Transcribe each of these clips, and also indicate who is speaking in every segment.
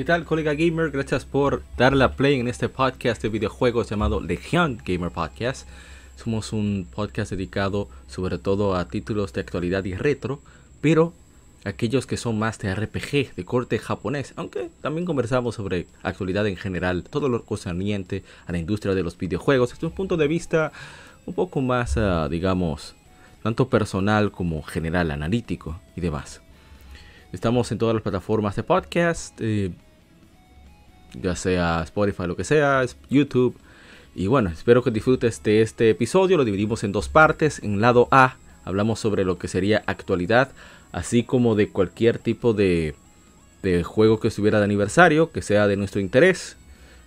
Speaker 1: ¿Qué tal, colega gamer? Gracias por darle a play en este podcast de videojuegos llamado Legion Gamer Podcast. Somos un podcast dedicado sobre todo a títulos de actualidad y retro, pero aquellos que son más de RPG, de corte japonés, aunque también conversamos sobre actualidad en general, todo lo concerniente a la industria de los videojuegos desde un punto de vista un poco más, ah, digamos, tanto personal como general, analítico y demás. Estamos en todas las plataformas de podcast, eh, ya sea Spotify, lo que sea, YouTube. Y bueno, espero que disfrutes de este episodio. Lo dividimos en dos partes. En lado A hablamos sobre lo que sería actualidad, así como de cualquier tipo de, de juego que estuviera de aniversario, que sea de nuestro interés.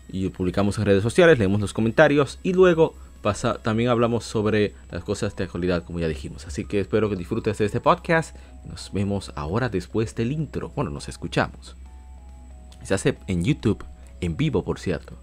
Speaker 1: Y publicamos en redes sociales, leemos los comentarios y luego pasa, también hablamos sobre las cosas de actualidad, como ya dijimos. Así que espero que disfrutes de este podcast. Nos vemos ahora después del intro. Bueno, nos escuchamos. Se hace en YouTube, en vivo, por cierto.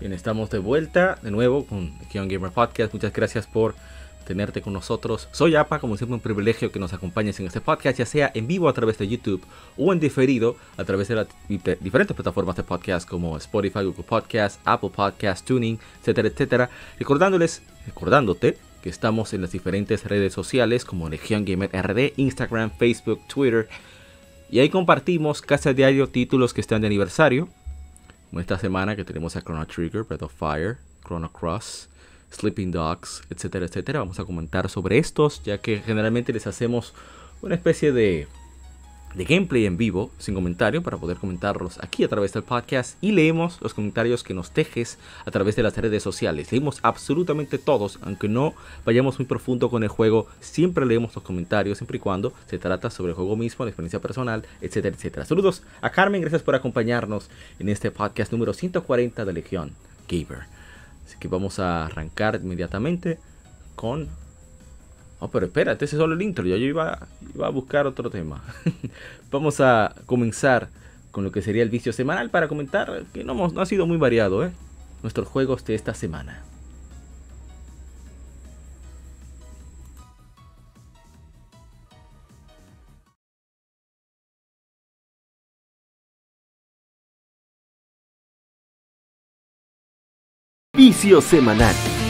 Speaker 1: Bien, estamos de vuelta de nuevo con Legion Gamer Podcast. Muchas gracias por tenerte con nosotros. Soy APA, como siempre un privilegio que nos acompañes en este podcast, ya sea en vivo a través de YouTube o en diferido a través de las diferentes plataformas de podcast como Spotify, Google Podcast, Apple Podcast, Tuning, etcétera, etcétera. Recordándoles, recordándote que estamos en las diferentes redes sociales como Legion Gamer RD, Instagram, Facebook, Twitter. Y ahí compartimos casi a diario títulos que están de aniversario, esta semana que tenemos a Chrono Trigger, Breath of Fire, Chrono Cross, Sleeping Dogs, etcétera, etcétera. Vamos a comentar sobre estos, ya que generalmente les hacemos una especie de, de gameplay en vivo, sin comentario, para poder comentarlos aquí a través del podcast. Y leemos los comentarios que nos dejes a través de las redes sociales. Leemos absolutamente todos, aunque no vayamos muy profundo con el juego. Siempre leemos los comentarios, siempre y cuando se trata sobre el juego mismo, la experiencia personal, etcétera, etcétera. Saludos a Carmen, gracias por acompañarnos en este podcast número 140 de Legión Gamer. Así que vamos a arrancar inmediatamente con... Oh, pero espérate, ese es solo el intro. Yo, yo iba, iba a buscar otro tema. vamos a comenzar con lo que sería el vicio semanal para comentar que no, no ha sido muy variado, ¿eh? Nuestros juegos de esta semana.
Speaker 2: Vicio Semanal.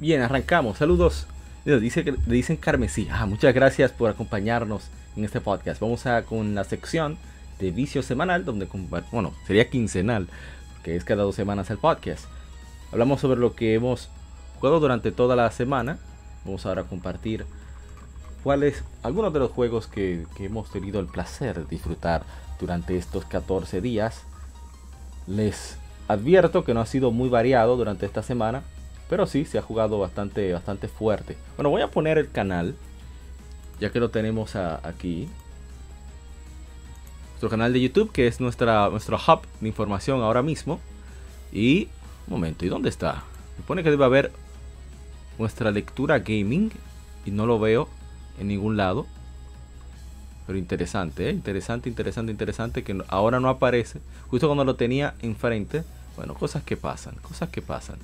Speaker 1: Bien, arrancamos. Saludos. Dice, que- dicen Carmesí. Ah, muchas gracias por acompañarnos en este podcast. Vamos a con la sección de vicio semanal, donde, bueno, sería quincenal, que es cada dos semanas el podcast. Hablamos sobre lo que hemos jugado durante toda la semana. Vamos ahora a compartir cuáles, algunos de los juegos que, que hemos tenido el placer de disfrutar durante estos 14 días. Les advierto que no ha sido muy variado durante esta semana, pero sí se ha jugado bastante, bastante fuerte. Bueno, voy a poner el canal, ya que lo tenemos aquí. Nuestro canal de YouTube, que es nuestra, nuestro hub de información ahora mismo. Y, un momento, ¿y dónde está? Se pone que debe haber nuestra lectura gaming y no lo veo en ningún lado. Pero interesante, ¿eh? interesante, interesante, interesante que ahora no aparece. Justo cuando lo tenía enfrente. Bueno, cosas que pasan, cosas que pasan.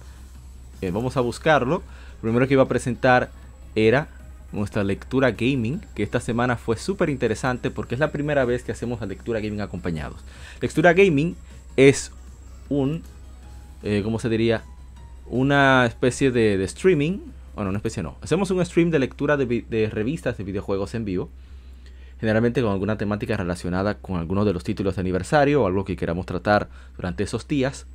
Speaker 1: Bien, vamos a buscarlo. Lo primero que iba a presentar era nuestra lectura gaming, que esta semana fue súper interesante porque es la primera vez que hacemos la lectura gaming acompañados. Lectura gaming es un, eh, ¿cómo se diría? Una especie de, streaming. Bueno, una especie no. Hacemos un stream de lectura de, de revistas de videojuegos en vivo. Generalmente con alguna temática relacionada con alguno de los títulos de aniversario o algo que queramos tratar durante esos días.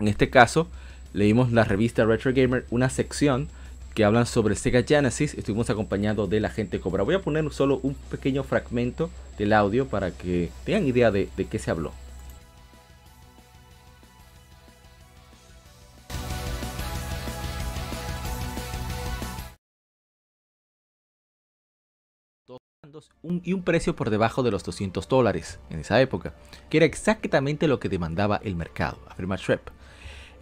Speaker 1: En este caso, leímos la revista Retro Gamer, una sección que hablan sobre Sega Genesis. Estuvimos acompañados de la gente Cobra. Voy a poner solo un pequeño fragmento del audio para que tengan idea de, de qué se habló. y un precio por debajo de los 200 dólares en esa época, que era exactamente lo que demandaba el mercado, afirma Shrep.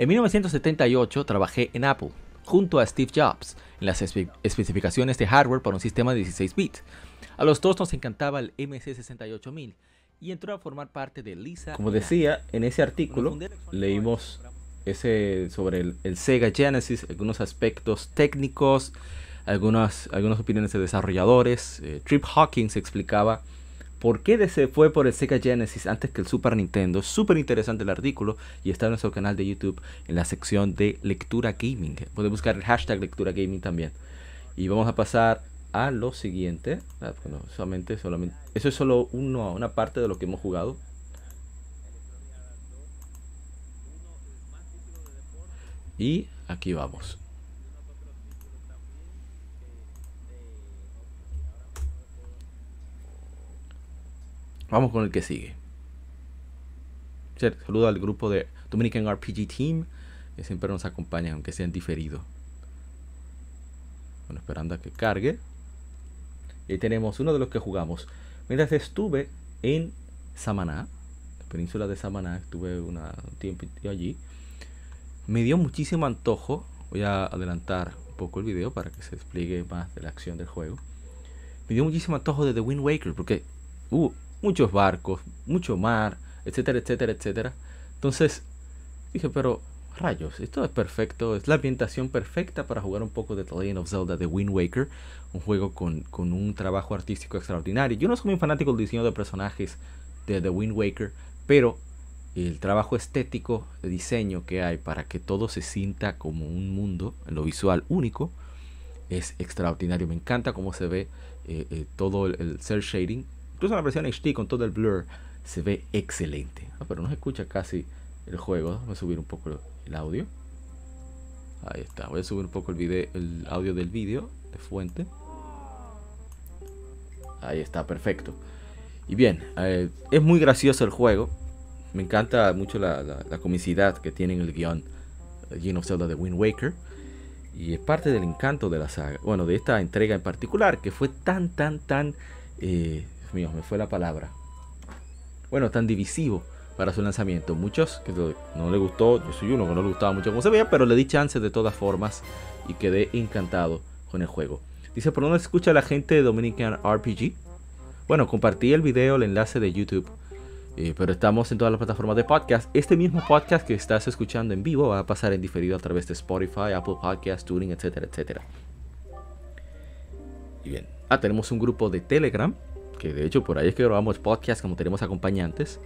Speaker 1: En 1978 trabajé en Apple, junto a Steve Jobs, en las especificaciones de hardware para un sistema de 16 bits. A los dos nos encantaba el MC68000 y entró a formar parte de Lisa. Como decía, en ese artículo leímos ese sobre el, el Sega Genesis, algunos aspectos técnicos, algunas, algunas opiniones de desarrolladores. Eh, Trip Hawkins explicaba por qué se fue por el Sega Genesis antes que el Super Nintendo. Súper interesante el artículo y está en nuestro canal de YouTube en la sección de lectura gaming. Puede buscar el hashtag lectura gaming también. Y vamos a pasar a lo siguiente. Ah, solamente, eso es solo una parte de lo que hemos jugado. Y aquí vamos. Vamos con el que sigue. Saludo al grupo de Dominican RPG Team, que siempre nos acompañan, aunque sean diferido. Bueno, esperando a que cargue. Y ahí tenemos uno de los que jugamos. Mientras estuve en Samaná, la península de Samaná, estuve un tiempo allí. Me dio muchísimo antojo. Voy a adelantar un poco el video para que se despliegue más de la acción del juego. Me dio muchísimo antojo de The Wind Waker porque uh, muchos barcos, mucho mar, etcétera, etcétera, etcétera. Entonces dije, pero rayos, esto es perfecto, es la ambientación perfecta para jugar un poco de The Legend of Zelda de Wind Waker, un juego con, un trabajo artístico extraordinario. Yo no soy muy fanático del diseño de personajes de The Wind Waker, pero el trabajo estético de diseño que hay para que todo se sienta como un mundo en lo visual único es extraordinario. Me encanta cómo se ve eh, eh, todo el, el cel shading Incluso la versión HD con todo el blur se ve excelente. Ah, pero no se escucha casi el juego. Voy a subir un poco el audio. Ahí está. Voy a subir un poco el, video, el audio del vídeo de fuente. Ahí está, perfecto. Y bien, eh, es muy gracioso el juego. Me encanta mucho la, comicidad que tiene en el guion Legend of Zelda de Wind Waker. Y es parte del encanto de la saga. Bueno, de esta entrega en particular, que fue tan, tan, tan eh, mío, me fue la palabra. Bueno, tan divisivo para su lanzamiento. Muchos que no le gustó, yo soy uno que no le gustaba mucho como se veía, pero le di chance de todas formas y quedé encantado con el juego. Dice, ¿por dónde escucha la gente de Dominican RPG? Bueno, compartí el video, el enlace de YouTube, eh, pero estamos en todas las plataformas de podcast. Este mismo podcast que estás escuchando en vivo va a pasar en diferido a través de Spotify, Apple Podcast, Tuning, etcétera, etcétera. Y bien, ah, tenemos un grupo de Telegram que de hecho por ahí es que grabamos podcast como tenemos acompañantes.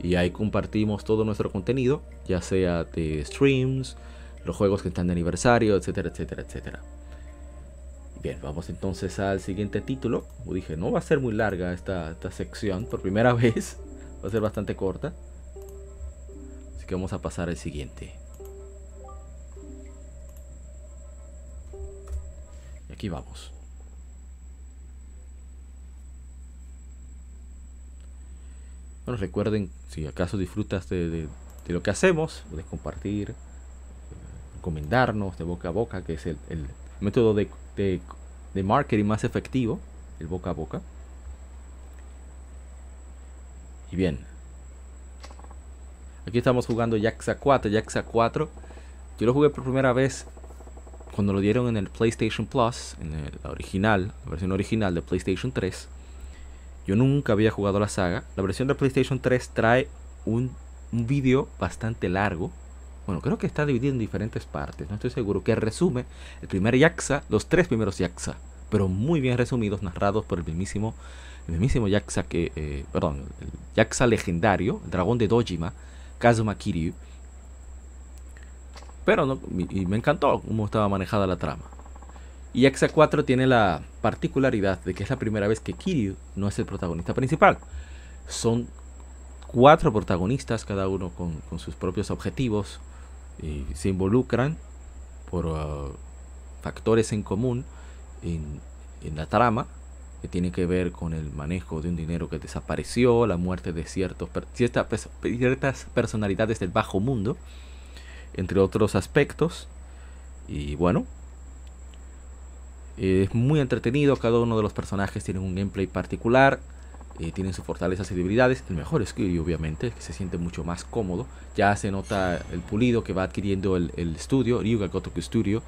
Speaker 1: Y ahí compartimos todo nuestro contenido, ya sea de streams, los juegos que están de aniversario, etcétera, etcétera, etcétera. Bien, vamos entonces al siguiente título. Como dije, no va a ser muy larga esta, esta sección, por primera vez. Va a ser bastante corta. Así que vamos a pasar al siguiente. Y aquí vamos. Bueno, recuerden, si acaso disfrutas de, lo que hacemos, de compartir, recomendarnos de boca a boca, que es el, método de, marketing más efectivo, el boca a boca. Y bien, Aquí estamos jugando Yaxa 4. Yaxa 4. Yo lo jugué por primera vez cuando lo dieron en el PlayStation Plus, en la original, la versión original de PlayStation 3. Yo nunca había jugado la saga. La versión de PlayStation 3 trae un, un vídeo bastante largo. Bueno, creo que está dividido en diferentes partes, no estoy seguro. Que resume el primer Yaxa, los tres primeros Yaxa. Pero muy bien resumidos, narrados por el mismísimo, el mismísimo Yaxa que, eh, perdón, el Yaxa legendario, el dragón de Dojima, Kazuma Kiryu. Pero no, y me encantó cómo estaba manejada la trama. Y Yaxa 4 tiene la particularidad de que es la primera vez que Kiryu no es el protagonista principal. Son cuatro protagonistas, cada uno con, sus propios objetivos, y se involucran por uh, factores en común en, en, la trama que tiene que ver con el manejo de un dinero que desapareció, la muerte de ciertos, ciertas, ciertas personalidades del bajo mundo, entre otros aspectos. Y bueno, es muy entretenido, cada uno de los personajes tiene un gameplay particular eh, tienen sus fortalezas y debilidades. El mejor es Kiryu, obviamente, que se siente mucho más cómodo. Ya se nota el pulido que va adquiriendo el, el estudio, Ryuga Gotoku Studio,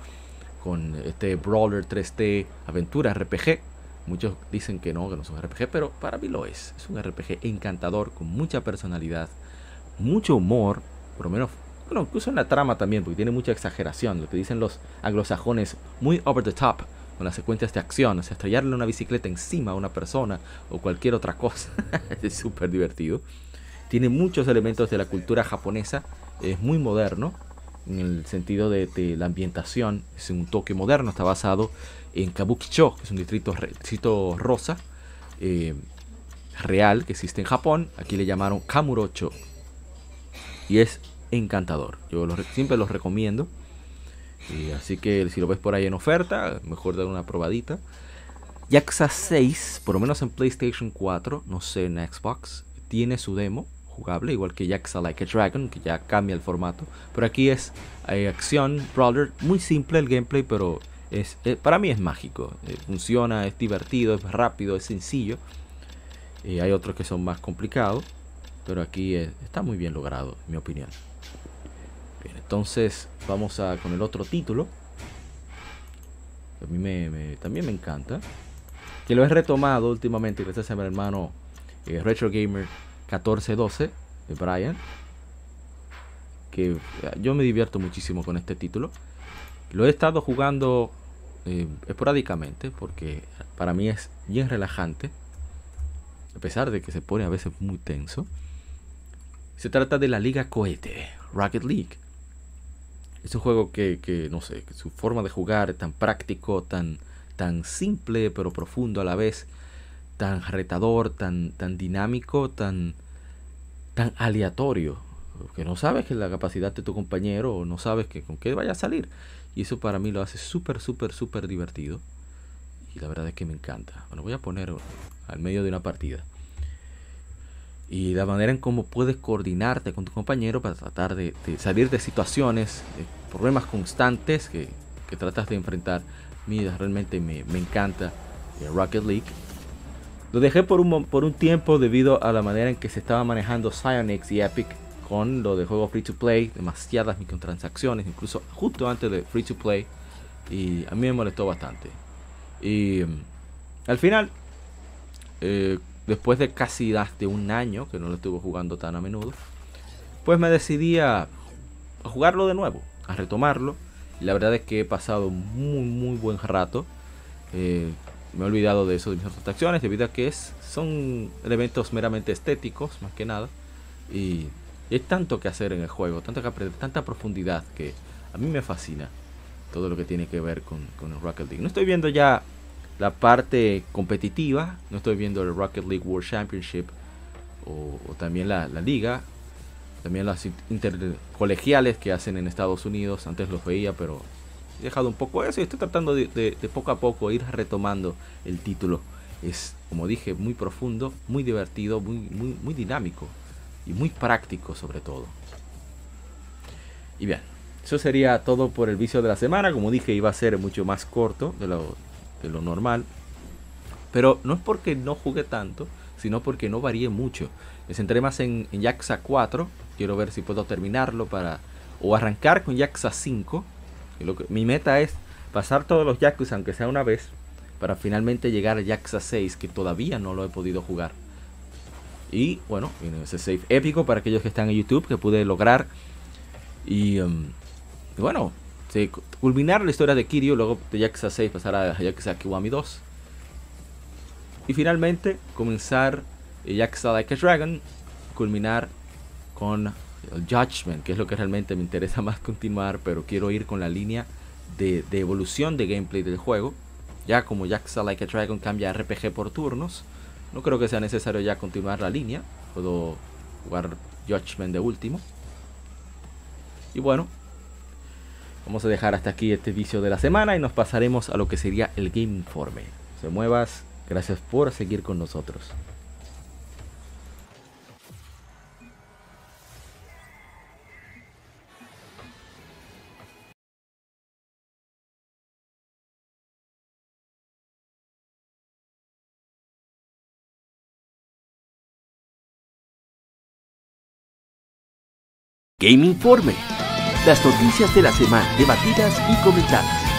Speaker 1: con este Brawler 3D Aventura RPG. Muchos dicen que no, que no es un RPG, pero para mí lo es. Es un RPG encantador, con mucha personalidad, mucho humor, por lo menos, bueno, incluso en la trama también, porque tiene mucha exageración. Lo que dicen los anglosajones, muy over the top las secuencias de acción, o sea, estrellarle una bicicleta encima a una persona o cualquier otra cosa. es súper divertido. Tiene muchos elementos de la cultura japonesa, es muy moderno en el sentido de, de la ambientación, es un toque moderno, está basado en Kabukicho, que es un distrito, rosa eh, real que existe en Japón. Aquí le llamaron Kamurocho y es encantador. Yo lo, siempre los recomiendo. Y así que si lo ves por ahí en oferta, mejor dar una probadita. Yaxa 6, por lo menos en PlayStation 4, no sé en Xbox, tiene su demo jugable, igual que Yaxa Like a Dragon, que ya cambia el formato. Pero aquí es hay acción, brawler, muy simple el gameplay, pero es, eh, para mí es mágico. Eh, funciona, es divertido, es rápido, es sencillo. Hay otros que son más complicados, pero aquí eh, está muy bien logrado, en mi opinión. Bien, entonces vamos a con el otro título. A mí me, también me encanta. Que lo he retomado últimamente gracias a mi hermano eh, Retro Gamer 1412 de Brian. Que eh, yo me divierto muchísimo con este título. Lo he estado jugando eh, esporádicamente porque para mí es bien relajante. A pesar de que se pone a veces muy tenso. Se trata de la Liga Cohete, Rocket League. Es un juego que, no sé, que su forma de jugar es tan práctico, tan, tan simple pero profundo a la vez, tan retador, tan, tan dinámico, tan, tan aleatorio, que no sabes que la capacidad de tu compañero o no sabes que con qué vaya a salir. Y eso para mí lo hace súper, súper, súper divertido. Y la verdad es que me encanta. Bueno, voy a poner al medio de una partida y la manera en cómo puedes coordinarte con tu compañero para tratar de, salir de situaciones, problemas constantes que, que, tratas de enfrentar. Mira, realmente me, me encanta eh, Rocket League. Lo dejé por un, por un tiempo debido a la manera en que se estaba manejando Psyonix y Epic con lo de juego free to play, demasiadas microtransacciones, incluso justo antes de free to play. Y a mí me molestó bastante. Y mm, al final, eh, después de casi de un año que no lo estuve jugando tan a menudo, pues me decidí a, jugarlo de nuevo, a retomarlo. La verdad es que he pasado muy, muy buen rato. Eh, me he olvidado de eso de mis otras acciones, debido a que es, son elementos meramente estéticos, más que nada. Y, hay tanto que hacer en el juego, tanto que aprender, tanta profundidad que a mí me fascina todo lo que tiene que ver con, con el Rocket League. No estoy viendo ya la parte competitiva, no estoy viendo el Rocket League World Championship o, también la, liga, también las intercolegiales que hacen en Estados Unidos, antes los veía, pero he dejado un poco eso y estoy tratando de, poco a poco ir retomando el título. Es, como dije, muy profundo, muy divertido, muy, muy, muy dinámico y muy práctico sobre todo. Y bien, eso sería todo por el vicio de la semana. Como dije, iba a ser mucho más corto de lo, de lo normal. Pero no es porque no jugué tanto, sino porque no varié mucho. Me centré más en, en Yaxa 4, Quiero ver si puedo terminarlo para o arrancar con Yakuza 5. lo que, mi meta es pasar todos los Yakuza, aunque sea una vez, para finalmente llegar a Yakuza 6, que todavía no lo he podido jugar. Y bueno, ese save épico para aquellos que están en YouTube que pude lograr. Y, um, bueno, culminar la historia de Kiryu, luego de Yakuza 6 pasar a Yakuza Kiwami 2. Y finalmente comenzar Yakuza Like a Dragon, culminar con el Judgment, que es lo que realmente me interesa más continuar, pero quiero ir con la línea de, de evolución de gameplay del juego. Ya como Yakuza Like a Dragon cambia RPG por turnos, no creo que sea necesario ya continuar la línea. Puedo jugar Judgment de último. Y bueno, vamos a dejar hasta aquí este vicio de la semana y nos pasaremos a lo que sería el Game Informe. Se muevas, gracias por seguir con nosotros.
Speaker 2: Game Informe. Las noticias de la semana debatidas y comentadas.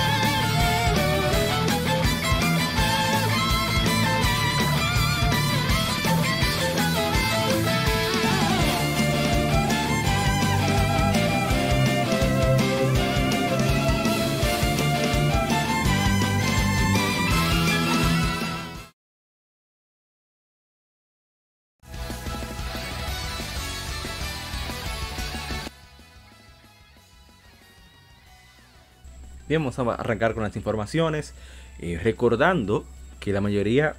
Speaker 1: Bien, vamos a arrancar con las informaciones. Eh, recordando que la mayoría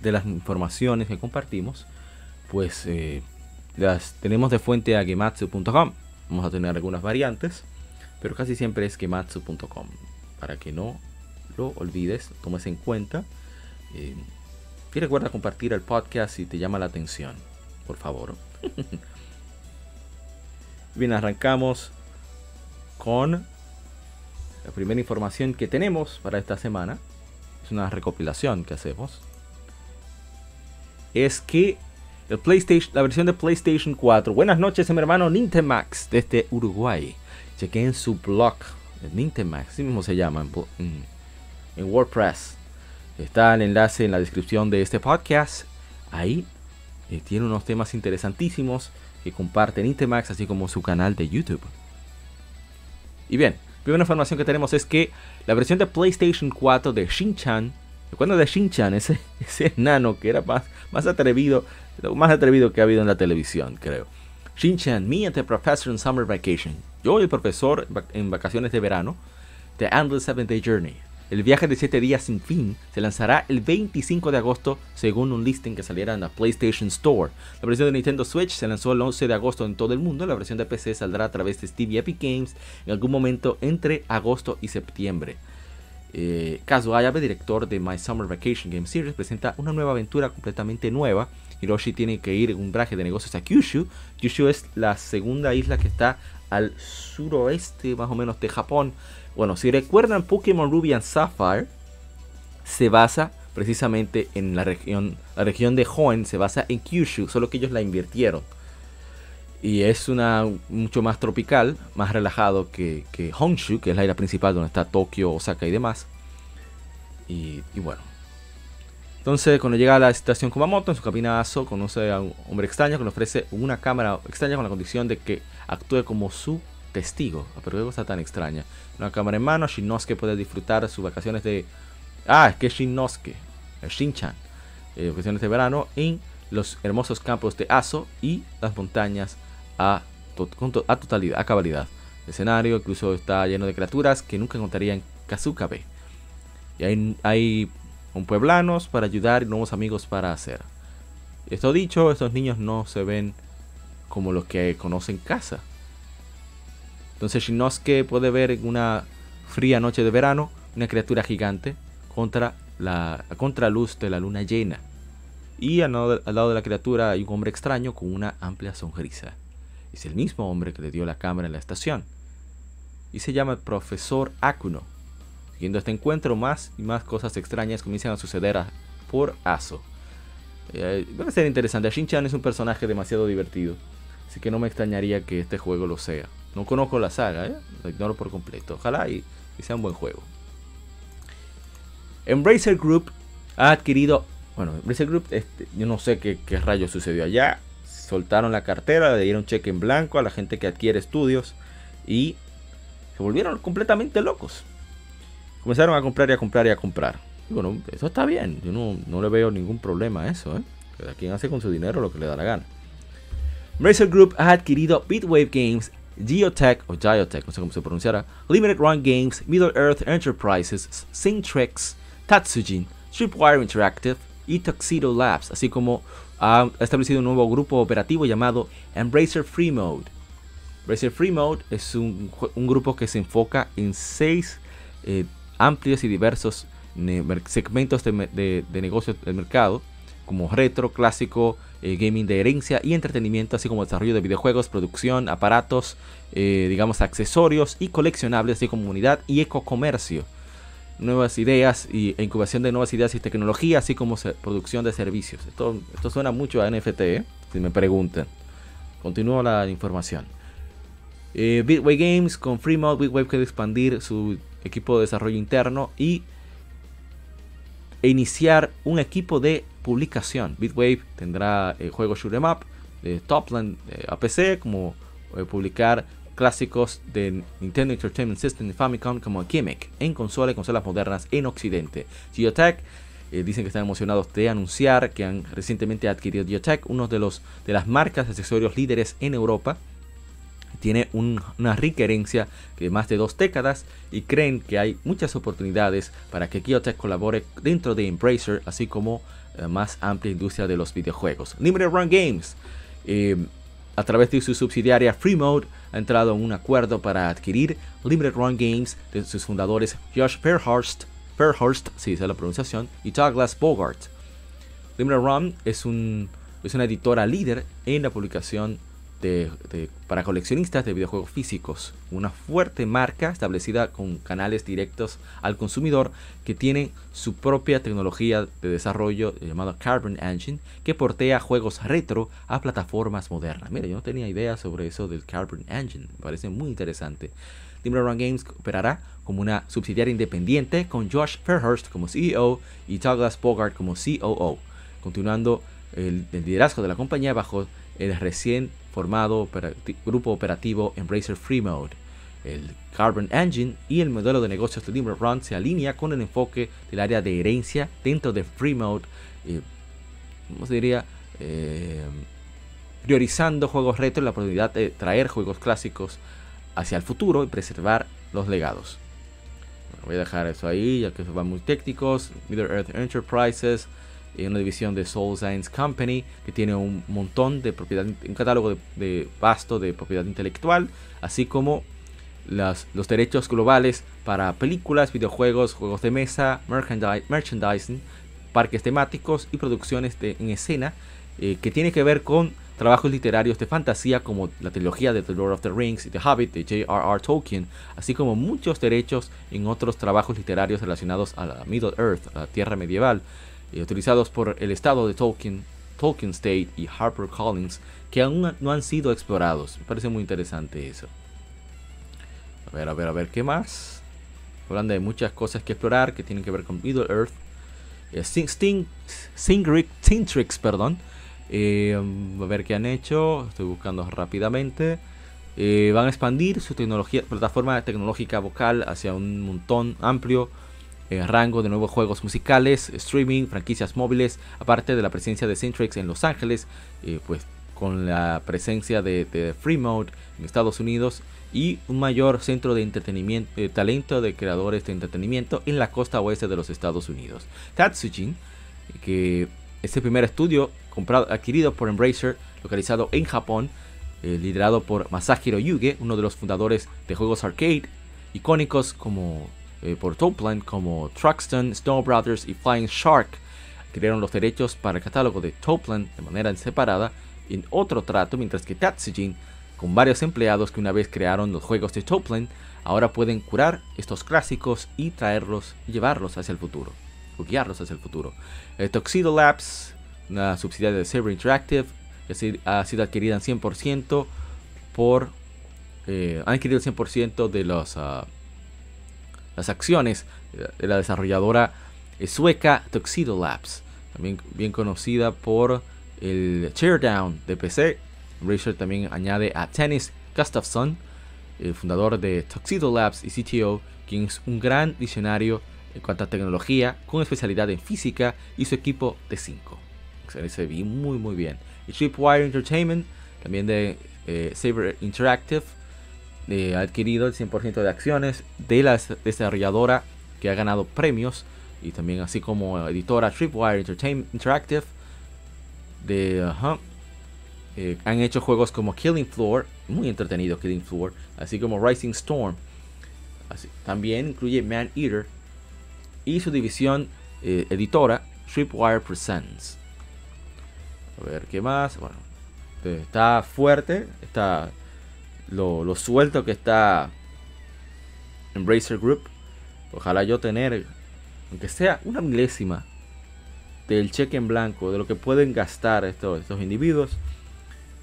Speaker 1: de las informaciones que compartimos, pues eh, las tenemos de fuente a gematsu.com. Vamos a tener algunas variantes, pero casi siempre es gematsu.com. Para que no lo olvides, tomes en cuenta. Eh, y recuerda compartir el podcast si te llama la atención, por favor. Bien, arrancamos con la primera información que tenemos para esta semana es una recopilación que hacemos. Es que el PlayStation, la versión de PlayStation 4. Buenas noches, mi hermano Nintemax desde Uruguay. Chequé en su blog, Nintemax, así mismo se llama en, WordPress. Está el enlace en la descripción de este podcast. Ahí eh, tiene unos temas interesantísimos que comparte Nintemax, así como su canal de YouTube. Y bien, primera información que tenemos es que la versión de PlayStation 4 de Shin-Chan, recuerda de Shin-Chan, ese, ese enano que era más, más atrevido, lo más atrevido que ha habido en la televisión, creo. Shin-Chan, me and the professor in summer vacation. Yo y el profesor en vacaciones de verano. The Endless Seven Day Journey. El viaje de 7 días sin fin se lanzará el 25 de agosto según un listing que saliera en la PlayStation Store. La versión de Nintendo Switch se lanzó el 11 de agosto en todo el mundo. La versión de PC saldrá a través de Stevie Epic Games en algún momento entre agosto y septiembre. Eh, Kazuo Ayabe, director de My Summer Vacation Game Series, presenta una nueva aventura completamente nueva. Hiroshi tiene que ir en un traje de negocios a Kyushu. Kyushu es la segunda isla que está al suroeste más o menos de Japón. Bueno, si recuerdan Pokémon Ruby and Sapphire, se basa precisamente en la región, la región de Hoenn se basa en Kyushu, solo que ellos la invirtieron. Y es una mucho más tropical, más relajado que, que Honshu, que es la isla principal donde está Tokio, Osaka y demás. Y, bueno. Entonces, cuando llega a la estación Kumamoto, en su cabina ASO, conoce a un hombre extraño que le ofrece una cámara extraña con la condición de que actúe como su testigo. Ah, pero qué cosa tan extraña. Una cámara en mano, Shinosuke puede disfrutar sus vacaciones de... Ah, es que Shinosuke, Shinchan, eh, vacaciones de verano en los hermosos campos de Aso y las montañas a, totalidad, a cabalidad. El escenario incluso está lleno de criaturas que nunca encontraría en Kazukabe. Y hay, hay un pueblanos para ayudar y nuevos amigos para hacer. Esto dicho, estos niños no se ven como los que conocen casa. Entonces Shinosuke puede ver en una fría noche de verano una criatura gigante contra la contraluz de la luna llena. Y al lado, de la criatura hay un hombre extraño con una amplia sonrisa. Es el mismo hombre que le dio la cámara en la estación. Y se llama el profesor Akuno. Siguiendo este encuentro, más y más cosas extrañas comienzan a suceder por Aso. Eh, va a ser interesante. Shin-chan es un personaje demasiado divertido. Así que no me extrañaría que este juego lo sea. No conozco la saga, ¿eh? ignoro por completo. Ojalá y, sea un buen juego. Embracer Group ha adquirido. Bueno, Embracer Group, este, yo no sé qué, qué rayos sucedió allá. Soltaron la cartera, le dieron cheque en blanco a la gente que adquiere estudios y se volvieron completamente locos. Comenzaron a comprar y a comprar y a comprar. Y bueno, eso está bien. Yo no, no le veo ningún problema a eso. ¿eh? Cada quien hace con su dinero lo que le da la gana. Embracer Group ha adquirido Bitwave Games, Geotech o Geotech, no sé cómo se pronunciará, Limited Run Games, Middle Earth Enterprises, Syntrex, Tatsujin, Tripwire Interactive y Tuxedo Labs, así como ha establecido un nuevo grupo operativo llamado Embracer Free Mode. Embracer Free Mode es un, grupo que se enfoca en seis eh, amplios y diversos segmentos de, de negocios del mercado, como retro, clásico, eh, gaming de herencia y entretenimiento, así como desarrollo de videojuegos, producción, aparatos, eh, digamos accesorios y coleccionables de comunidad y ecocomercio. Nuevas ideas y, e incubación de nuevas ideas y tecnología, así como producción de servicios. Esto, esto suena mucho a NFT, ¿eh? si me preguntan. Continúo la información. Bitway Games con Freemode, Bitway quiere expandir su equipo de desarrollo interno y e iniciar un equipo de publicación. Bitwave tendrá el juego Shoot'em Up de Topland eh, a PC, como eh, publicar clásicos de Nintendo Entertainment System y Famicom como Gimmick en consolas y consolas modernas en Occidente. Geotech eh, dicen que están emocionados de anunciar que han recientemente adquirido Geotech, uno de los de las marcas de accesorios líderes en Europa tiene una rica herencia de más de dos décadas y creen que hay muchas oportunidades para que Geotech colabore dentro de Embracer, así como más amplia industria de los videojuegos. Limited Run Games, eh, a través de su subsidiaria Freemode, ha entrado en un acuerdo para adquirir Limited Run Games de sus fundadores Josh Fairhurst, Fairhurst si es la pronunciación, y Douglas Bogart. Limited Run es, un, es una editora líder en la publicación para coleccionistas de videojuegos físicos. Una fuerte marca establecida con canales directos al consumidor que tiene su propia tecnología de desarrollo llamada Carbon Engine que portea juegos retro a plataformas modernas. Mira, yo no tenía idea sobre eso del Carbon Engine. Me parece muy interesante. Timber Run Games operará como una subsidiaria independiente con Josh Fairhurst como CEO y Douglas Bogart como COO, continuando el liderazgo de la compañía bajo el recién formado grupo operativo Embracer Free Mode. El Carbon Engine y el modelo de negocios de Limber Run se alinea con el enfoque del área de herencia dentro de Free Mode, eh, ¿cómo se diría? Eh, priorizando juegos retro y la oportunidad de traer juegos clásicos hacia el futuro y preservar los legados. voy a dejar eso ahí, ya que van muy técnicos. Middle Earth Enterprises, una división de Soul Science Company que tiene un montón de propiedad, un catálogo de, vasto de propiedad intelectual, así como las, los derechos globales para películas, videojuegos, juegos de mesa, merchandising, parques temáticos y producciones de, en escena eh, que tiene que ver con trabajos literarios de fantasía como la trilogía de The Lord of the Rings y The Hobbit de J.R.R. Tolkien, así como muchos derechos en otros trabajos literarios relacionados a la Middle Earth, a la Tierra medieval, eh, utilizados por el estado de Tolkien, Tolkien State y HarperCollins, que aún no han sido explorados. Me parece muy interesante eso. A ver, a ver, a ver, ¿qué más? Hablando de muchas cosas que explorar que tienen que ver con Middle Earth. Eh, Sting, Sintrix, perdón. Eh, a ver qué han hecho. Estoy buscando rápidamente. van a expandir su tecnología, plataforma tecnológica vocal hacia un montón amplio eh, rango de nuevos juegos musicales, streaming, franquicias móviles, aparte de la presencia de Centrex en Los Ángeles, eh, pues con la presencia de, Free Mode en Estados Unidos y un mayor centro de entretenimiento, eh, talento de creadores de entretenimiento en la costa oeste de los Estados Unidos. Tatsujin, que es el primer estudio comprado, adquirido por Embracer, localizado en Japón, liderado por Masahiro Yuge, uno de los fundadores de juegos arcade icónicos como eh, por Toplan como Truxton, Snow Brothers y Flying Shark crearon los derechos para el catálogo de Toplan de manera separada en otro trato, mientras que Tatsujin, con varios empleados que una vez crearon los juegos de Toplan, ahora pueden curar estos clásicos y traerlos y llevarlos hacia el futuro, o guiarlos hacia el futuro. Eh, Tuxedo Labs, una subsidiaria de Saber Interactive, que ha sido adquirida en 100% por... Eh, han adquirido el 100% de los, ah, las acciones de la desarrolladora sueca Tuxedo Labs, también bien conocida por el Teardown de PC. Razer también añade a Tennis Gustafsson, el fundador de Tuxedo Labs y CTO, quien es un gran diccionario en cuanto a tecnología, con especialidad en física y su equipo de 5. Se ve muy muy bien. Y Tripwire Entertainment, también de eh, Saber Interactive, eh, ha adquirido el 100% de acciones de la desarrolladora que ha ganado premios y también así como editora Tripwire Interactive de eh, han hecho juegos como Killing Floor muy entretenido Killing Floor así como Rising Storm. También incluye Man Eater y su división eh, editora Tripwire Presents. A ver qué más bueno eh, está fuerte está lo, lo suelto que está Embracer Group ojalá yo tener aunque sea una milésima del cheque en blanco, de lo que pueden gastar estos, estos individuos,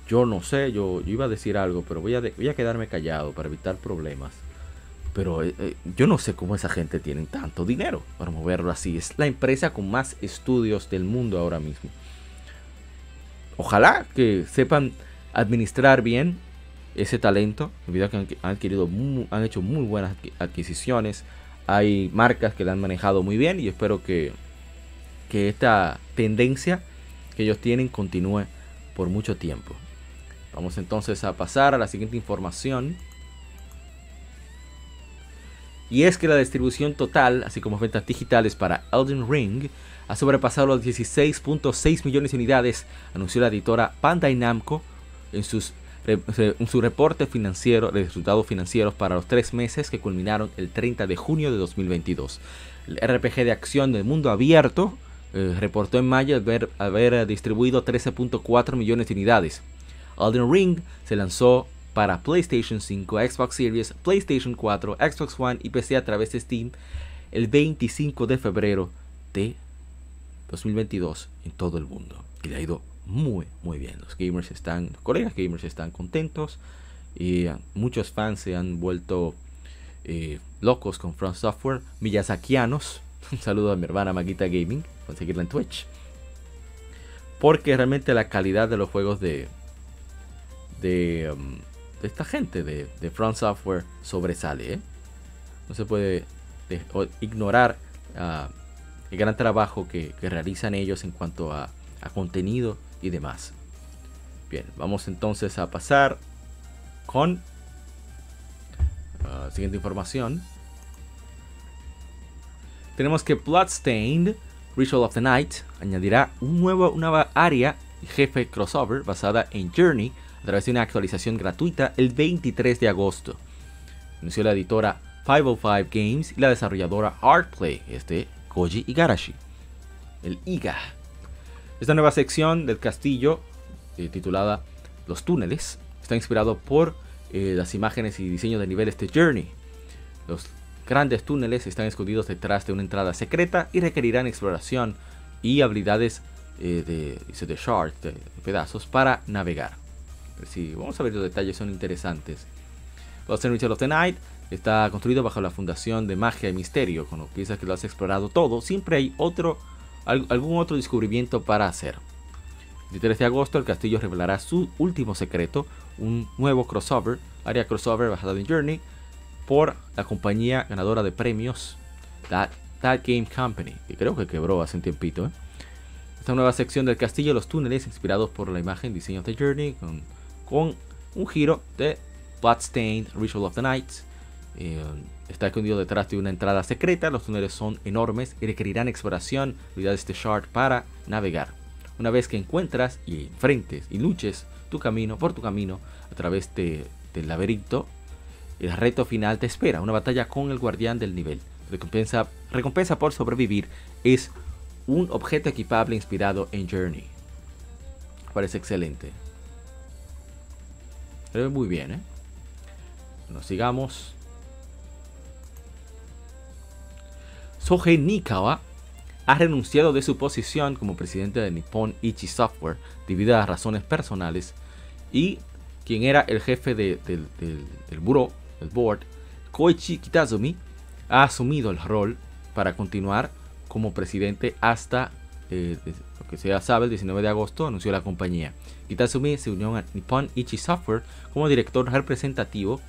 Speaker 1: yo no sé, yo, iba a decir algo, pero voy a, voy a quedarme callado para evitar problemas. Pero eh, eh, yo no sé cómo esa gente tiene tanto dinero para moverlo así. Es la empresa con más estudios del mundo ahora mismo. Ojalá que sepan administrar bien ese talento. Debido que han, adquirido, han hecho muy buenas adquisiciones hay marcas que la han manejado muy bien y espero que, que esta tendencia que ellos tienen continúe por mucho tiempo. Vamos entonces a pasar a la siguiente información. Y es que la distribución total, así como ventas digitales para Elden Ring, ha sobrepasado los 16.6 millones de unidades, anunció la editora Bandai Namco en sus su reporte financiero de resultados financieros para los tres meses que culminaron el 30 de junio de 2022. El RPG de acción del mundo abierto eh, reportó en mayo haber, distribuido 13.4 millones de unidades. Elden Ring se lanzó para PlayStation 5, Xbox Series, PlayStation 4, Xbox One y PC a través de Steam el 25 de febrero de 2022 en todo el mundo. Y le ha ido muy, muy bien. Los gamers están, los colegas gamers están contentos y muchos fans se han vuelto eh, locos con Front Software, miyazakianos. Un saludo a mi hermana Maguita Gaming, conseguirla en Twitch. Porque realmente la calidad de los juegos de, de, um, esta gente de, Front Software sobresale. ¿eh? No se puede ignorar uh, el gran trabajo que, realizan ellos en cuanto a contenido y demás. Bien, vamos entonces a pasar con la uh, siguiente información. Tenemos que Bloodstained Ritual of the Night añadirá un nuevo, una nueva área jefe crossover basada en Journey a través de una actualización gratuita el 23 de agosto. Anunció la editora 505 Games y la desarrolladora Artplay, este Koji Igarashi. El IGA esta nueva sección del castillo, eh, titulada Los túneles, está inspirado por eh, las imágenes y diseños de niveles de Journey. Los grandes túneles están escondidos detrás de una entrada secreta y requerirán exploración y habilidades eh, de, de pedazos, para navegar. Si vamos a ver los detalles, son interesantes. Los Ritual of the Night está construido bajo la fundación de magia y misterio. Cuando piensas que lo has explorado todo, siempre hay otro algún otro descubrimiento para hacer. El 13 de agosto el castillo revelará su último secreto, un nuevo crossover, área crossover basada en Journey, por la compañía ganadora de premios That, Game Company, que creo que quebró hace un tiempito. ¿eh? Esta nueva sección del castillo, los túneles inspirados por la imagen diseño de Journey, con, con un giro de Bloodstained Ritual of the Night, eh, está escondido detrás de una entrada secreta. Los túneles son enormes y requerirán exploración, habilidades de Shard para navegar. Una vez que encuentras y enfrentes y luches tu camino por tu camino a través de, del laberinto, el reto final te espera, una batalla con el guardián del nivel. Recompensa, recompensa por sobrevivir es un objeto equipable inspirado en Journey. Parece excelente. Muy bien, ¿eh? Nos sigamos. Sohei Nikawa ha renunciado de su posición como presidente de Nippon Ichi Software debido a razones personales y quien era el jefe del, del buró, el board, Koichi Kitazumi, ha asumido el rol para continuar como presidente hasta eh, lo que se sabe, el 19 de agosto anunció la compañía. Kitazumi se unió a Nippon Ichi Software como director representativo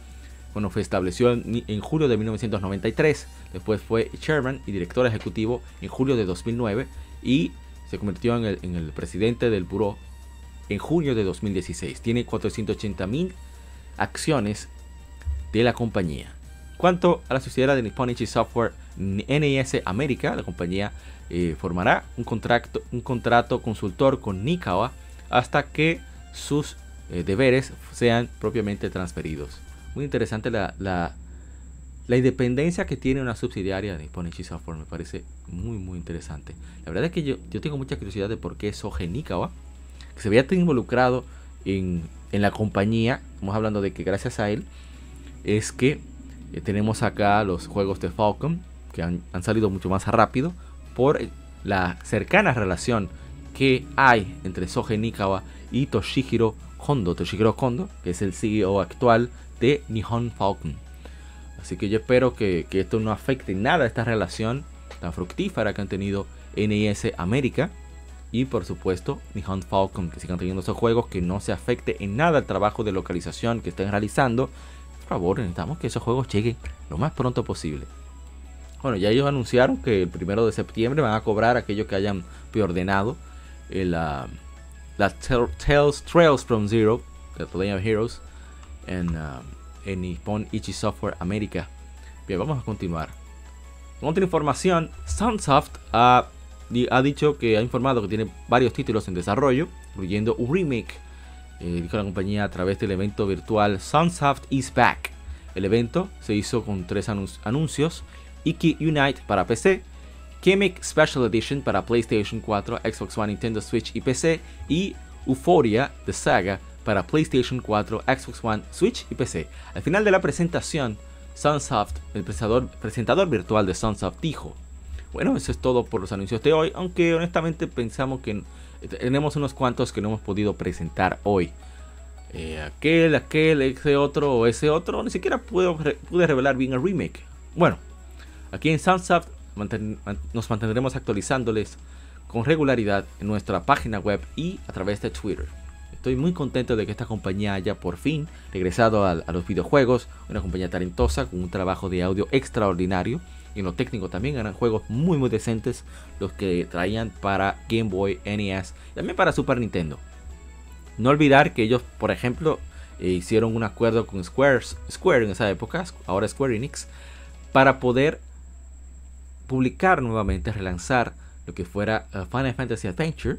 Speaker 1: cuando fue establecido en, julio de 1993. Después fue chairman y director ejecutivo en julio de 2009 y se convirtió en el, presidente del buró en junio de 2016. Tiene 480 mil acciones de la compañía. Cuanto a la sociedad de Nippon Ichi Software NIS América, la compañía eh, formará un contrato, un contrato consultor con Nikawa hasta que sus eh, deberes sean propiamente transferidos muy interesante la, la, independencia que tiene una subsidiaria de Nipponichi Software. Me parece muy, muy interesante. La verdad es que yo, yo tengo mucha curiosidad de por qué Soge Nikawa, que se tan involucrado en, en, la compañía, estamos hablando de que gracias a él, es que eh, tenemos acá los juegos de Falcon, que han, han salido mucho más rápido por la cercana relación que hay entre Soge Nikawa y Toshihiro Kondo, Toshihiro Kondo, que es el CEO actual de Nihon Falcon. Así que yo espero que, esto no afecte nada esta relación tan fructífera que han tenido NIS América y por supuesto Nihon Falcon, que sigan teniendo esos juegos, que no se afecte en nada el trabajo de localización que estén realizando. Por favor, necesitamos que esos juegos lleguen lo más pronto posible. Bueno, ya ellos anunciaron que el primero de septiembre van a cobrar aquellos que hayan preordenado la, la Tales Trails from Zero The of Heroes en, uh, en Nippon Ichi Software América. Bien, vamos a continuar. Con otra información, Sunsoft ha, ha, dicho que ha informado que tiene varios títulos en desarrollo, incluyendo un remake. Eh, dijo la compañía a través del evento virtual Sunsoft is Back. El evento se hizo con tres anuncios: Iki Unite para PC, Chemic Special Edition para PlayStation 4, Xbox One, Nintendo Switch y PC, y Euphoria The Saga para PlayStation 4, Xbox One, Switch y PC. Al final de la presentación, Sunsoft, el presentador, virtual de Sunsoft, dijo, bueno, eso es todo por los anuncios de hoy, aunque honestamente pensamos que tenemos unos cuantos que no hemos podido presentar hoy. Eh, aquel, aquel, ese otro o ese otro, ni siquiera pude revelar bien el remake. Bueno, aquí en Sunsoft nos mantendremos actualizándoles con regularidad en nuestra página web y a través de Twitter. Estoy muy contento de que esta compañía haya por fin regresado a, los videojuegos, una compañía talentosa con un trabajo de audio extraordinario y en lo técnico también eran juegos muy muy decentes los que traían para Game Boy, NES y también para Super Nintendo. No olvidar que ellos, por ejemplo, eh, hicieron un acuerdo con Square, Square en esa época, ahora Square Enix, para poder publicar nuevamente, relanzar lo que fuera uh, Final Fantasy Adventure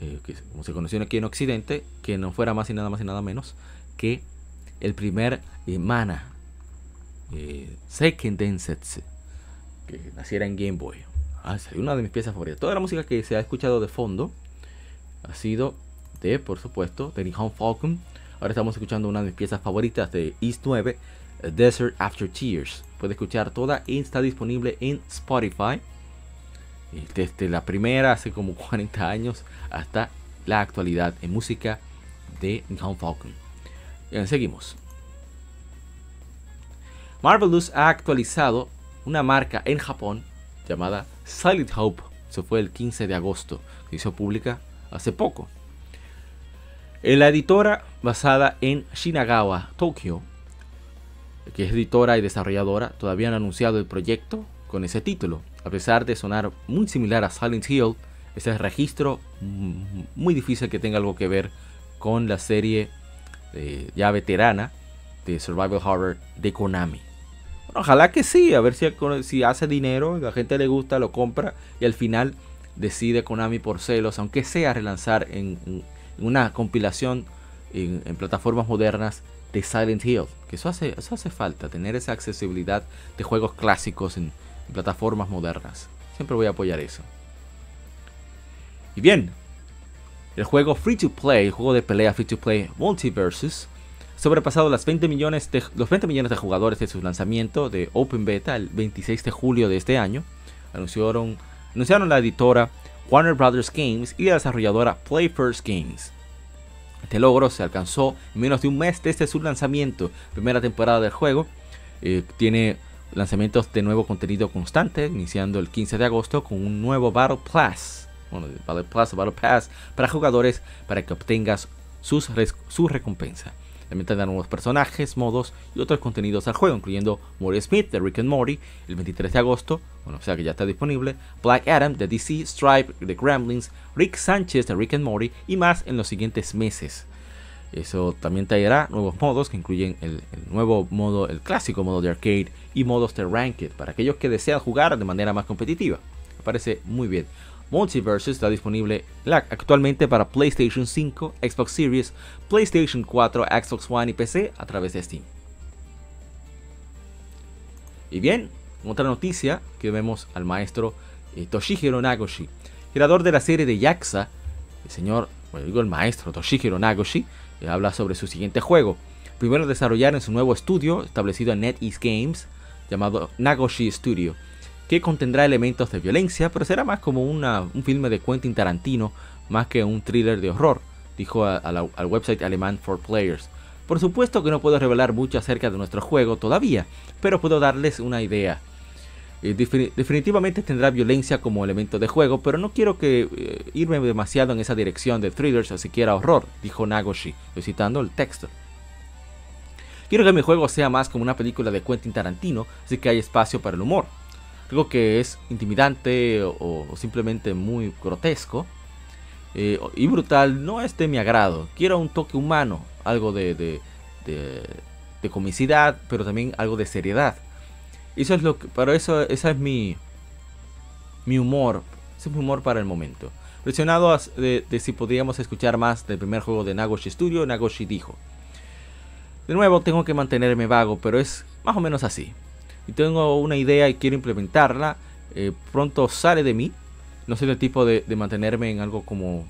Speaker 1: eh, como se conoció aquí en Occidente, que no fuera más y nada más y nada menos que el primer eh, mana eh, Seiken Densetsu que naciera en Game Boy. Ah, una de mis piezas favoritas. Toda la música que se ha escuchado de fondo ha sido de, por supuesto, de Nihon Falcon. Ahora estamos escuchando una de mis piezas favoritas de East 9, Desert After Tears. Puede escuchar toda y está disponible en Spotify desde la primera hace como 40 años hasta la actualidad en música de Nihon Falcon. Seguimos. Marvelous ha actualizado una marca en Japón llamada Silent Hope. Eso fue el 15 de agosto, que hizo pública hace poco. La editora basada en Shinagawa, Tokio, que es editora y desarrolladora, todavía han anunciado el proyecto con ese título. A pesar de sonar muy similar a Silent Hill, ese registro muy difícil que tenga algo que ver con la serie eh, ya veterana de Survival Horror de Konami. ojalá que sí, a ver si, hace dinero, la gente le gusta, lo compra y al final decide Konami por celos, aunque sea relanzar en, una compilación en, plataformas modernas de Silent Hill. Que eso hace, eso hace falta, tener esa accesibilidad de juegos clásicos en, plataformas modernas. Siempre voy a apoyar eso. Y bien, el juego Free to Play, el juego de pelea Free to Play Multiversus, ha sobrepasado las 20 millones de, los 20 millones de jugadores de su lanzamiento de Open Beta el 26 de julio de este año. Anunciaron anunciaron la editora Warner Brothers Games y la desarrolladora Play First Games. Este logro se alcanzó en menos de un mes desde su lanzamiento, primera temporada del juego. Eh, tiene lanzamientos de nuevo contenido constante, iniciando el 15 de agosto con un nuevo Battle Pass, bueno, para jugadores para que obtengas sus, su recompensa. También tendrán nuevos personajes, modos y otros contenidos al juego, incluyendo Morty Smith de Rick and Morty el 23 de agosto, bueno, o sea que ya está disponible, Black Adam de DC, Stripe de Gremlins, Rick Sánchez de Rick and Morty y más en los siguientes meses. Eso también traerá nuevos modos que incluyen el, nuevo modo, el clásico modo de arcade y modos de ranked para aquellos que desean jugar de manera más competitiva. Me parece muy bien. Multiverse está disponible actualmente para PlayStation 5, Xbox Series, PlayStation 4, Xbox One y PC a través de Steam. Y bien, otra noticia que vemos al maestro eh, Toshihiro Nagoshi, creador de la serie de Yakuza, el señor, bueno, digo el maestro Toshihiro Nagoshi, habla sobre su siguiente juego. Primero desarrollar en su nuevo estudio establecido en NetEase Games, llamado Nagoshi Studio que contendrá elementos de violencia, pero será más como un filme de Quentin Tarantino más que un thriller de horror, dijo al website alemán For Players. Por supuesto que no puedo revelar mucho acerca de nuestro juego todavía, pero puedo darles una idea. Eh, definitivamente tendrá violencia como elemento de juego, pero no quiero que eh, irme demasiado en esa dirección de thrillers o siquiera horror, dijo Nagoshi, citando el texto. Quiero que mi juego sea más como una película de Quentin Tarantino, así que hay espacio para el humor algo que es intimidante o, simplemente muy grotesco eh, y brutal no es de mi agrado. Quiero un toque humano, algo de, de, de, comicidad, pero también algo de seriedad. Eso es lo que, para eso, esa es mi, mi humor, ese es mi humor para el momento. Presionado de, si podríamos escuchar más del primer juego de Nagoshi Studio, Nagoshi dijo. De nuevo, tengo que mantenerme vago, pero es más o menos así y tengo una idea y quiero implementarla, eh, pronto sale de mí. No soy el tipo de, mantenerme en algo como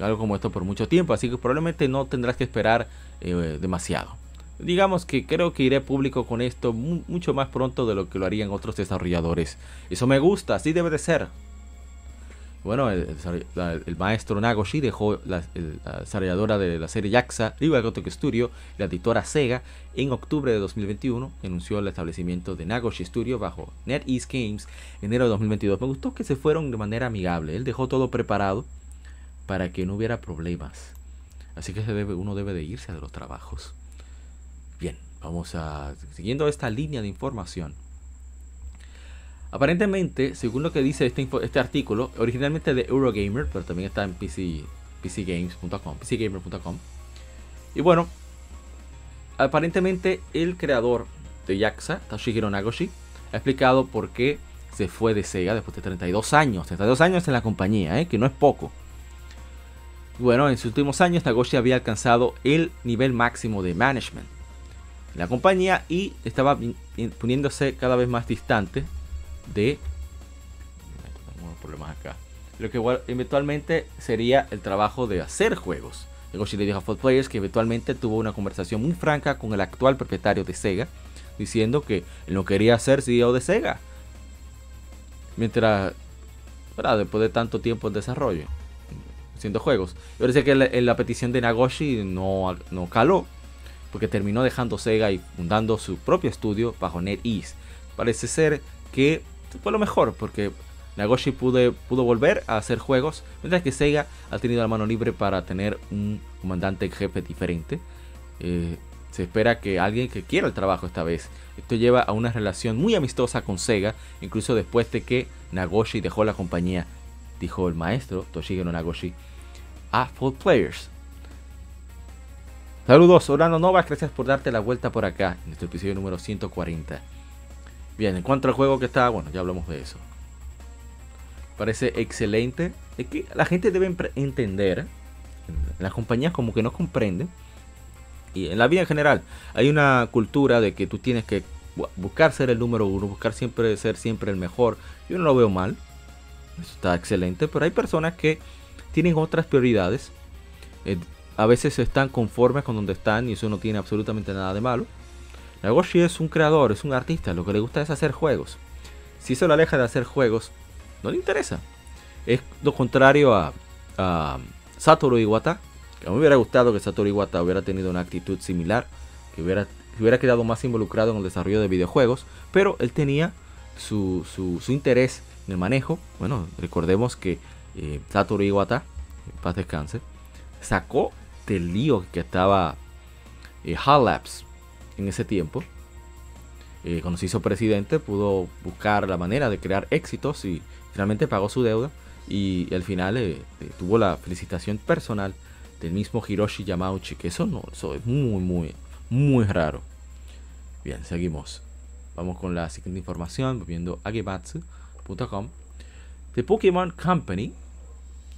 Speaker 1: algo como esto por mucho tiempo, así que probablemente no tendrás que esperar eh, demasiado. Digamos que creo que iré público con esto mucho más pronto de lo que lo harían otros desarrolladores. Eso me gusta, así debe de ser. Bueno, el, maestro Nagoshi dejó la, desarrolladora de la serie Yakuza, Rival Gotoku Studio, la editora Sega, en octubre de 2021. Anunció el establecimiento de Nagoshi Studio bajo NetEase Games en enero de 2022. Me gustó que se fueron de manera amigable. Él dejó todo preparado para que no hubiera problemas. Así que uno debe de irse de los trabajos. Bien, vamos a... Siguiendo esta línea de información. Aparentemente, según lo que dice este, este artículo, originalmente de Eurogamer, pero también está en PC, PCGames.com, PCGamer.com. Y bueno, aparentemente el creador de Yakuza, Toshihiro Nagoshi, ha explicado por qué se fue de Sega después de 32 años. 32 años en la compañía, ¿eh? que no es poco. Bueno, en sus últimos años Nagoshi había alcanzado el nivel máximo de management en la compañía y estaba poniéndose cada vez más distante de problemas acá. Lo que eventualmente sería el trabajo de hacer juegos. Yoshi le dijo a Foot Players que eventualmente tuvo una conversación muy franca con el actual propietario de Sega, diciendo que no quería ser CEO de Sega. Mientras, después de tanto tiempo en desarrollo, haciendo juegos. Y parece que la, la, petición de Nagoshi no, no caló, porque terminó dejando Sega y fundando su propio estudio bajo NetEase. Parece ser que fue lo mejor porque Nagoshi pudo, pudo volver a hacer juegos, mientras que Sega ha tenido la mano libre para tener un comandante jefe diferente. Eh, se espera que alguien que quiera el trabajo esta vez. Esto lleva a una relación muy amistosa con Sega, incluso después de que Nagoshi dejó la compañía, dijo el maestro Toshiguro Nagoshi, a Full Players. Saludos, Orlando Novas, gracias por darte la vuelta por acá en este episodio número 140. Bien, en cuanto al juego que está, bueno, ya hablamos de eso. Parece excelente. Es que la gente debe entender. Las compañías como que no comprenden. Y en la vida en general hay una cultura de que tú tienes que buscar ser el número uno, buscar siempre ser siempre el mejor. Yo no lo veo mal. Eso está excelente. Pero hay personas que tienen otras prioridades. Eh, a veces están conformes con donde están y eso no tiene absolutamente nada de malo. Nagoshi es un creador, es un artista, lo que le gusta es hacer juegos. Si eso lo aleja de hacer juegos, no le interesa. Es lo contrario a, a Satoru Iwata, que a mí me hubiera gustado que Satoru Iwata hubiera tenido una actitud similar, que hubiera, hubiera quedado más involucrado en el desarrollo de videojuegos, pero él tenía su, su, interés en el manejo. Bueno, recordemos que eh, Satoru Iwata, paz descanse, sacó del lío que estaba eh, Labs en ese tiempo. Eh, cuando se hizo presidente, pudo buscar la manera de crear éxitos y finalmente pagó su deuda. Y, al final eh, eh, tuvo la felicitación personal del mismo Hiroshi Yamauchi, que eso no, eso es muy, muy, muy raro. Bien, seguimos. Vamos con la siguiente información, viendo agematsu.com. The Pokémon Company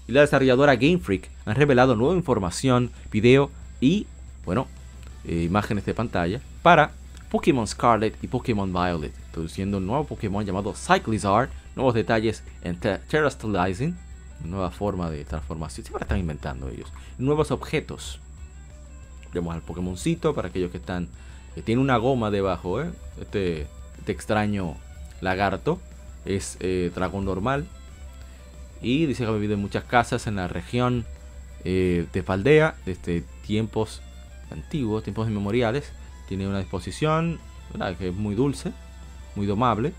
Speaker 1: y la desarrolladora Game Freak han revelado nueva información, video y, bueno, eh, imágenes de pantalla para Pokémon Scarlet y Pokémon Violet, produciendo un nuevo Pokémon llamado Cyclizar, nuevos detalles en Terastallizing, nueva forma de transformación, siempre están inventando ellos, nuevos objetos. Vemos al Pokémoncito para aquellos que están, que tiene una goma debajo, ¿eh? este, este extraño lagarto, es eh, dragón normal, y dice que ha vivido en muchas casas en la región eh, de Faldea desde tiempos antiguos, tiempos inmemoriales. Tiene una disposición que es muy dulce, muy domable.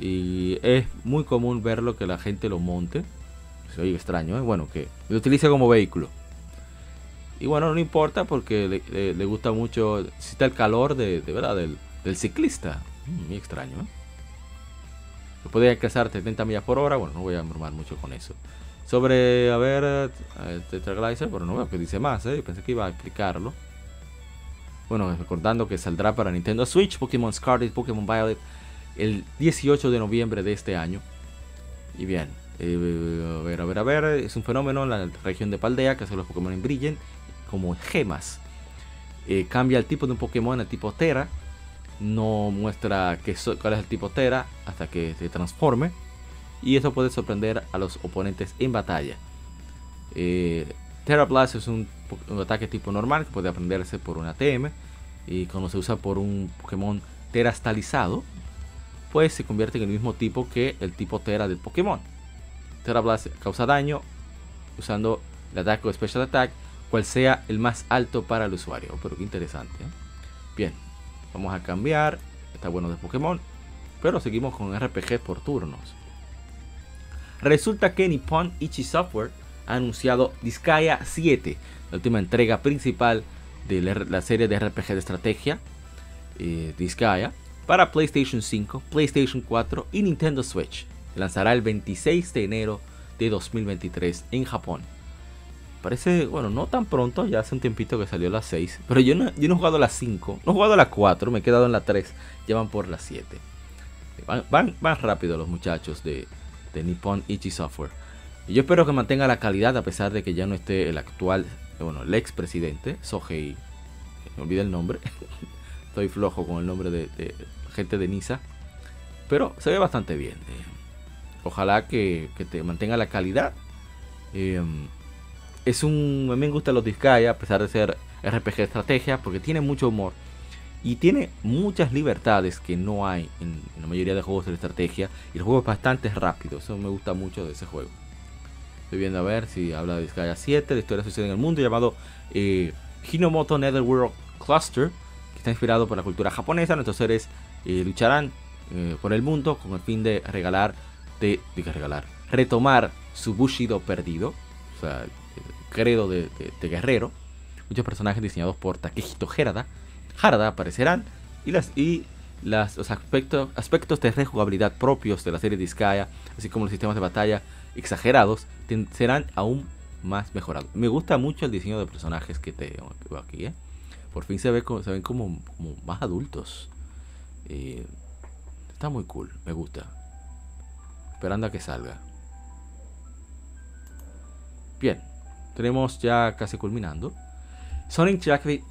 Speaker 1: Y es muy común verlo que la gente lo monte. Se oye extraño, ¿eh? bueno, que lo utilice como vehículo. Y bueno, no importa porque le, gusta mucho, está el calor de, verdad del, ciclista. Mm, muy extraño, ¿eh? Puede alcanzar 70 millas por hora. Bueno, no voy a bromar mucho con eso. Sobre, a ver, Tetraglycer, pero no veo que dice más, ¿eh? Pensé que iba a explicarlo. Bueno, recordando que saldrá para Nintendo Switch, Pokémon Scarlet, Pokémon Violet el 18 de noviembre de este año. Y bien, eh, a ver, a ver, a ver, es un fenómeno en la región de Paldea que hace los Pokémon brillen como gemas. Eh, cambia el tipo de un Pokémon a tipo Tera no muestra que cuál es el tipo Tera hasta que se transforme. Y eso puede sorprender a los oponentes en batalla. Eh, Terra Blast es un, ataque tipo normal que puede aprenderse por una TM. Y cuando se usa por un Pokémon terastalizado, pues se convierte en el mismo tipo que el tipo Tera del Pokémon. Terra Blast causa daño usando el ataque o Special Attack, cual sea el más alto para el usuario. Pero qué interesante. ¿eh? Bien, Vamos a cambiar. Está bueno de Pokémon. Pero seguimos con RPG por turnos. Resulta que Nippon Ichi Software ha anunciado Disgaea 7, la última entrega principal de la serie de RPG de estrategia eh, para PlayStation 5, PlayStation 4 y Nintendo Switch. lanzará el 26 de enero de 2023 en Japón. Parece, bueno, no tan pronto, ya hace un tiempito que salió la 6. Pero yo no, yo no he jugado la 5, no he jugado la 4, me he quedado en la 3. Llevan por la 7. Van, van, rápido los muchachos de, de Nippon Ichi Software. Y yo espero que mantenga la calidad a pesar de que ya no esté el actual, bueno, el ex presidente, Sohei. Me olvidé el nombre. Estoy flojo con el nombre de, gente de Nisa. Pero se ve bastante bien. Eh. ojalá que, que, te mantenga la calidad. Eh, es un. A mí me gustan los Disgaea, a pesar de ser RPG de estrategia, porque tiene mucho humor. Y tiene muchas libertades que no hay en, la mayoría de juegos de estrategia. Y el juego es bastante rápido. Eso me gusta mucho de ese juego. Estoy viendo a ver si habla de Disgaea 7. La historia sucede en el mundo llamado eh, Hinomoto Netherworld Cluster. Que está inspirado por la cultura japonesa. Nuestros seres eh, lucharán eh, por el mundo con el fin de regalar. De, regalar. Retomar su Bushido perdido. Credo de, guerrero. Muchos personajes diseñados por Takehito Harada, Harada aparecerán y, las, y las, los aspectos, aspectos de rejugabilidad propios de la serie Disgaea, así como los sistemas de batalla exagerados, serán aún más mejorados. Me gusta mucho el diseño de personajes que te veo aquí. ¿eh? Por fin se, ve, se ven como, más adultos. Eh, está muy cool, me gusta. Esperando a que salga. Bien, tenemos ya casi culminando. Sony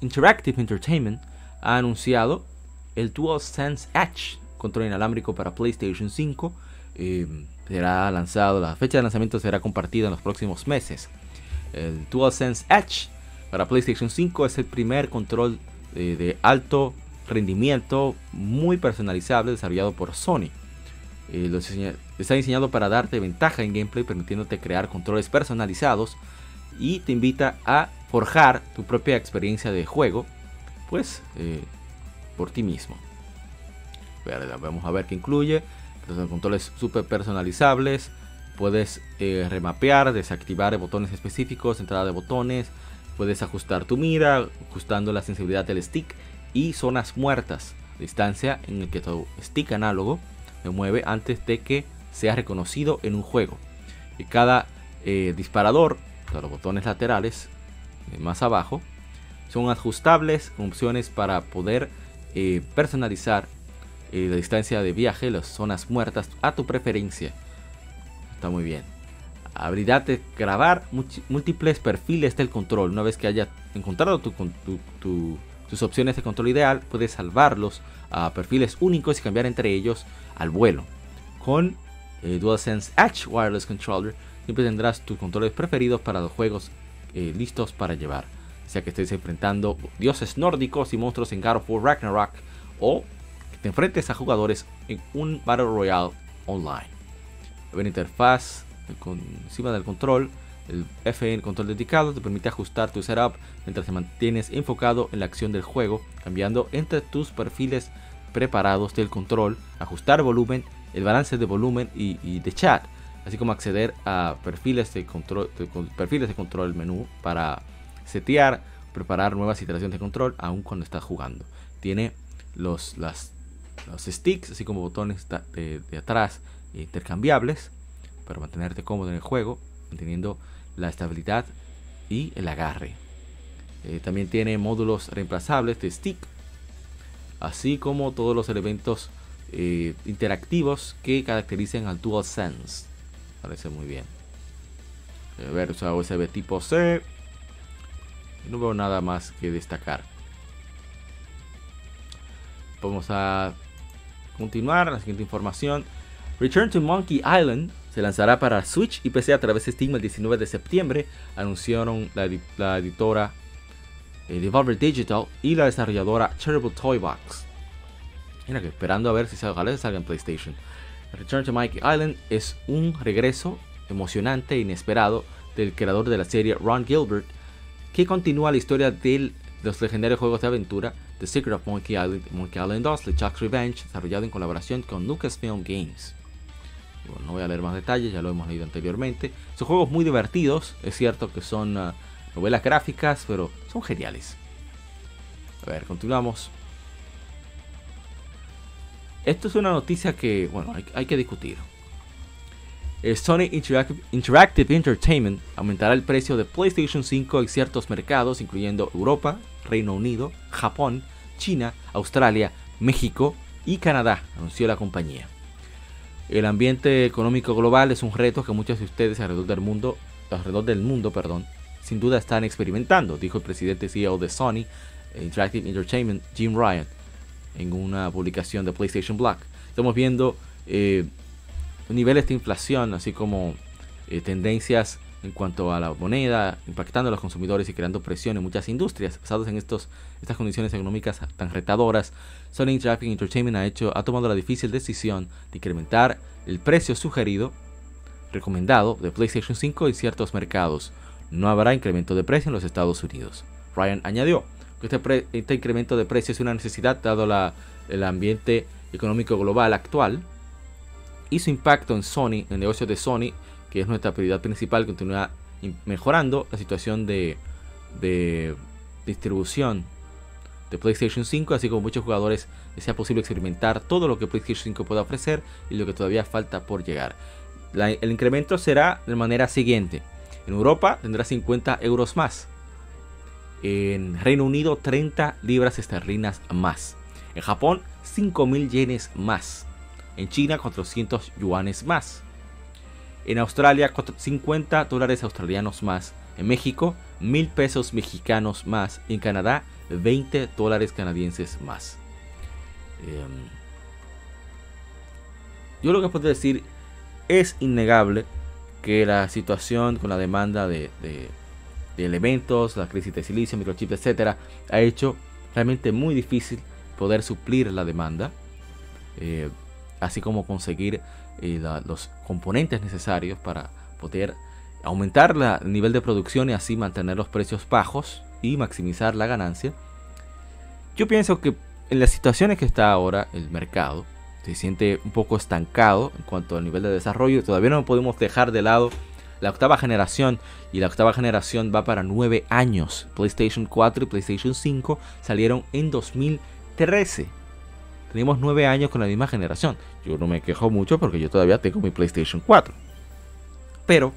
Speaker 1: Interactive Entertainment ha anunciado el DualSense Edge, control inalámbrico para PlayStation 5. Eh, será lanzado, la fecha de lanzamiento será compartida en los próximos meses. El DualSense Edge para PlayStation 5 es el primer control eh, de alto rendimiento, muy personalizable, desarrollado por Sony. Eh, está diseñado para darte ventaja en gameplay, permitiéndote crear controles personalizados y te invita a forjar tu propia experiencia de juego, pues eh, por ti mismo. Vamos a ver qué incluye. Los controles super personalizables. Puedes eh, remapear, desactivar botones específicos, entrada de botones. Puedes ajustar tu mira, ajustando la sensibilidad del stick y zonas muertas. Distancia en el que tu stick análogo se mueve antes de que sea reconocido en un juego. Y cada eh, disparador, los botones laterales eh, más abajo, son ajustables con opciones para poder personalizar la distancia de viaje, las zonas muertas a tu preferencia. Está muy bien. Habilidad de grabar múltiples perfiles del control. Una vez que haya encontrado tus opciones de control ideal, puedes salvarlos a perfiles únicos y cambiar entre ellos al vuelo. Con eh, DualSense Edge Wireless Controller, siempre tendrás tus controles preferidos para los juegos eh, listos para llevar. Sea que estés enfrentando dioses nórdicos y monstruos en God of Ragnarok o te enfrentes a jugadores en un Battle Royale online. La interfaz encima del control, el FN control dedicado te permite ajustar tu setup mientras te mantienes enfocado en la acción del juego, cambiando entre tus perfiles preparados del control, ajustar volumen, el balance de volumen y, de chat, así como acceder a perfiles de control, perfiles de control menú para setear, preparar nuevas iteraciones de control aún cuando estás jugando. Tiene los, las los sticks, así como botones de, atrás intercambiables para mantenerte cómodo en el juego, manteniendo la estabilidad y el agarre. Eh, también tiene módulos reemplazables de stick, así como todos los elementos eh, interactivos que caracterizan al DualSense. Parece muy bien. A ver, usa USB tipo C. No veo nada más que destacar. Vamos a continuar, la siguiente información. Return to Monkey Island se lanzará para Switch y PC a través de Steam el 19 de septiembre, anunciaron la, editora eh, Devolver Digital y la desarrolladora Terrible Toy Box. Mira que esperando a ver si salga, salga en PlayStation. Return to Monkey Island es un regreso emocionante e inesperado del creador de la serie Ron Gilbert, que continúa la historia de los legendarios juegos de aventura The Secret of Monkey Island, Monkey Island 2, LeChuck's Revenge, desarrollado en colaboración con Lucasfilm Games. No voy a leer más detalles, ya lo hemos leído anteriormente. Son juegos muy divertidos, es cierto que son uh, novelas gráficas, pero son geniales. A ver, continuamos. Esto es una noticia que, bueno, hay, que discutir. Eh, Sony Interactive Entertainment aumentará el precio de PlayStation 5 en ciertos mercados, incluyendo Europa, Reino Unido, Japón, China, Australia, México y Canadá, anunció la compañía. El ambiente económico global es un reto que muchos de ustedes alrededor del mundo, alrededor del mundo, perdón, sin duda están experimentando, dijo el presidente CEO de Sony Interactive Entertainment, Jim Ryan, en una publicación de PlayStation Black. Estamos viendo eh, niveles de inflación, así como eh, tendencias en cuanto a la moneda, impactando a los consumidores y creando presión en muchas industrias. Basados en estos, estas condiciones económicas tan retadoras, Sony Interactive Entertainment ha, hecho, ha tomado la difícil decisión de incrementar el precio sugerido, recomendado, de PlayStation 5 en ciertos mercados. No habrá incremento de precio en los Estados Unidos. Ryan añadió este, este incremento de precio es una necesidad dado el ambiente económico global actual y su impacto en Sony, en el negocio de Sony que es nuestra prioridad principal, continúa mejorando la situación de, distribución de PlayStation 5, así como muchos jugadores sea posible experimentar todo lo que PlayStation 5 pueda ofrecer y lo que todavía falta por llegar. el incremento será de manera siguiente. En Europa tendrá 50 euros más. En Reino Unido 30 libras esterlinas más. En Japón 5.000 yenes más. En China 400 yuanes más. En Australia, 50 dólares australianos más. En México, 1000 pesos mexicanos más. En Canadá, 20 dólares canadienses más. Em, yo lo que puedo decir es innegable que la situación con la demanda de, elementos, la crisis de silicio, microchips, etcétera, ha hecho realmente muy difícil poder suplir la demanda, eh, así como conseguir eh, los componentes necesarios para poder aumentar el nivel de producción y así mantener los precios bajos y maximizar la ganancia. Yo pienso que en las situaciones que está ahora el mercado, se siente un poco estancado en cuanto al nivel de desarrollo. Todavía no podemos dejar de lado la octava generación y la octava generación va para 9 años. PlayStation 4 y PlayStation 5 salieron en 2013. Tenemos 9 años con la misma generación. Yo no me quejo mucho porque yo todavía tengo mi PlayStation 4. Pero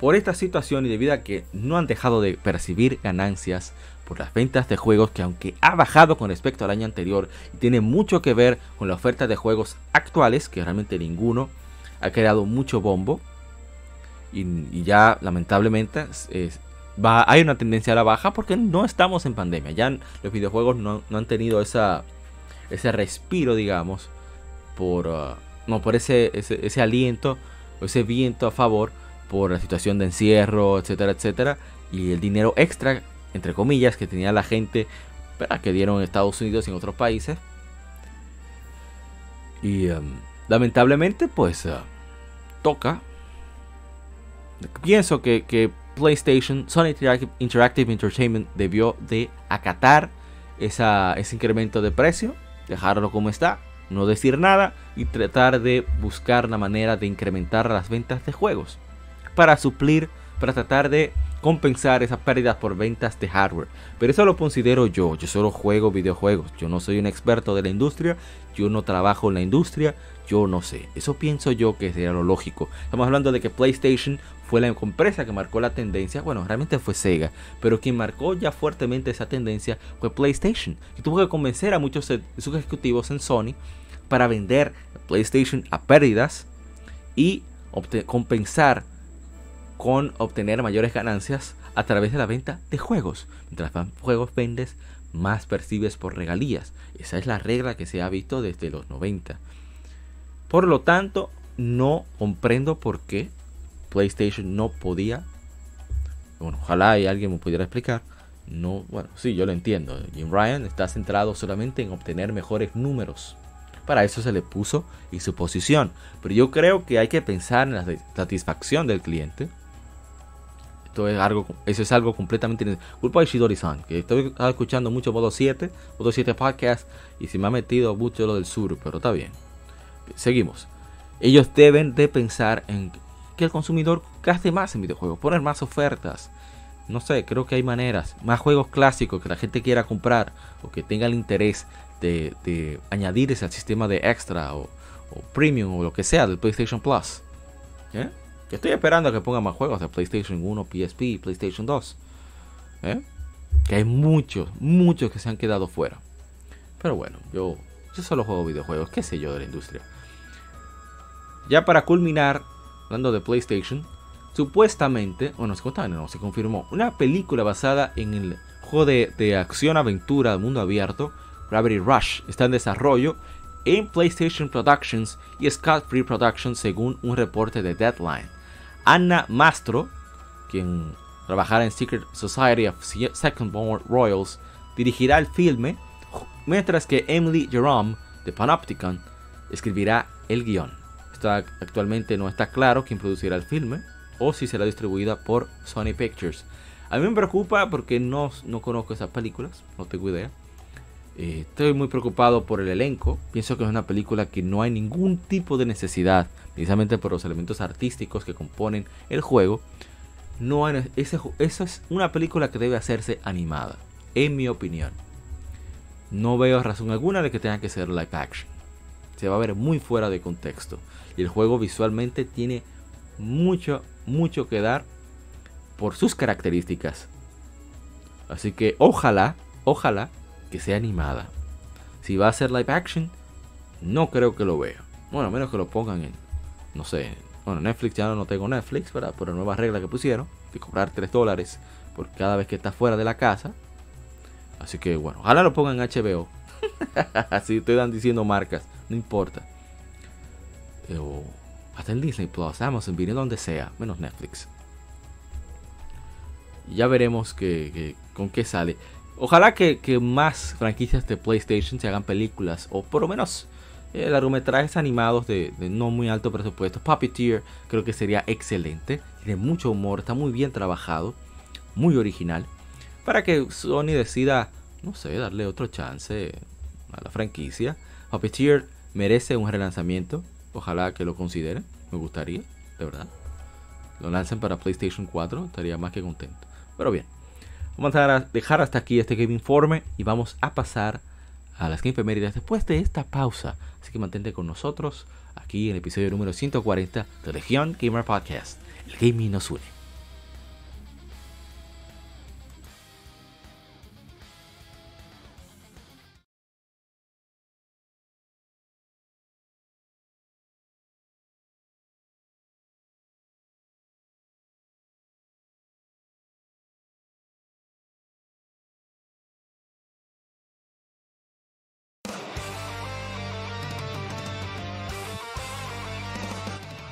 Speaker 1: por esta situación y debido a que no han dejado de percibir ganancias por las ventas de juegos que aunque ha bajado con respecto al año anterior y tiene mucho que ver con la oferta de juegos actuales, que realmente ninguno ha creado mucho bombo y, ya lamentablemente hay una tendencia a la baja porque no estamos en pandemia, ya los videojuegos no, han tenido esa, ese respiro, digamos, por, uh, no, por ese, ese, ese aliento ese viento a favor por la situación de encierro, etcétera, etcétera, y el dinero extra, entre comillas, que tenía la gente que dieron en Estados Unidos y en otros países. Y um, lamentablemente, pues uh, toca. Pienso que, PlayStation, Sony Interactive, Entertainment debió de acatar esa, ese incremento de precio, dejarlo como está, no decir nada y tratar de buscar una manera de incrementar las ventas de juegos para suplir, para tratar de compensar esas pérdidas por ventas de hardware. Pero eso lo considero yo. Yo solo juego videojuegos. Yo no soy un experto de la industria. Yo no trabajo en la industria. Yo no sé. Eso pienso yo que sería lo lógico. Estamos hablando de que PlayStation fue la empresa que marcó la tendencia. Bueno, realmente fue Sega. Pero quien marcó ya fuertemente esa tendencia fue PlayStation. Y tuvo que convencer a muchos de sus ejecutivos en Sony para vender PlayStation a pérdidas y compensar con obtener mayores ganancias a través de la venta de juegos. Mientras más juegos vendes, más percibes por regalías. Esa es la regla que se ha visto desde los 90. Por lo tanto, no comprendo por qué PlayStation no podía. Bueno, ojalá alguien me pudiera explicar. No, bueno, sí, yo lo entiendo. Jim Ryan está centrado solamente en obtener mejores números. Para eso se le puso y su posición. Pero yo creo que hay que pensar en la satisfacción del cliente es algo, eso es algo completamente culpa de Shidori-san, que estoy escuchando mucho Modo 7, Modo 7 Podcast y se me ha metido mucho lo del sur, pero está bien. Seguimos. Ellos deben de pensar en que el consumidor gaste más en videojuegos, poner más ofertas. No sé, creo que hay maneras, más juegos clásicos que la gente quiera comprar o que tenga el interés de, de añadirse al sistema de extra o, premium o lo que sea del PlayStation Plus. ¿Eh? Estoy esperando a que pongan más juegos de PlayStation 1, PSP y PlayStation 2. ¿Eh? Que hay muchos, muchos que se han quedado fuera. Pero bueno, yo, yo solo juego videojuegos, qué sé yo de la industria. Ya para culminar, hablando de PlayStation, supuestamente, bueno, no se confirmó, una película basada en el juego de, acción-aventura de mundo abierto, Gravity Rush, está en desarrollo en PlayStation Productions y Scott Free Productions según un reporte de Deadline. Anna Mastro, quien trabajará en Secret Society of Second Born Royals, dirigirá el filme, mientras que Emily Jerome, de Panopticon, escribirá el guion. Está, actualmente no está claro quién producirá el filme o si será distribuida por Sony Pictures. A mí me preocupa porque no, no conozco esas películas, no tengo idea. Eh, estoy muy preocupado por el elenco. Pienso que es una película que no hay ningún tipo de necesidad, precisamente por los elementos artísticos que componen el juego. No hay, eso es una película que debe hacerse animada, en mi opinión. No veo razón alguna de que tenga que ser live action. Se va a ver muy fuera de contexto. Y el juego visualmente tiene mucho, mucho que dar por sus características. Así que ojalá, ojalá que sea animada. Si va a ser live action, no creo que lo vea. Bueno, a menos que lo pongan en, no sé, bueno, Netflix ya no tengo Netflix, ¿verdad? Por la nueva regla que pusieron, de cobrar 3 dólares por cada vez que está fuera de la casa. Así que bueno, ojalá lo pongan en HBO. Así estoy diciendo marcas, no importa. O hasta en Disney Plus, Amazon, viene donde sea, menos Netflix. ya veremos que, con qué sale. Ojalá que, más franquicias de PlayStation se hagan películas o por lo menos eh, largometrajes animados de, de, no muy alto presupuesto. Puppeteer creo que sería excelente. Tiene mucho humor, está muy bien trabajado, muy original. Para que Sony decida, no sé, darle otro chance a la franquicia. Puppeteer merece un relanzamiento. Ojalá que lo consideren. Me gustaría, de verdad. Lo lancen para PlayStation 4, estaría más que contento. Pero bien, vamos a dejar hasta aquí este Game Informe y vamos a pasar a las Game Efemérides después de esta pausa. Así que mantente con nosotros aquí en el episodio número 140 de Legion Gamer Podcast. El gaming nos une.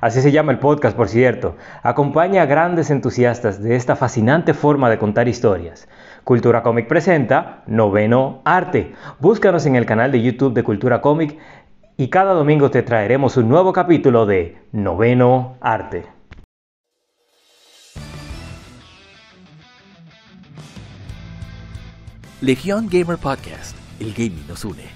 Speaker 3: Así se llama el podcast, por cierto. Acompaña a grandes entusiastas de esta fascinante forma de contar historias. Cultura Comic presenta Noveno Arte. Búscanos en el canal de YouTube de Cultura Comic y cada domingo te traeremos un nuevo capítulo de Noveno Arte.
Speaker 2: Legión Gamer Podcast. El gaming nos une.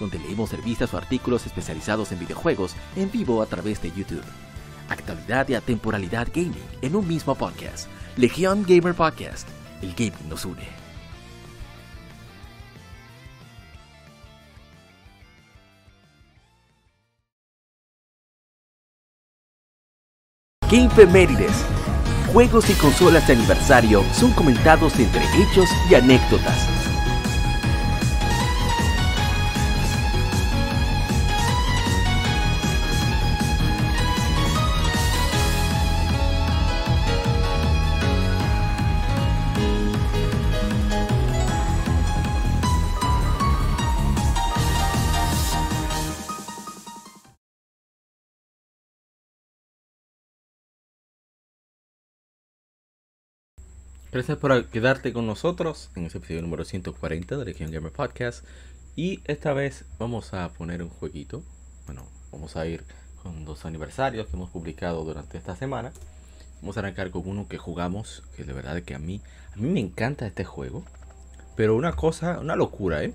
Speaker 2: donde leemos revistas o artículos especializados en videojuegos en vivo a través de YouTube. Actualidad y atemporalidad gaming en un mismo podcast. Legion Gamer Podcast. El gaming nos une. Gamefemérides. Juegos y consolas de aniversario son comentados entre hechos y anécdotas
Speaker 1: Gracias por quedarte con nosotros en este episodio número 140 de Legion Gamer Podcast. Y esta vez vamos a poner un jueguito. Bueno, vamos a ir con dos aniversarios que hemos publicado durante esta semana. Vamos a arrancar con uno que jugamos, que de verdad que a mí, a mí me encanta este juego. Pero una cosa, una locura, ¿eh?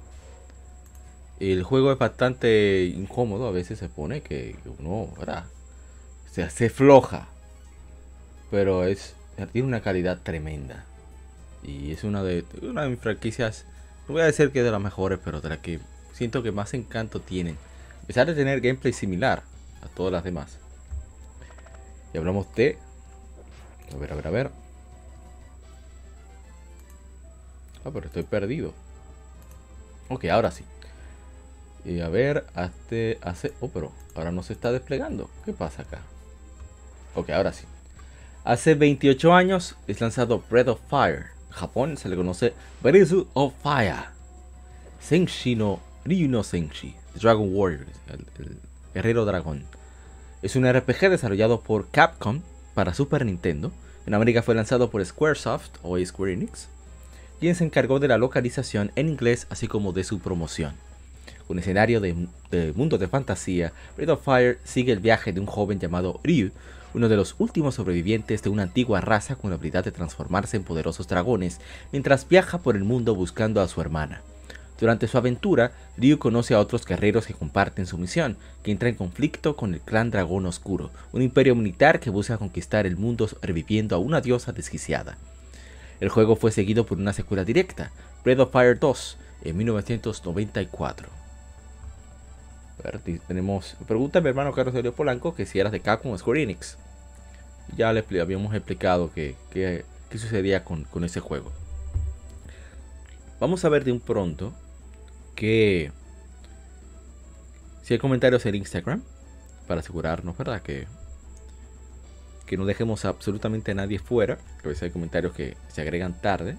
Speaker 1: El juego es bastante incómodo, a veces se pone que uno, ¿verdad? Se hace floja. Pero es tiene una calidad tremenda. Y es una de, una de mis franquicias, no voy a decir que de las mejores, pero de las que siento que más encanto tienen. A pesar de tener gameplay similar a todas las demás. Y hablamos de A ver, a ver, a ver. Ah, pero estoy perdido. Ok, ahora sí. Y a ver, hace, hace... Oh, pero ahora no se está desplegando. ¿Qué pasa acá? Ok, ahora sí. Hace 28 años es lanzado Breath of Fire. En Japón se le conoce Breath of Fire. Senshi no Ryu no Senshi. Dragon Warrior. El, guerrero dragón. Es un RPG desarrollado por Capcom para Super Nintendo. En América fue lanzado por Squaresoft o Square Enix. Quien se encargó de la localización en inglés así como de su promoción un escenario de, mundo de fantasía, Breath of Fire sigue el viaje de un joven llamado Ryu, uno de los últimos sobrevivientes de una antigua raza con la habilidad de transformarse en poderosos dragones, mientras viaja por el mundo buscando a su hermana. Durante su aventura, Ryu conoce a otros guerreros que comparten su misión, que entra en conflicto con el clan Dragón Oscuro, un imperio militar que busca conquistar el mundo reviviendo a una diosa desquiciada. El juego fue seguido por una secuela directa, Breath of Fire 2, en 1994 tenemos. Pregunta a mi hermano Carlos Elio Polanco que si eras de Capcom o Square Enix. Ya le habíamos explicado qué que, sucedía con, ese juego. Vamos a ver de un pronto que. Si hay comentarios en Instagram. Para asegurarnos, ¿verdad? Que. Que no dejemos absolutamente a nadie fuera. a veces hay comentarios que se agregan tarde.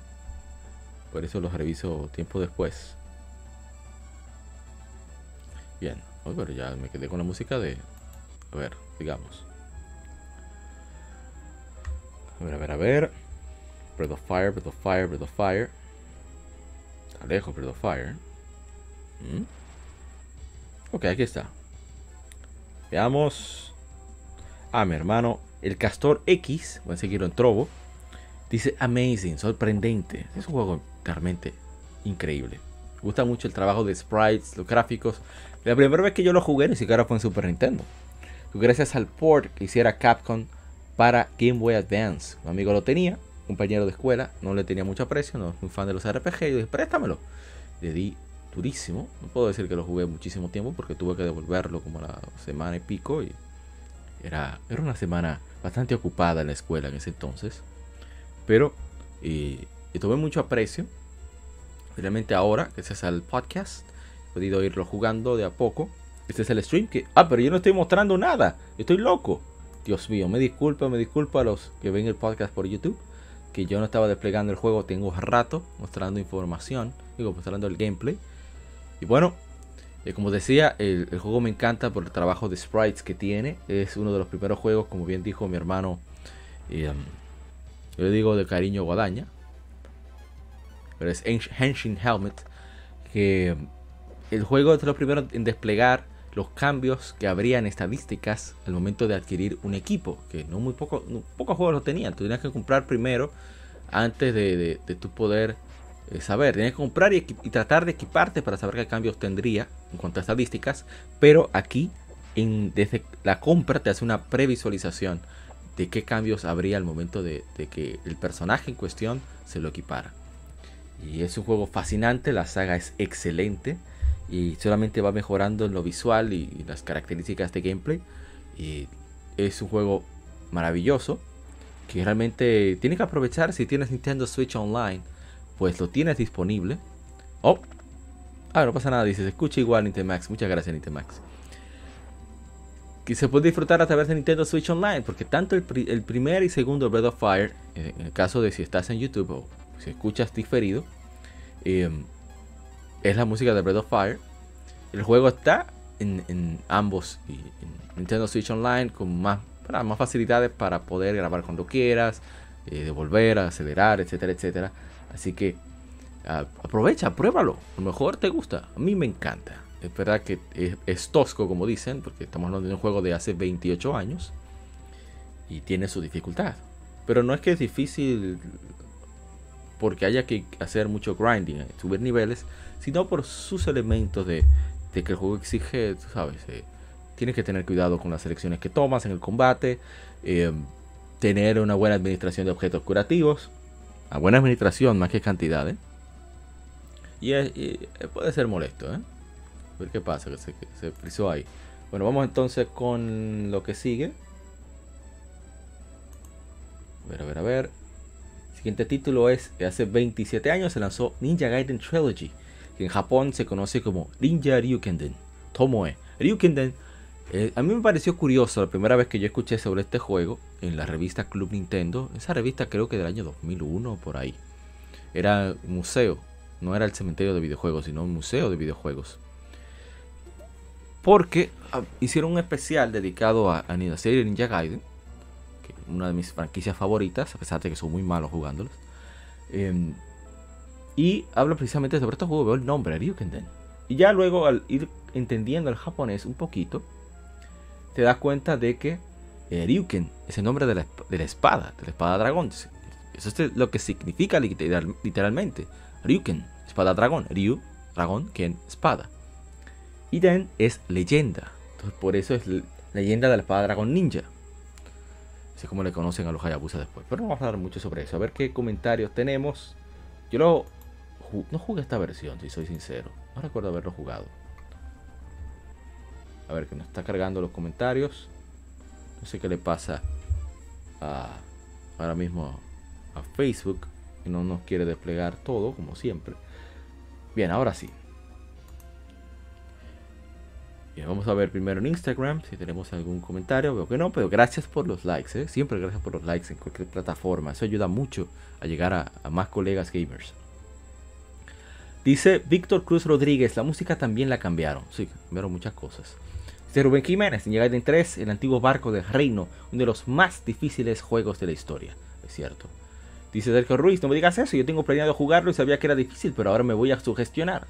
Speaker 1: Por eso los reviso tiempo después. Bien, pero ya me quedé con la música de. A ver, digamos. A ver, a ver, a ver. Breath of Fire, Breath of Fire, Breath of Fire. Alejo, Breath of Fire. ¿Mm? Ok, aquí está. Veamos. Ah, mi hermano, el Castor X, voy a seguirlo en Trovo. Dice amazing, sorprendente. Es un juego realmente increíble. Me gusta mucho el trabajo de sprites, los gráficos. La primera vez que yo lo jugué ni siquiera fue en Super Nintendo. Gracias al port que hiciera Capcom para Game Boy Advance. Un amigo lo tenía, un compañero de escuela, no le tenía mucho aprecio, no es muy fan de los RPG. Y dije, préstamelo. Le di durísimo. No puedo decir que lo jugué muchísimo tiempo porque tuve que devolverlo como la semana y pico. Y era, era una semana bastante ocupada en la escuela en ese entonces. Pero y, y tuve mucho aprecio. Realmente ahora, gracias al podcast, podido irlo jugando de a poco. Este es el stream que... Ah, pero yo no estoy mostrando nada. estoy loco. Dios mío, me disculpa, me disculpa a los que ven el podcast por YouTube. Que yo no estaba desplegando el juego. Tengo rato mostrando información. Digo, mostrando el gameplay. Y bueno, eh, como decía, el, juego me encanta por el trabajo de sprites que tiene. Es uno de los primeros juegos, como bien dijo mi hermano. Um, yo le digo de cariño Guadaña. Pero es Henshin Helmet. Que el juego es lo primero en desplegar los cambios que habría en estadísticas al momento de adquirir un equipo, que no muy poco, pocos juegos lo tenían, tú tenías que comprar primero antes de, tu poder eh, saber, tenías que comprar y, tratar de equiparte para saber qué cambios tendría en cuanto a estadísticas, pero aquí desde la compra te hace una previsualización de qué cambios habría al momento de que el personaje en cuestión se lo equipara. Y es un juego fascinante, la saga es excelente y solamente va mejorando en lo visual y, las características de gameplay. Y es un juego maravilloso que realmente tienes que aprovechar si tienes Nintendo Switch Online, pues lo tienes disponible. Oh, ah, no pasa nada, dice, se escucha igual Nintemax. Muchas gracias Nintemax. Que se puede disfrutar a través de Nintendo Switch Online, porque tanto el, primer y segundo Breath of Fire, en el caso de si estás en YouTube o si escuchas diferido, eh, es la música de Breath of Fire. El juego está en, ambos, en Nintendo Switch Online, con más, más facilidades para poder grabar cuando quieras, eh, devolver, acelerar, etcétera, etcétera. Así que aprovecha, pruébalo. A lo mejor te gusta. A mí me encanta. Es verdad que es, tosco, como dicen, porque estamos hablando de un juego de hace 28 años y tiene su dificultad. Pero no es que es difícil porque haya que hacer mucho grinding, subir niveles, sino por sus elementos de, que el juego exige, tú sabes, eh, tienes que tener cuidado con las elecciones que tomas en el combate, eh, tener una buena administración de objetos curativos, a buena administración más que cantidad, ¿eh? y, puede ser molesto, ¿eh? A ver qué pasa, que se, se frizó ahí. Bueno, vamos entonces con lo que sigue. A ver, a ver, a ver. siguiente título es, hace 27 años se lanzó Ninja Gaiden Trilogy, que en Japón se conoce como Ninja Ryukenden, Tomoe. Ryukenden, eh, a mí me pareció curioso la primera vez que yo escuché sobre este juego en la revista Club Nintendo, esa revista creo que del año 2001 por ahí. Era un museo, no era el cementerio de videojuegos, sino un museo de videojuegos. Porque ah, hicieron un especial dedicado a, a la Ninja Gaiden, que una de mis franquicias favoritas, a pesar de que soy muy malo jugándolos. Em, y habla precisamente sobre estos juegos, veo el nombre, Ryukenden. Y ya luego al ir entendiendo el japonés un poquito, te das cuenta de que eh, Ryuken es el nombre de la, de la, espada, de la espada dragón. Eso es lo que significa literal, literalmente. Ryuken, espada dragón. Ryu, dragón, Ken, espada. Y Den es leyenda. Entonces por eso es leyenda de la espada dragón ninja. Así como le conocen a los Hayabusa después. Pero no vamos a hablar mucho sobre eso. A ver qué comentarios tenemos. Yo lo, no jugué esta versión, si soy sincero. No recuerdo haberlo jugado. A ver, que nos está cargando los comentarios. No sé qué le pasa a, ahora mismo a Facebook. Que no nos quiere desplegar todo, como siempre. Bien, ahora sí. Bien, vamos a ver primero en Instagram si tenemos algún comentario. Veo que no, pero gracias por los likes. ¿eh? Siempre gracias por los likes en cualquier plataforma. Eso ayuda mucho a llegar a, a más colegas gamers. Dice Víctor Cruz Rodríguez, la música también la cambiaron. Sí, cambiaron muchas cosas. Dice Rubén Jiménez, en Gaiden 3, el antiguo barco del reino, uno de los más difíciles juegos de la historia. Es cierto. Dice Sergio Ruiz, no me digas eso, yo tengo planeado jugarlo y sabía que era difícil, pero ahora me voy a sugestionar.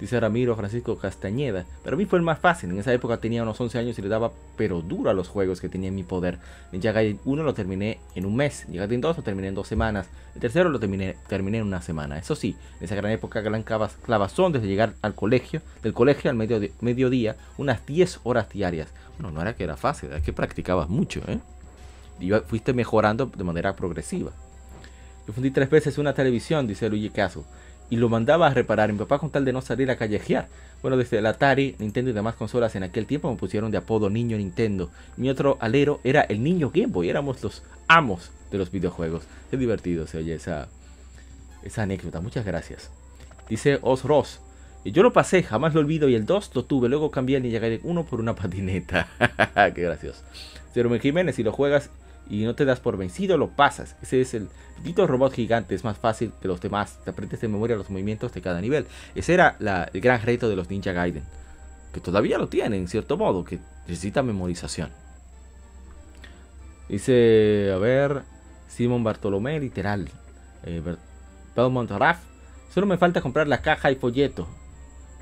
Speaker 1: Dice Ramiro Francisco Castañeda, pero a mí fue el más fácil, en esa época tenía unos 11 años y le daba pero duro a los juegos que tenía en mi poder. Ninja Gaiden 1 lo terminé en un mes, Ninja Gaiden 2 lo terminé en dos semanas, el tercero lo terminé, terminé en una semana. Eso sí, en esa gran época gran clavazón desde llegar al colegio, del colegio al medio, mediodía, unas 10 horas diarias. Bueno, no era que era fácil, era que practicabas mucho, ¿eh? Y fuiste mejorando de manera progresiva. Yo fundí tres veces una televisión, dice Luigi Caso, y lo mandaba a reparar. Mi papá con tal de no salir a callejear. Bueno, desde el Atari, Nintendo y demás consolas en aquel tiempo me pusieron de apodo Niño Nintendo. Mi otro alero era el Niño Game Boy. Éramos los amos de los videojuegos. Qué divertido se oye esa, esa anécdota. Muchas gracias. Dice Os Ross. Y yo lo pasé, jamás lo olvido. Y el 2 lo tuve. Luego cambié el Ninja Gaiden 1 por una patineta. Qué gracioso. Jerome Jiménez, si lo juegas y no te das por vencido, lo pasas. Ese es el Dito robot gigante, es más fácil que los demás. Te aprendes de memoria los movimientos de cada nivel. Ese era el gran reto de los Ninja Gaiden. Que todavía lo tienen, en cierto modo, que necesita memorización. Dice, a ver, Simon Bartolomé, literal. Eh, Belmont Raff. Solo me falta comprar la caja y folleto.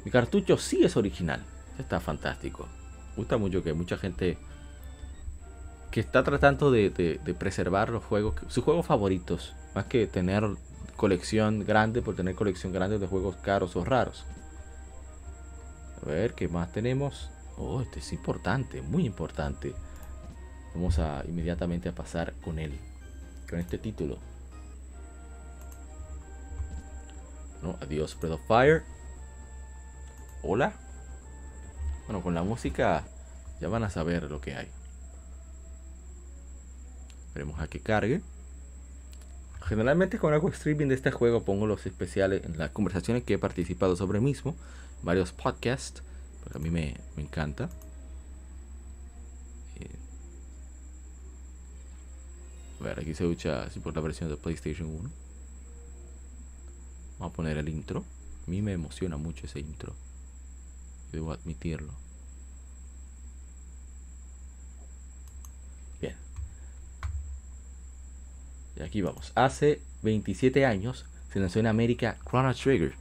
Speaker 1: Mi cartucho sí es original. Está fantástico. Gusta mucho que mucha gente que está tratando de, preservar los juegos, sus juegos favoritos, más que tener colección grande por tener colección grande de juegos caros o raros. A ver, ¿qué más tenemos? Oh, este es importante, muy importante. Vamos a inmediatamente a pasar con él, con este título. No, adiós, Breath of Fire. Hola. Bueno, con la música ya van a saber lo que hay. Veremos a que cargue. Generalmente con hago streaming de este juego pongo los especiales en las conversaciones que he participado sobre mismo. Varios podcasts. Porque a mí me, encanta. Eh, a ver, aquí se escucha así por la versión de PlayStation 1. Vamos a poner el intro. A mí me emociona mucho ese intro. Debo admitirlo. Y aquí vamos. Hace 27 años se lanzó en América Chrono Trigger,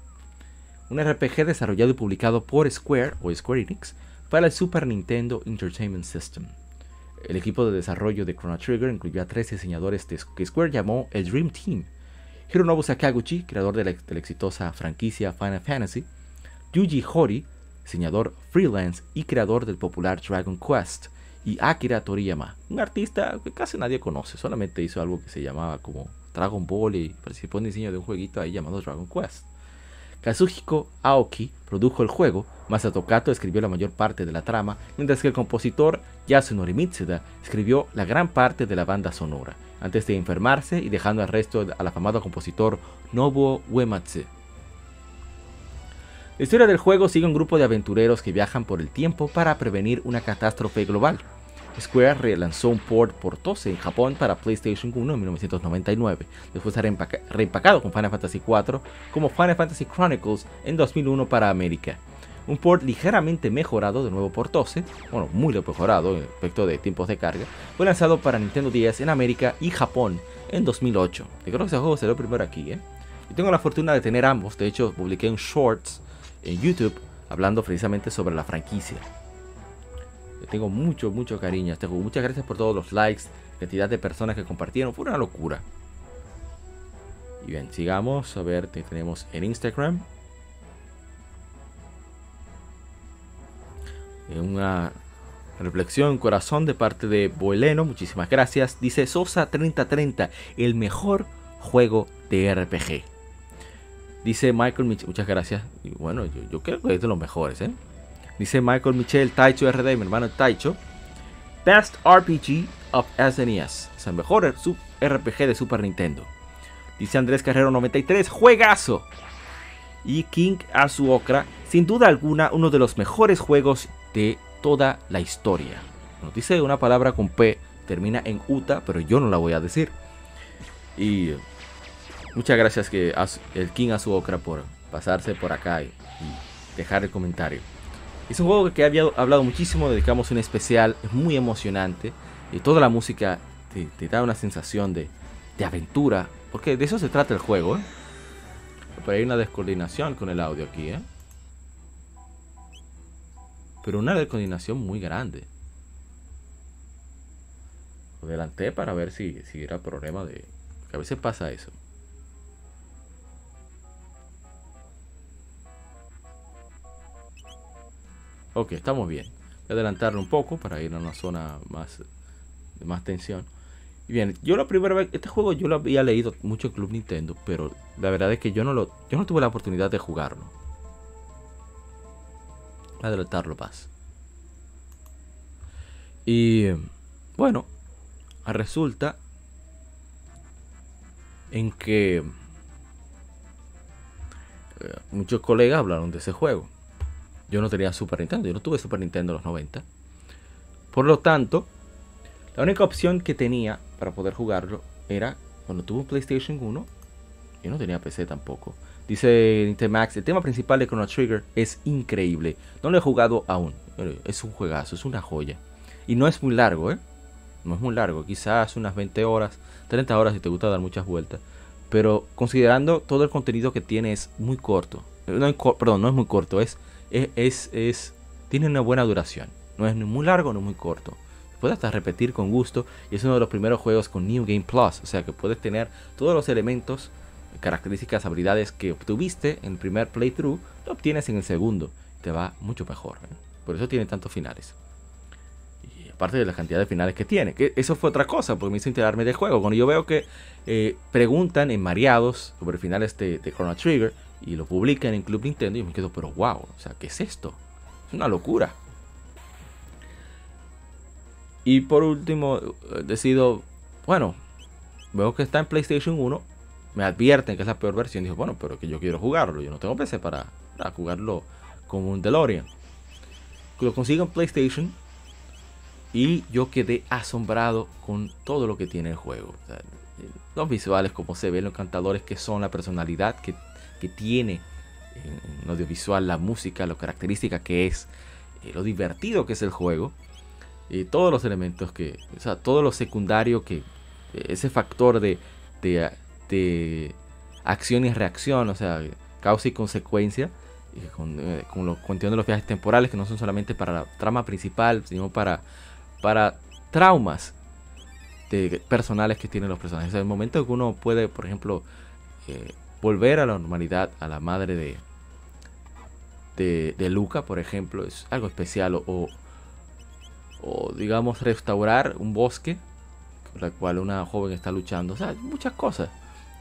Speaker 1: un RPG desarrollado y publicado por Square o Square Enix para el Super Nintendo Entertainment System. El equipo de desarrollo de Chrono Trigger incluyó a tres diseñadores que Square llamó el Dream Team. Hironobu Sakaguchi, creador de la, de la exitosa franquicia Final Fantasy, Yuji Hori, diseñador freelance y creador del popular Dragon Quest, y Akira Toriyama, un artista que casi nadie conoce, solamente hizo algo que se llamaba como Dragon Ball y participó en diseño de un jueguito ahí llamado Dragon Quest. Kazuhiko Aoki produjo el juego, Masato Kato escribió la mayor parte de la trama, mientras que el compositor Yasunori Mitsuda escribió la gran parte de la banda sonora, antes de enfermarse y dejando al resto al afamado compositor Nobuo Uematsu. La historia del juego sigue un grupo de aventureros que viajan por el tiempo para prevenir una catástrofe global. Square relanzó un port por Tose en Japón para PlayStation 1 en 1999, después de ser reempacado con Final Fantasy IV como Final Fantasy Chronicles en 2001 para América. Un port ligeramente mejorado de nuevo por Tose, bueno, muy mejorado en respecto de tiempos de carga, fue lanzado para Nintendo DS en América y Japón en 2008. Yo creo que ese juego salió primero aquí, ¿eh? Y tengo la fortuna de tener ambos, de hecho publiqué un shorts en YouTube hablando precisamente sobre la franquicia. Tengo mucho, mucho cariño este Muchas gracias por todos los likes, cantidad de personas que compartieron. Fue una locura. Y bien, sigamos a ver qué tenemos en Instagram. Una reflexión, corazón de parte de Boeleno. Muchísimas gracias. Dice Sosa 3030, el mejor juego de RPG. Dice Michael Mitchell, muchas gracias. Bueno, yo, creo que es de los mejores, ¿eh? Dice Michael Michel, Taicho RD, mi hermano Taicho. Best RPG of SNES. Es el mejor RPG de Super Nintendo. Dice Andrés Carrero 93, juegazo. Y King Azuokra, sin duda alguna, uno de los mejores juegos de toda la historia. Nos dice una palabra con P, termina en Uta, pero yo no la voy a decir. Y Muchas gracias que el King Azuokra por pasarse por acá y, dejar el comentario. Es un juego que había hablado muchísimo, dedicamos un especial, es muy emocionante. Y toda la música te, da una sensación de, aventura, porque de eso se trata el juego. ¿eh? Pero hay una descoordinación con el audio aquí, ¿eh? Pero una descoordinación muy grande. Adelanté para ver si, si era problema de... Que a veces pasa eso. Ok, estamos bien. Voy a adelantarlo un poco para ir a una zona más de más tensión. Y bien, yo la primera vez, este juego yo lo había leído mucho en Club Nintendo, pero la verdad es que yo no lo, yo no tuve la oportunidad de jugarlo. Adelantarlo más. Y bueno, resulta en que eh, muchos colegas hablaron de ese juego. Yo no tenía Super Nintendo, yo no tuve Super Nintendo en los 90. Por lo tanto, la única opción que tenía para poder jugarlo era cuando tuve un PlayStation 1. Yo no tenía PC tampoco. Dice Nintemax, el tema principal de Chrono Trigger es increíble. No lo he jugado aún. Es un juegazo, es una joya. Y no es muy largo, ¿eh? No es muy largo, quizás unas 20 horas, 30 horas si te gusta dar muchas vueltas. Pero considerando todo el contenido que tiene es muy corto. Perdón, no es muy corto, es es, es, tiene una buena duración. No es ni muy largo ni muy corto. Puedes hasta repetir con gusto y es uno de los primeros juegos con New Game Plus. O sea que puedes tener todos los elementos, características, habilidades que obtuviste en el primer playthrough, lo obtienes en el segundo. Te va mucho mejor. ¿eh? Por eso tiene tantos finales. Y aparte de la cantidad de finales que tiene. Que eso fue otra cosa, porque me hizo enterarme del juego. Cuando yo veo que eh, preguntan en mareados sobre finales de, de Chrono Trigger, y lo publican en Club Nintendo y me quedo, pero wow, o sea, ¿qué es esto? Es una locura. Y por último, eh, decido, bueno, veo que está en PlayStation 1, me advierten que es la peor versión, digo, bueno, pero que yo quiero jugarlo, yo no tengo PC para, jugarlo con un DeLorean. Lo consigo en PlayStation y yo quedé asombrado con todo lo que tiene el juego. los visuales, como se ven, los cantadores que son, la personalidad que que tiene en audiovisual, la música, lo característica que es, eh, lo divertido que es el juego, y todos los elementos que, o sea, todo lo secundario que, eh, ese factor de, de, acción y reacción, o sea, causa y consecuencia, con, eh, con lo de los viajes temporales que no son solamente para la trama principal, sino para, para traumas de, personales que tienen los personajes. el momento que uno puede, por ejemplo, volver a la normalidad a la madre de, de, Luca, por ejemplo, es algo especial. O, o, digamos, restaurar un bosque con el cual una joven está luchando. O sea, muchas cosas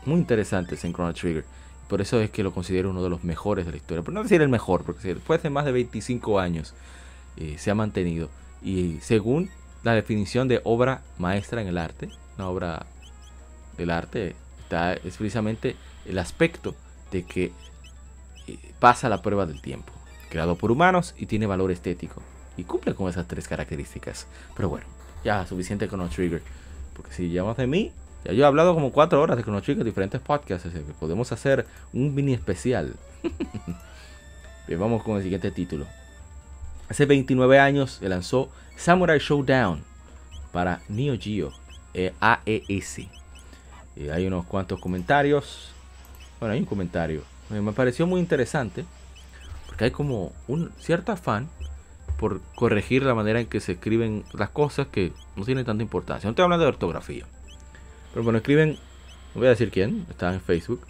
Speaker 1: muy interesantes en Chrono Trigger. por eso es que lo considero uno de los mejores de la historia. Por no decir el mejor, porque después de más de 25 años eh, se ha mantenido. Y según la definición de obra maestra en el arte, una obra del arte, está, es precisamente el aspecto de que eh, pasa la prueba del tiempo. Creado por humanos y tiene valor estético. Y cumple con esas tres características. Pero bueno, ya suficiente con los Trigger. Porque si llamas de mí, ya yo he hablado como cuatro horas de Chrono Trigger, diferentes podcasts, así que podemos hacer un mini especial. Bien, vamos con el siguiente título. Hace 29 años se lanzó Samurai Showdown para Neo Geo eh, AES. Eh, hay unos cuantos comentarios. Bueno, hay un comentario. Eh, me pareció muy interesante porque hay como un cierto afán por corregir la manera en que se escriben las cosas que no tienen tanta importancia. No estoy hablando de ortografía. Pero bueno, escriben, no voy a decir quién, está en Facebook.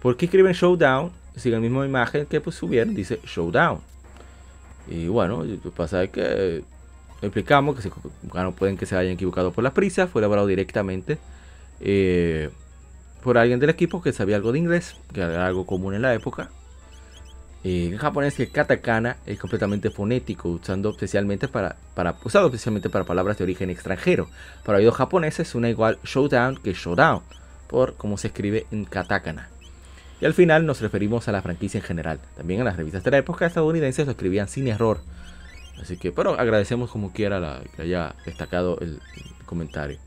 Speaker 1: ¿Por qué escriben Showdown? Sigue la misma imagen que pues subieron, dice Showdown. Y bueno, lo que pasa es que explicamos que se, pueden que se hayan equivocado por la prisa, fue elaborado directamente eh, por alguien del equipo que sabía algo de inglés, que era algo común en la época. En japonés el katakana es completamente fonético, usando especialmente para, para, usado especialmente para palabras de origen extranjero. Para oídos japoneses una igual showdown que showdown, por cómo se escribe en katakana. Y al final nos referimos a la franquicia en general. También en las revistas de la época estadounidenses lo escribían sin error. Así que, pero agradecemos como quiera la, que haya destacado el comentario.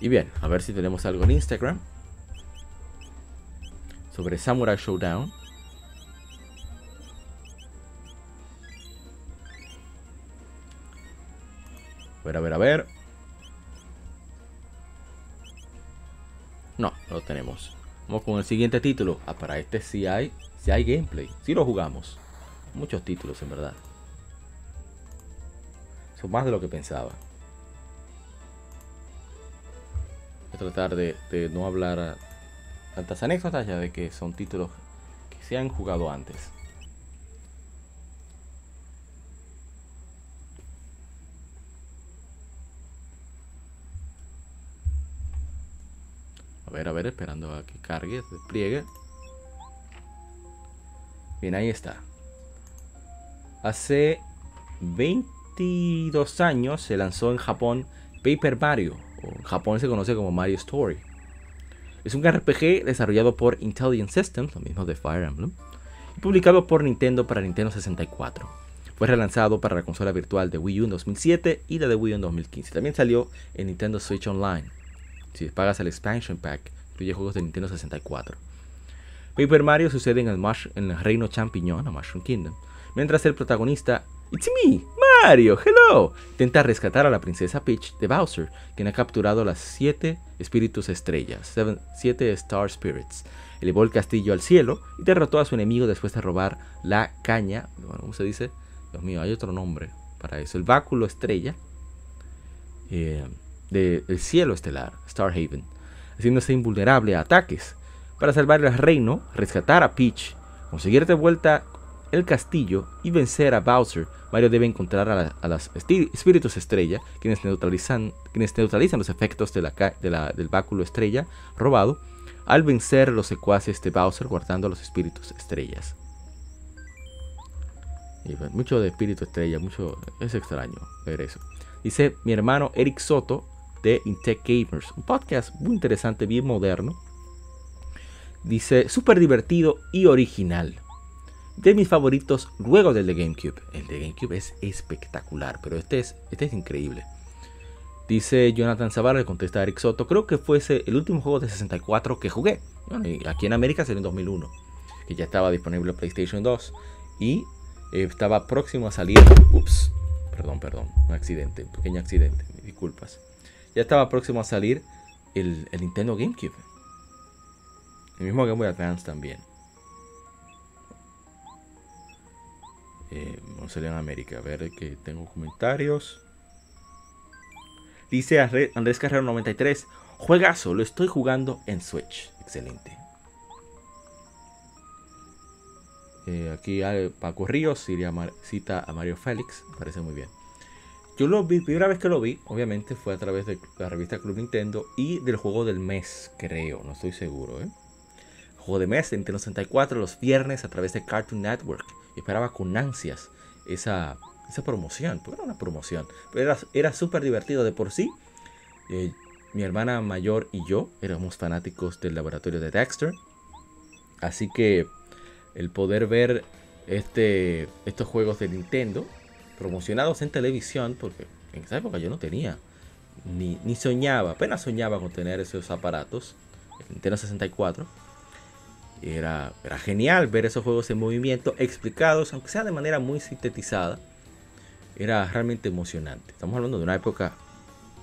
Speaker 1: Y bien, a ver si tenemos algo en Instagram sobre Samurai Showdown. A ver, a ver, a ver. No, no lo tenemos. Vamos con el siguiente título. Ah, para este sí hay, sí hay gameplay. Sí lo jugamos. Muchos títulos, en verdad. Son más de lo que pensaba. A tratar de, no hablar tantas anécdotas ya de que son títulos que se han jugado antes. A ver, a ver, esperando a que cargue, despliegue. Bien, ahí está. Hace 22 años se lanzó en Japón Paper Mario, en Japón se conoce como Mario Story. Es un RPG desarrollado por Intelligent Systems, lo mismo de Fire Emblem, y publicado por Nintendo para Nintendo 64. Fue relanzado para la consola virtual de Wii U en 2007 y la de Wii U en 2015. También salió en Nintendo Switch Online. Si pagas el expansion pack, incluye juegos de Nintendo 64. Paper Mario sucede en el, en el reino champiñón, o Mushroom Kingdom, mientras el protagonista, It's me, Mario, hello, intenta rescatar a la princesa Peach de Bowser, quien ha capturado las 7 espíritus estrellas, 7 Star Spirits. Elevó el castillo al cielo y derrotó a su enemigo después de robar la caña, bueno, ¿cómo se dice? Dios mío, hay otro nombre para eso, el báculo estrella. Eh, del cielo estelar, Starhaven, haciéndose invulnerable a ataques. Para salvar el reino, rescatar a Peach, conseguir de vuelta el castillo y vencer a Bowser, Mario debe encontrar a, los espíritus estrella, quienes neutralizan, los efectos de la, del báculo estrella robado, al vencer los secuaces de Bowser guardando los espíritus estrellas. Mucho de espíritu estrella, mucho es extraño ver eso. Dice mi hermano Eric Soto, de Intech Gamers, un podcast muy interesante, bien moderno. Dice, súper divertido y original. De mis favoritos luego del de GameCube. El de GameCube es espectacular, pero este es, este es increíble. Dice Jonathan Zavala, le contesta a Eric Soto, creo que fuese el último juego de 64 que jugué. aquí en América salió en 2001, que ya estaba disponible PlayStation 2 y eh, estaba próximo a salir. Ups, perdón, perdón, un accidente, un pequeño accidente, disculpas ya estaba próximo a salir el, Nintendo GameCube. El mismo Game Boy Advance también. Eh, vamos a en América. A ver que tengo comentarios. Dice Andrés Carrero 93. Juegazo, lo estoy jugando en Switch. Excelente. Eh, aquí Paco Ríos cita a Mario Félix. parece muy bien. Yo lo vi, primera vez que lo vi, obviamente fue a través de la revista Club Nintendo y del juego del mes, creo, no estoy seguro. ¿eh? juego de mes de Nintendo 64 los viernes a través de Cartoon Network. Esperaba con ansias esa, esa promoción, porque era una promoción, pero era, era súper divertido de por sí. Eh, mi hermana mayor y yo éramos fanáticos del laboratorio de Dexter. Así que el poder ver este, estos juegos de Nintendo promocionados en televisión, porque en esa época yo no tenía, ni, ni soñaba, apenas soñaba con tener esos aparatos, el Nintendo 64. Era, era genial ver esos juegos en movimiento explicados, aunque sea de manera muy sintetizada. Era realmente emocionante. Estamos hablando de una época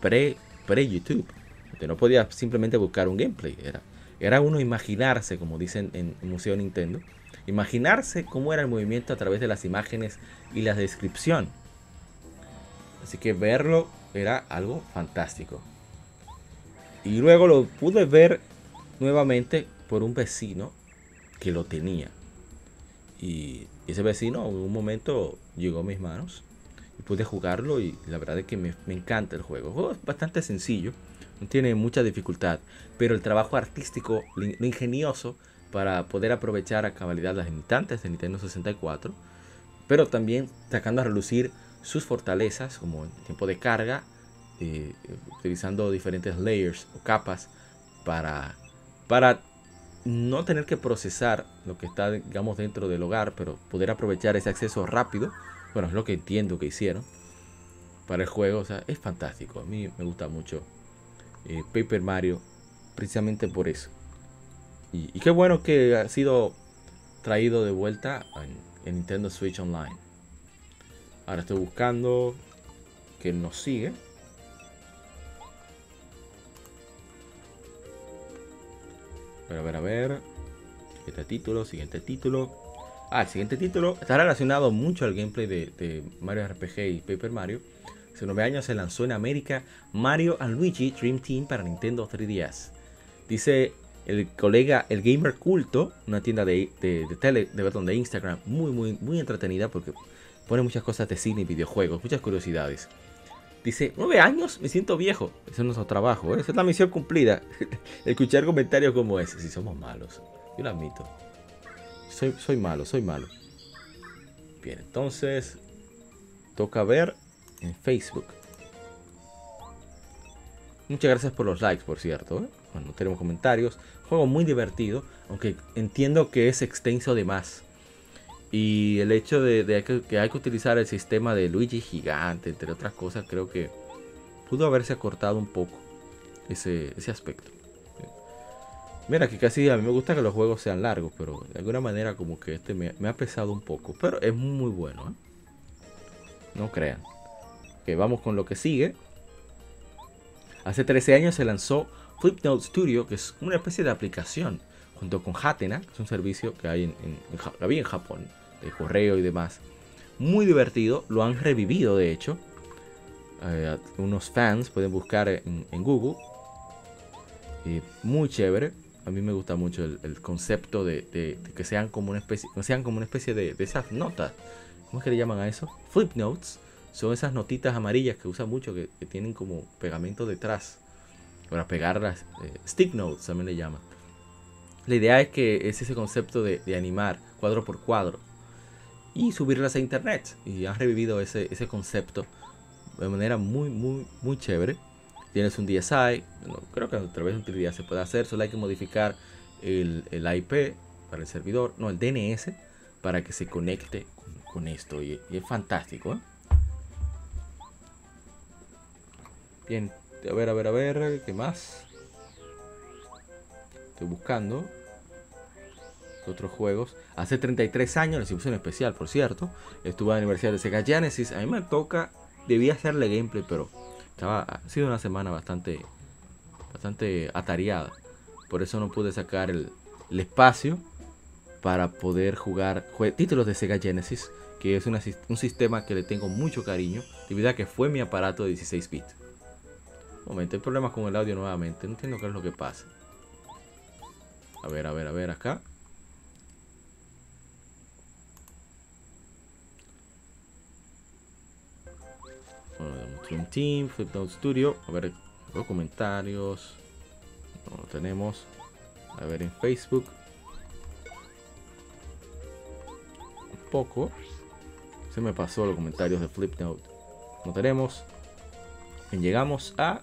Speaker 1: pre, pre no podía simplemente buscar un gameplay. Era, era uno imaginarse, como dicen en Museo Nintendo, imaginarse cómo era el movimiento a través de las imágenes y la descripción. Así que verlo era algo fantástico. Y luego lo pude ver nuevamente por un vecino que lo tenía. Y ese vecino en un momento llegó a mis manos y pude jugarlo y la verdad es que me, encanta el juego. El juego es bastante sencillo, no tiene mucha dificultad, pero el trabajo artístico, lo ingenioso para poder aprovechar a cabalidad las limitantes de Nintendo 64, pero también sacando a relucir sus fortalezas como el tiempo de carga, eh, utilizando diferentes layers o capas para, para no tener que procesar lo que está digamos dentro del hogar, pero poder aprovechar ese acceso rápido. Bueno, es lo que entiendo que hicieron para el juego. O sea, es fantástico. A mí me gusta mucho eh, Paper Mario precisamente por eso. Y, qué bueno que ha sido traído de vuelta en, Nintendo Switch Online. Ahora estoy buscando que nos sigue. A ver, a ver. Siguiente título, siguiente título. Ah, el siguiente título está relacionado mucho al gameplay de, Mario RPG y Paper Mario. Hace nueve años se lanzó en América Mario Luigi Dream Team para Nintendo 3DS. Dice el colega, el gamer culto, una tienda de, de, tele, de, de Instagram, muy, muy, muy entretenida porque pone muchas cosas de cine y videojuegos, muchas curiosidades. Dice, nueve años, me siento viejo. Eso es nuestro trabajo, ¿eh? esa es la misión cumplida. Escuchar comentarios como ese, si somos malos. Yo lo admito. Soy, soy malo, soy malo. Bien, entonces toca ver en Facebook. Muchas gracias por los likes, por cierto. ¿eh? no tenemos comentarios. Juego muy divertido, aunque entiendo que es extenso de más. Y el hecho de, que, hay que utilizar el sistema de Luigi gigante, entre otras cosas, creo que pudo haberse acortado un poco ese, aspecto. Mira, que casi a mí me gusta que los juegos sean largos, pero de alguna manera como que este me, ha pesado un poco. Pero es muy bueno, ¿eh? No crean. Que vamos con lo que sigue. Hace 13 años se lanzó Flipnote Studio, que es una especie de aplicación, junto con Hatena, que es un servicio que hay en, había en Japón, de correo y demás. Muy divertido, lo han revivido de hecho. Eh, unos fans pueden buscar en, Google. muy chévere. A mí me gusta mucho el, concepto de, que sean como una especie, sean como una especie de, esas notas. ¿Cómo es que le llaman a eso? Flip notes. Son esas notitas amarillas que usan mucho, que tienen como pegamento detrás para pegarlas, eh, stick notes también le llaman. La idea es que es ese concepto de, animar cuadro por cuadro y subirlas a internet. Y han revivido ese, ese concepto de manera muy, muy, muy chévere. Tienes un DSI, creo que a través de utilidad se puede hacer, solo hay que modificar el, IP para el servidor, no, el DNS, para que se conecte con, esto. Y, es fantástico. ¿eh? Bien, a ver, a ver, a ver, ¿qué más? Estoy buscando otros juegos. Hace 33 años les hice un especial, por cierto. Estuve en la Universidad de Sega Genesis. A mí me toca, debía hacerle gameplay, pero estaba, ha sido una semana bastante, bastante atareada. Por eso no pude sacar el, espacio para poder jugar títulos de Sega Genesis, que es un sistema que le tengo mucho cariño, debido a que fue mi aparato de 16 bits momento, hay problemas con el audio nuevamente. No entiendo qué es lo que pasa. A ver, a ver, a ver, acá. Bueno, Team, Flipdown Studio. A ver, los comentarios. No lo tenemos. A ver, en Facebook. Un poco. Se me pasó los comentarios de Flipnote. No tenemos. Y llegamos a.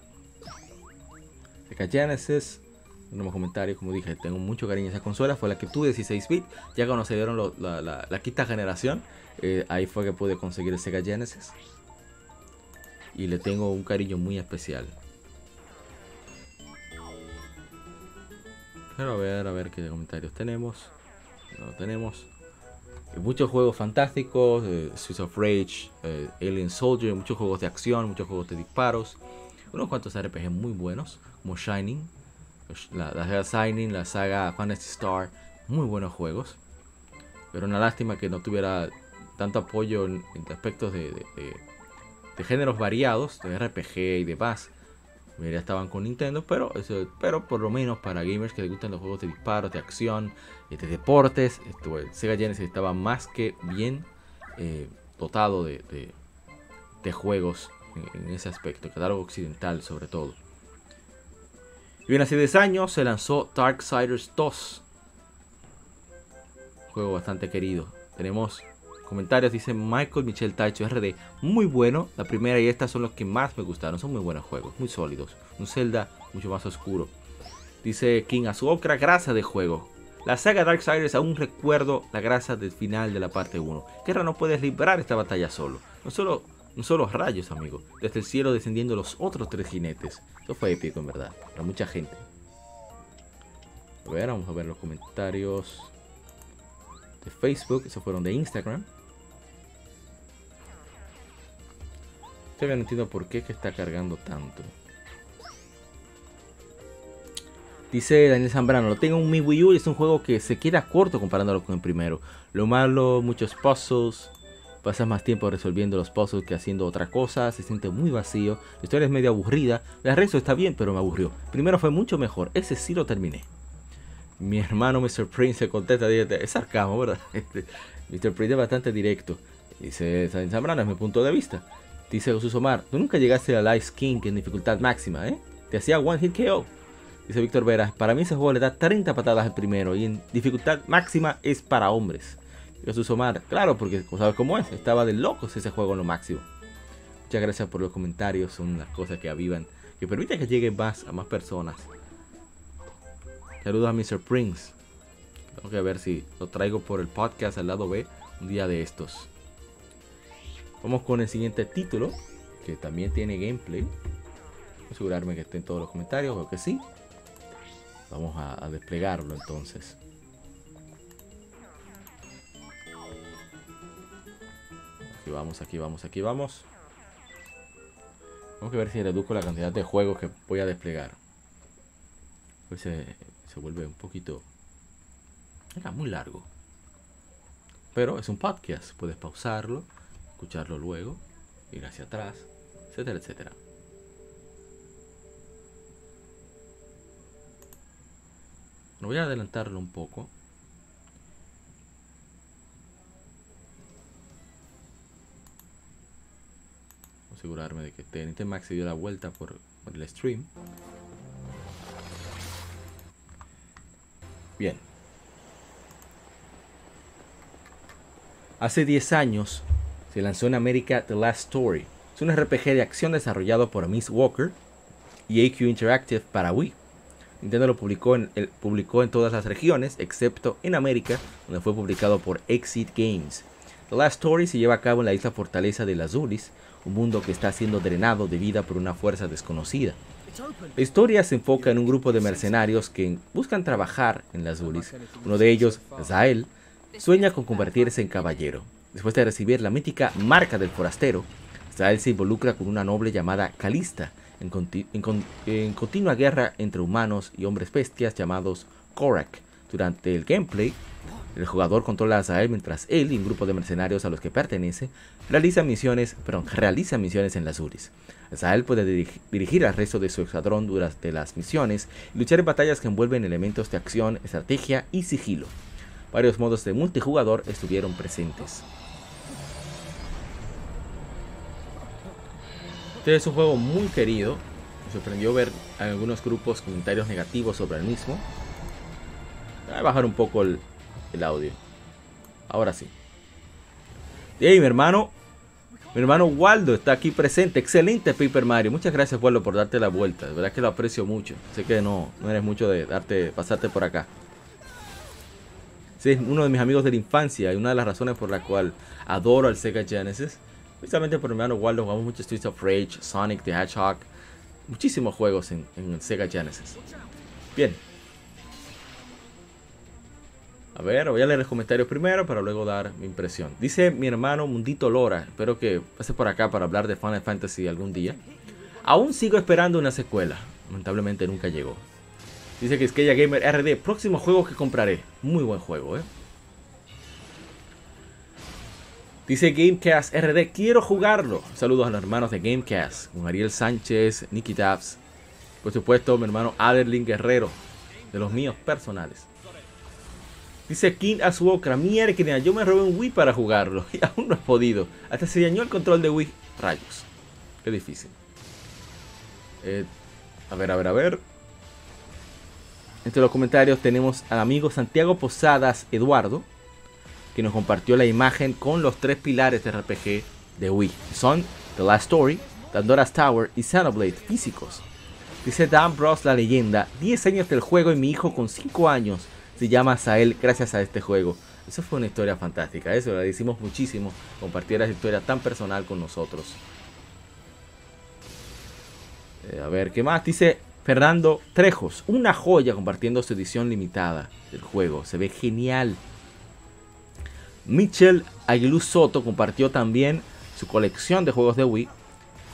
Speaker 1: Genesis tenemos comentarios, como dije, tengo mucho cariño a esa consola. Fue la que tuve 16 bits. Ya cuando se dieron la, la, quinta generación, eh, ahí fue que pude conseguir el Sega Genesis. Y le tengo un cariño muy especial. Pero a ver, a ver qué comentarios tenemos. No tenemos. Muchos juegos fantásticos, eh, of Rage, eh, Alien Soldier, muchos juegos de acción, muchos juegos de disparos, unos cuantos RPG muy buenos, como Shining, la, saga Shining, la saga Fantasy Star, muy buenos juegos. Pero una lástima que no tuviera tanto apoyo en, aspectos de, de, géneros variados, de RPG y demás ya estaban con Nintendo, pero, eso, pero por lo menos para gamers que les gustan los juegos de disparos, de acción, de deportes, Sega Genesis estaba más que bien eh, dotado de, de, juegos en, ese aspecto, catálogo occidental sobre todo. Y bien, hace 10 años se lanzó Darksiders 2, juego bastante querido. Tenemos comentarios dice Michael Michel Taicho RD. Muy bueno. La primera y esta son los que más me gustaron. Son muy buenos juegos, muy sólidos. Un Zelda mucho más oscuro. Dice King a grasa de juego. La saga Darksiders aún recuerdo la grasa del final de la parte 1. Guerra no puedes librar esta batalla solo. No solo, no solo rayos, amigo. Desde el cielo descendiendo los otros tres jinetes. Eso fue épico, en verdad. Para mucha gente. A ver, vamos a ver los comentarios de Facebook. Esos fueron de Instagram. Todavía no entiendo por qué que está cargando tanto. Dice Daniel Zambrano, lo tengo en mi Wii U y es un juego que se queda corto comparándolo con el primero. Lo malo, muchos puzzles, pasas más tiempo resolviendo los puzzles que haciendo otra cosa, se siente muy vacío, la historia es medio aburrida, el resto está bien pero me aburrió. Primero fue mucho mejor, ese sí lo terminé. Mi hermano Mr. Prince se contesta, es sarcasmo, ¿verdad? Mr. Prince es bastante directo. Dice Daniel Zambrano, es mi punto de vista. Dice Jesús Omar, tú nunca llegaste a Ice King en dificultad máxima, ¿eh? Te hacía one hit KO. Dice Víctor Vera, para mí ese juego le da 30 patadas al primero y en dificultad máxima es para hombres. Omar, claro, porque sabes cómo es, estaba de locos ese juego en lo máximo. Muchas gracias por los comentarios, son las cosas que avivan, que permiten que llegue más a más personas. Saludos a Mr. Prince. Tengo que ver si lo traigo por el podcast al lado B un día de estos. Vamos con el siguiente título, que también tiene gameplay. Asegurarme que esté en todos los comentarios, o que sí. Vamos a, desplegarlo entonces. Aquí vamos, aquí vamos, aquí vamos. Vamos a ver si reduzco la cantidad de juegos que voy a desplegar. Se, se vuelve un poquito... Era muy largo. Pero es un podcast, puedes pausarlo escucharlo luego, ir hacia atrás, etcétera, etcétera. voy a adelantarlo un poco. Asegurarme de que TNT Max se dio la vuelta por, el stream. Bien. Hace 10 años se lanzó en América The Last Story. Es un RPG de acción desarrollado por Miss Walker y AQ Interactive para Wii. Nintendo lo publicó en, publicó en todas las regiones, excepto en América, donde fue publicado por Exit Games. The Last Story se lleva a cabo en la isla fortaleza de Lazulis, un mundo que está siendo drenado de vida por una fuerza desconocida. La historia se enfoca en un grupo de mercenarios que buscan trabajar en Lazulis. Uno de ellos, Zael, sueña con convertirse en caballero. Después de recibir la mítica marca del forastero, Israel se involucra con una noble llamada Calista en, continua guerra entre humanos y hombres bestias llamados Korak. Durante el gameplay, el jugador controla a Zael mientras él y un grupo de mercenarios a los que pertenece realiza misiones, realiza misiones en las Uris. Zael puede dirigir al resto de su escuadrón durante las misiones y luchar en batallas que envuelven elementos de acción, estrategia y sigilo. Varios modos de multijugador estuvieron presentes. Este es un juego muy querido. Me sorprendió ver algunos grupos comentarios negativos sobre el mismo. Voy a bajar un poco el, audio. Ahora sí. Hey, mi hermano. Mi hermano Waldo está aquí presente. Excelente Paper Mario. Muchas gracias, Waldo, por darte la vuelta. De verdad que lo aprecio mucho. Sé que no, no eres mucho de darte, pasarte por acá. Sí, es uno de mis amigos de la infancia y una de las razones por la cual adoro al Sega Genesis. Precisamente por mi hermano Waldo jugamos mucho Streets of Rage, Sonic the Hedgehog. Muchísimos juegos en, en el Sega Genesis. Bien, a ver, voy a leer los comentarios primero para luego dar mi impresión. Dice mi hermano Mundito Lora, espero que pase por acá para hablar de Final Fantasy algún día. Aún sigo esperando una secuela. Lamentablemente nunca llegó. Dice que que Gamer RD, próximo juego que compraré. Muy buen juego, ¿eh? Dice Gamecast RD, quiero jugarlo. Saludos a los hermanos de Gamecast, con Ariel Sánchez, Nicky Tabs. Por supuesto, mi hermano Aderlin Guerrero, de los míos personales. Dice King Azuokra, mierda, yo me robé un Wii para jugarlo y aún no he podido. Hasta se dañó el control de Wii. Rayos. Qué difícil. Eh, a ver, a ver, a ver. Entre los comentarios tenemos al amigo Santiago Posadas Eduardo, que nos compartió la imagen con los tres pilares de RPG de Wii. Son The Last Story, Pandora's Tower y Xenoblade físicos. Dice Dan Bros la leyenda, 10 años del juego y mi hijo con 5 años se llama Sael gracias a este juego. Eso fue una historia fantástica, eso le decimos muchísimo, compartir esa historia tan personal con nosotros. Eh, a ver, ¿qué más? Dice Fernando Trejos, una joya compartiendo su edición limitada del juego, se ve genial. Mitchell Aguilú Soto compartió también su colección de juegos de Wii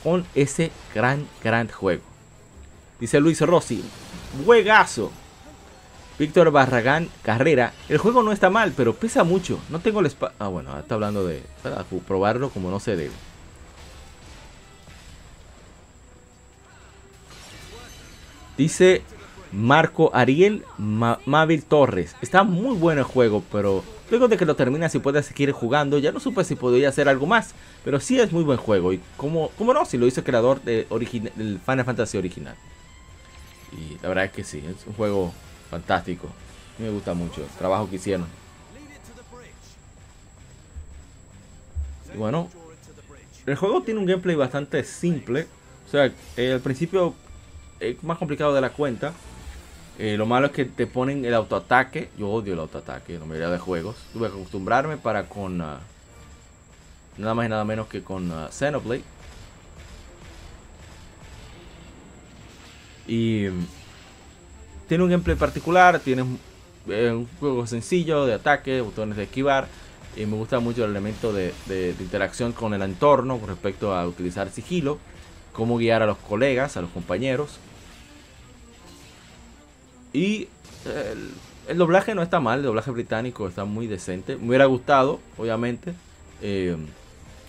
Speaker 1: con ese gran, gran juego. Dice Luis Rossi, juegazo, Víctor Barragán Carrera. El juego no está mal, pero pesa mucho. No tengo el espacio. Ah, bueno, está hablando de probarlo como no se debe. Dice Marco Ariel Mavil Torres. Está muy bueno el juego, pero luego de que lo terminas y puedes seguir jugando, ya no supe si podía hacer algo más. Pero sí es muy buen juego. Y como, como no, si lo hizo el creador de del Final Fantasy original. Y la verdad es que sí, es un juego Fantástico. Me gusta mucho el trabajo que hicieron. Y bueno, el juego tiene un gameplay bastante simple. O sea, eh, al principio es más complicado de la cuenta. Eh, lo malo es que te ponen el autoataque. Yo odio el autoataque en la mayoría de juegos. Tuve que acostumbrarme para con... Ah, nada más y nada menos que con uh, Xenoblade. Y tiene un gameplay particular, tiene eh, un juego sencillo de ataque, botones de esquivar. Y me gusta mucho el elemento de, interacción con el entorno con respecto a utilizar sigilo, cómo guiar a los colegas, a los compañeros. Y el, doblaje no está mal, el doblaje británico está muy decente. Me hubiera gustado, obviamente, eh,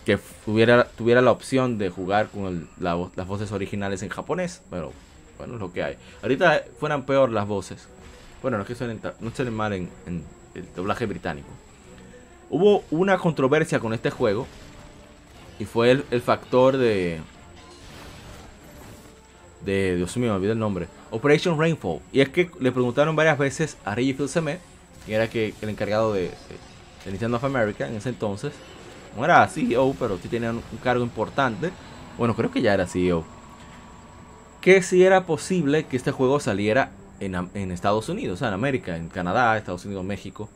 Speaker 1: que tuviera, tuviera la opción de jugar con las voces originales en japonés, pero bueno, es lo que hay. Ahorita fueran peor las voces. Bueno, no es que suenen, no suenen mal en, el doblaje británico. Hubo una controversia con este juego. Y fue el, factor de... De... Dios mío, me olvidé el nombre. Operation Rainfall. Y es que le preguntaron varias veces a Reggie Fils-Aimé, que era que, el encargado de, de, Nintendo of America en ese entonces. No era CEO, pero sí tenía un cargo importante. Bueno, creo que ya era CEO que si era posible que este juego saliera en, Estados Unidos, o sea, en América, en Canadá, Estados Unidos, México.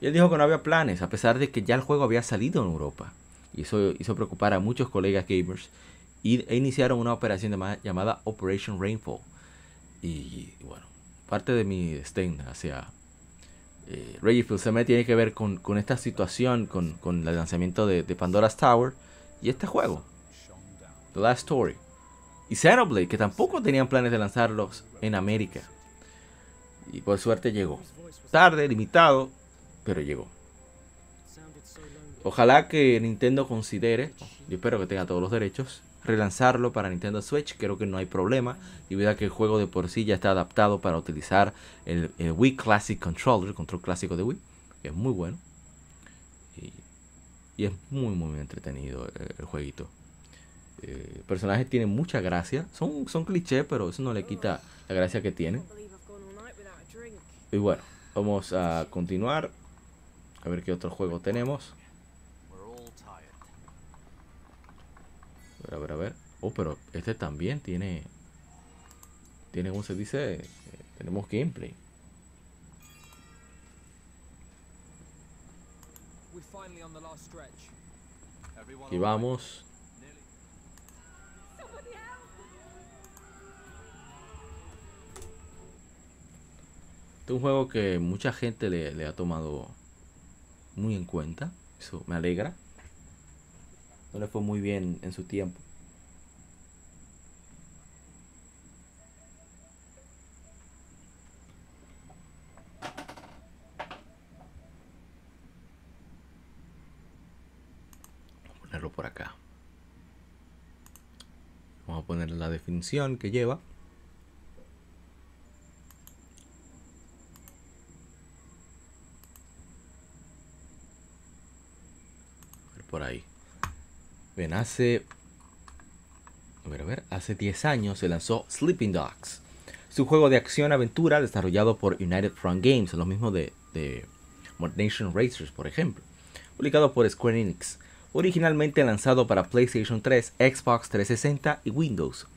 Speaker 1: Y él dijo que no había planes, a pesar de que ya el juego había salido en Europa. Y eso hizo preocupar a muchos colegas gamers. Y, e iniciaron una operación llamada, Operation Rainfall. Y, bueno, parte de mi desdén hacia eh, Reggie me tiene que ver con, esta situación, con, el lanzamiento de Pandora's Tower y este juego, The Last Story y Xenoblade, que tampoco tenían planes de lanzarlos en América. Y por suerte llegó. Tarde, limitado, pero llegó. Ojalá que Nintendo considere, yo espero que tenga todos los derechos, relanzarlo para Nintendo Switch. Creo que no hay problema. Y vea que el juego de por sí ya está adaptado para utilizar el, Wii Classic Controller, el control clásico de Wii. Que es muy bueno. Y, y es muy, muy entretenido el, el jueguito. Eh, personajes tienen mucha gracia. Son, son clichés, pero eso no le quita la gracia que tienen. Y bueno, vamos a continuar. A ver qué otro juego tenemos. A ver, a ver, a ver. Oh, pero este también tiene... Tiene, ¿cómo se dice? Eh, tenemos gameplay. Aquí vamos. Este es un juego que mucha gente le, ha tomado muy en cuenta. Eso me alegra. No le fue muy bien en su tiempo. Vamos a ponerlo por acá. Vamos a poner la definición que lleva. Por ahí. Bien, hace. A ver, a ver. Hace 10 años se lanzó Sleeping Dogs. Es un juego de acción-aventura desarrollado por United Front Games, lo mismo de, de Nation Racers, por ejemplo. Publicado por Square Enix. Originalmente lanzado para PlayStation 3, Xbox 360 y Windows.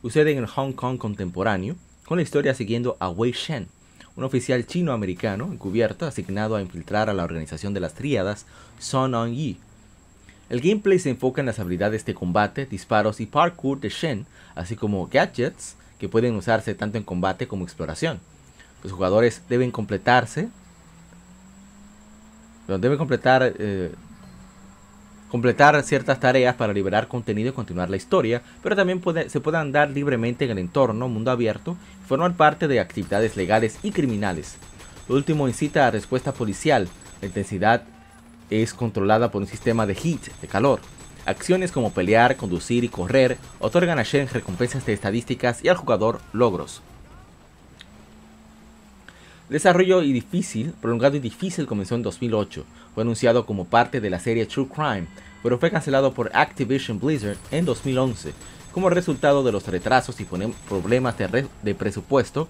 Speaker 1: Sucede en el Hong Kong contemporáneo, con la historia siguiendo a Wei Shen, un oficial chino-americano encubierto asignado a infiltrar a la organización de las tríadas Sun On Yi, el gameplay se enfoca en las habilidades de combate, disparos y parkour de Shen, así como gadgets que pueden usarse tanto en combate como exploración. Los jugadores deben completarse, deben completar, eh, completar ciertas tareas para liberar contenido y continuar la historia, pero también se puede andar libremente en el entorno, mundo abierto, y formar parte de actividades legales y criminales. Lo último incita a respuesta policial, la intensidad es controlada por un sistema de heat, de calor. Acciones como pelear, conducir y correr otorgan a Shen recompensas de estadísticas y al jugador logros. desarrollo y difícil, prolongado y difícil comenzó en 2008. Fue anunciado como parte de la serie True Crime, pero fue cancelado por Activision Blizzard en 2011 como resultado de los retrasos y problemas de, de presupuesto.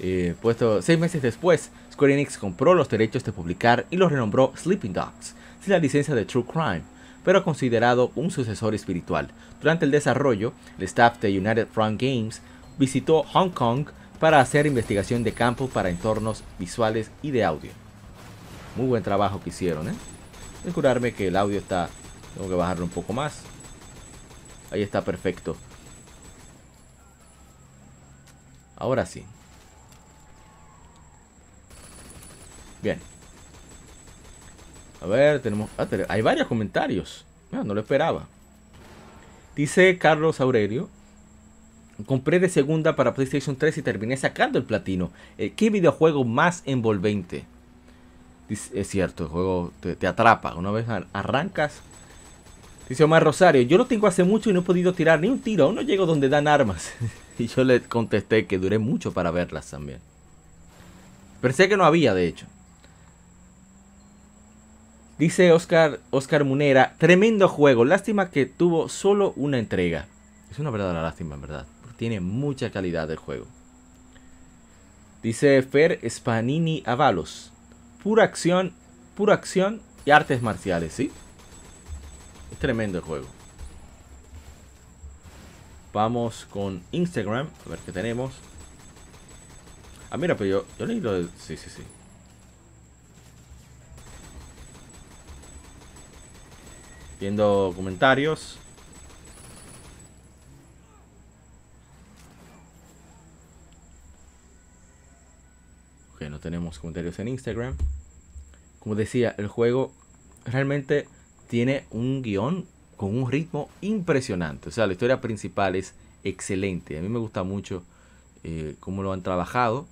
Speaker 1: Eh, puesto seis meses después, Square Enix compró los derechos de publicar y los renombró Sleeping Dogs, sin la licencia de True Crime, pero considerado un sucesor espiritual. Durante el desarrollo, el staff de United Front Games visitó Hong Kong para hacer investigación de campo para entornos visuales y de audio. Muy buen trabajo que hicieron, ¿eh? curarme que el audio está... Tengo que bajarlo un poco más. Ahí está perfecto. Ahora sí. Bien. A ver, tenemos... Ah, hay varios comentarios. No, no lo esperaba. Dice Carlos Aurelio. Compré de segunda para PlayStation 3 y terminé sacando el platino. Eh, ¿Qué videojuego más envolvente? es cierto, el juego te, atrapa. Una vez arrancas. Dice Omar Rosario, yo lo tengo hace mucho y no he podido tirar ni un tiro. Aún no llego donde dan armas. y yo le contesté que duré mucho para verlas también. Pensé que no había, de hecho. Dice Oscar, Oscar Munera, tremendo juego, lástima que tuvo solo una entrega. Es una verdadera lástima, en verdad, tiene mucha calidad el juego. Dice Fer Spanini Avalos, pura acción, pura acción y artes marciales, ¿sí? Es tremendo el juego. Vamos con Instagram, a ver qué tenemos. Ah, mira, pero yo, yo leí lo de... Sí, sí, sí. Viendo comentarios. Ok, no tenemos comentarios en Instagram. Como decía, el juego realmente tiene un guion con un ritmo impresionante. O sea, la historia principal es excelente. A mí me gusta mucho eh, cómo lo han trabajado.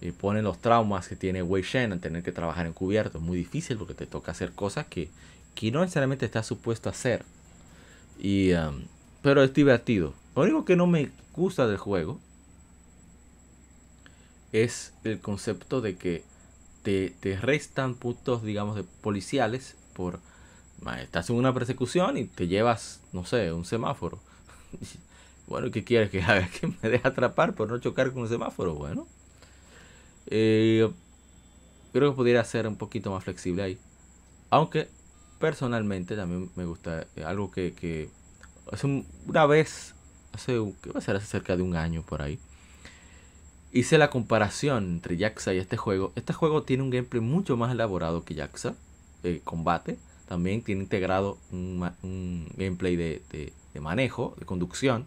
Speaker 1: Eh, ponen los traumas que tiene Wei Shen al tener que trabajar encubierto. Es muy difícil porque te toca hacer cosas que que no necesariamente está supuesto a hacer. Y, um, pero es divertido. Lo único que no me gusta del juego es el concepto de que te, restan puntos, digamos, de policiales por... Estás en una persecución y te llevas, no sé, un semáforo. bueno, ¿qué quieres? Que me deje atrapar por no chocar con un semáforo. Bueno. Eh, creo que pudiera ser un poquito más flexible ahí. Aunque personalmente también me gusta eh, algo que, hace una vez, hace, ¿qué va? Hace cerca de un año por ahí. Hice la comparación entre Jaxa y este juego. Este juego tiene un gameplay mucho más elaborado que Jaxa. Eh, combate. También tiene integrado un, gameplay de, manejo, de conducción.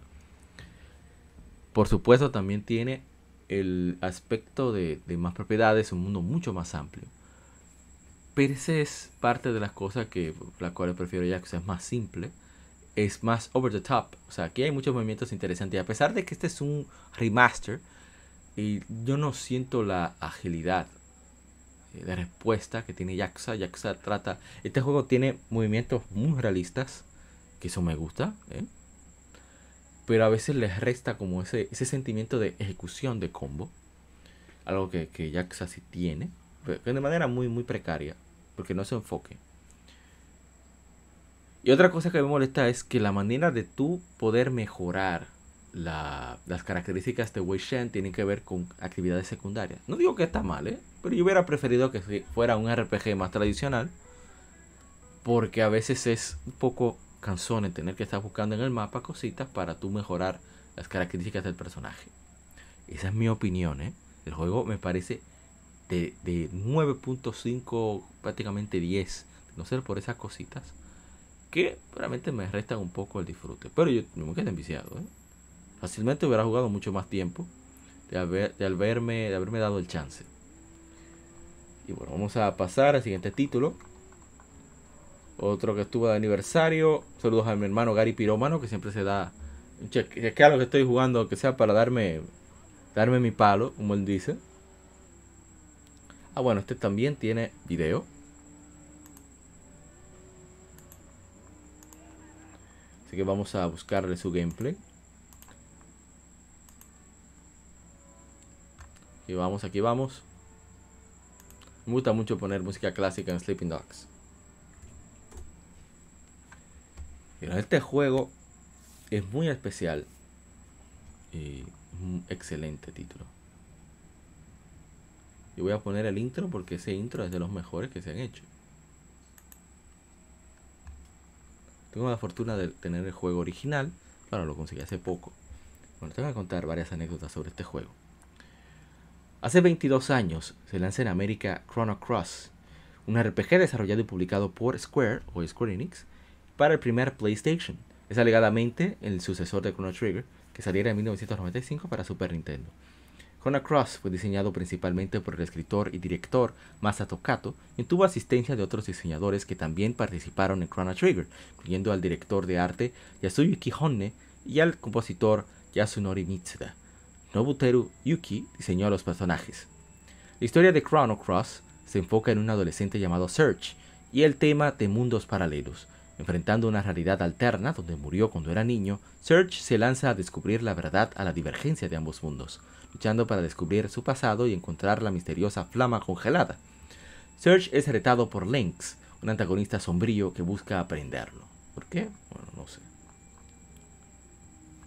Speaker 1: Por supuesto, también tiene el aspecto de, de más propiedades, un mundo mucho más amplio. Pero es parte de las cosas que la cual prefiero ya que es más simple. Es más over the top. O sea, aquí hay muchos movimientos interesantes. A pesar de que este es un remaster, y yo no siento la agilidad eh, de respuesta que tiene Jaxa. Jaxa trata. Este juego tiene movimientos muy realistas. Que eso me gusta. ¿eh? Pero a veces les resta como ese, ese sentimiento de ejecución de combo. Algo que, que sí tiene. Pero de manera muy, muy precaria porque no se enfoque. Y otra cosa que me molesta es que la manera de tú poder mejorar las características de Wei Shen tienen que ver con actividades secundarias. No digo que está mal, ¿eh? pero yo hubiera preferido que fuera un RPG más tradicional. Porque a veces es un poco cansón en tener que estar buscando en el mapa cositas para tú mejorar las características del personaje. Esa es mi opinión, ¿eh? El juego me parece de, de 9.5, prácticamente 10, no ser por esas cositas, que realmente me restan un poco el disfrute. Pero yo me quedé enviciado. ¿eh? Fácilmente hubiera jugado mucho más tiempo de, haber, de, haberme, de haberme dado el chance. Y bueno, vamos a pasar al siguiente título. Otro que estuvo de aniversario. Saludos a mi hermano Gary Piromano, que siempre se da un cheque. Que lo que estoy jugando, que sea para darme, darme mi palo, como él dice. Ah, bueno, este también tiene video. Así que vamos a buscarle su gameplay. Aquí vamos, aquí vamos. Me gusta mucho poner música clásica en Sleeping Dogs. Pero este juego es muy especial y un excelente título. Yo voy a poner el intro porque ese intro es de los mejores que se han hecho. Tengo la fortuna de tener el juego original. Claro, lo conseguí hace poco. Bueno, te voy a contar varias anécdotas sobre este juego. Hace 22 años se lanza en América Chrono Cross, un RPG desarrollado y publicado por Square o Square Enix para el primer PlayStation. Es alegadamente el sucesor de Chrono Trigger, que saliera en 1995 para Super Nintendo. Chrono Cross fue diseñado principalmente por el escritor y director Masato Kato y tuvo asistencia de otros diseñadores que también participaron en Chrono Trigger, incluyendo al director de arte Yasuyuki Honne y al compositor Yasunori Mitsuda. Nobuteru Yuki diseñó los personajes. La historia de Chrono Cross se enfoca en un adolescente llamado Search y el tema de mundos paralelos. Enfrentando una realidad alterna donde murió cuando era niño, Search se lanza a descubrir la verdad a la divergencia de ambos mundos luchando para descubrir su pasado y encontrar la misteriosa flama congelada. Serge es retado por Lynx, un antagonista sombrío que busca aprenderlo. ¿Por qué? Bueno, no sé.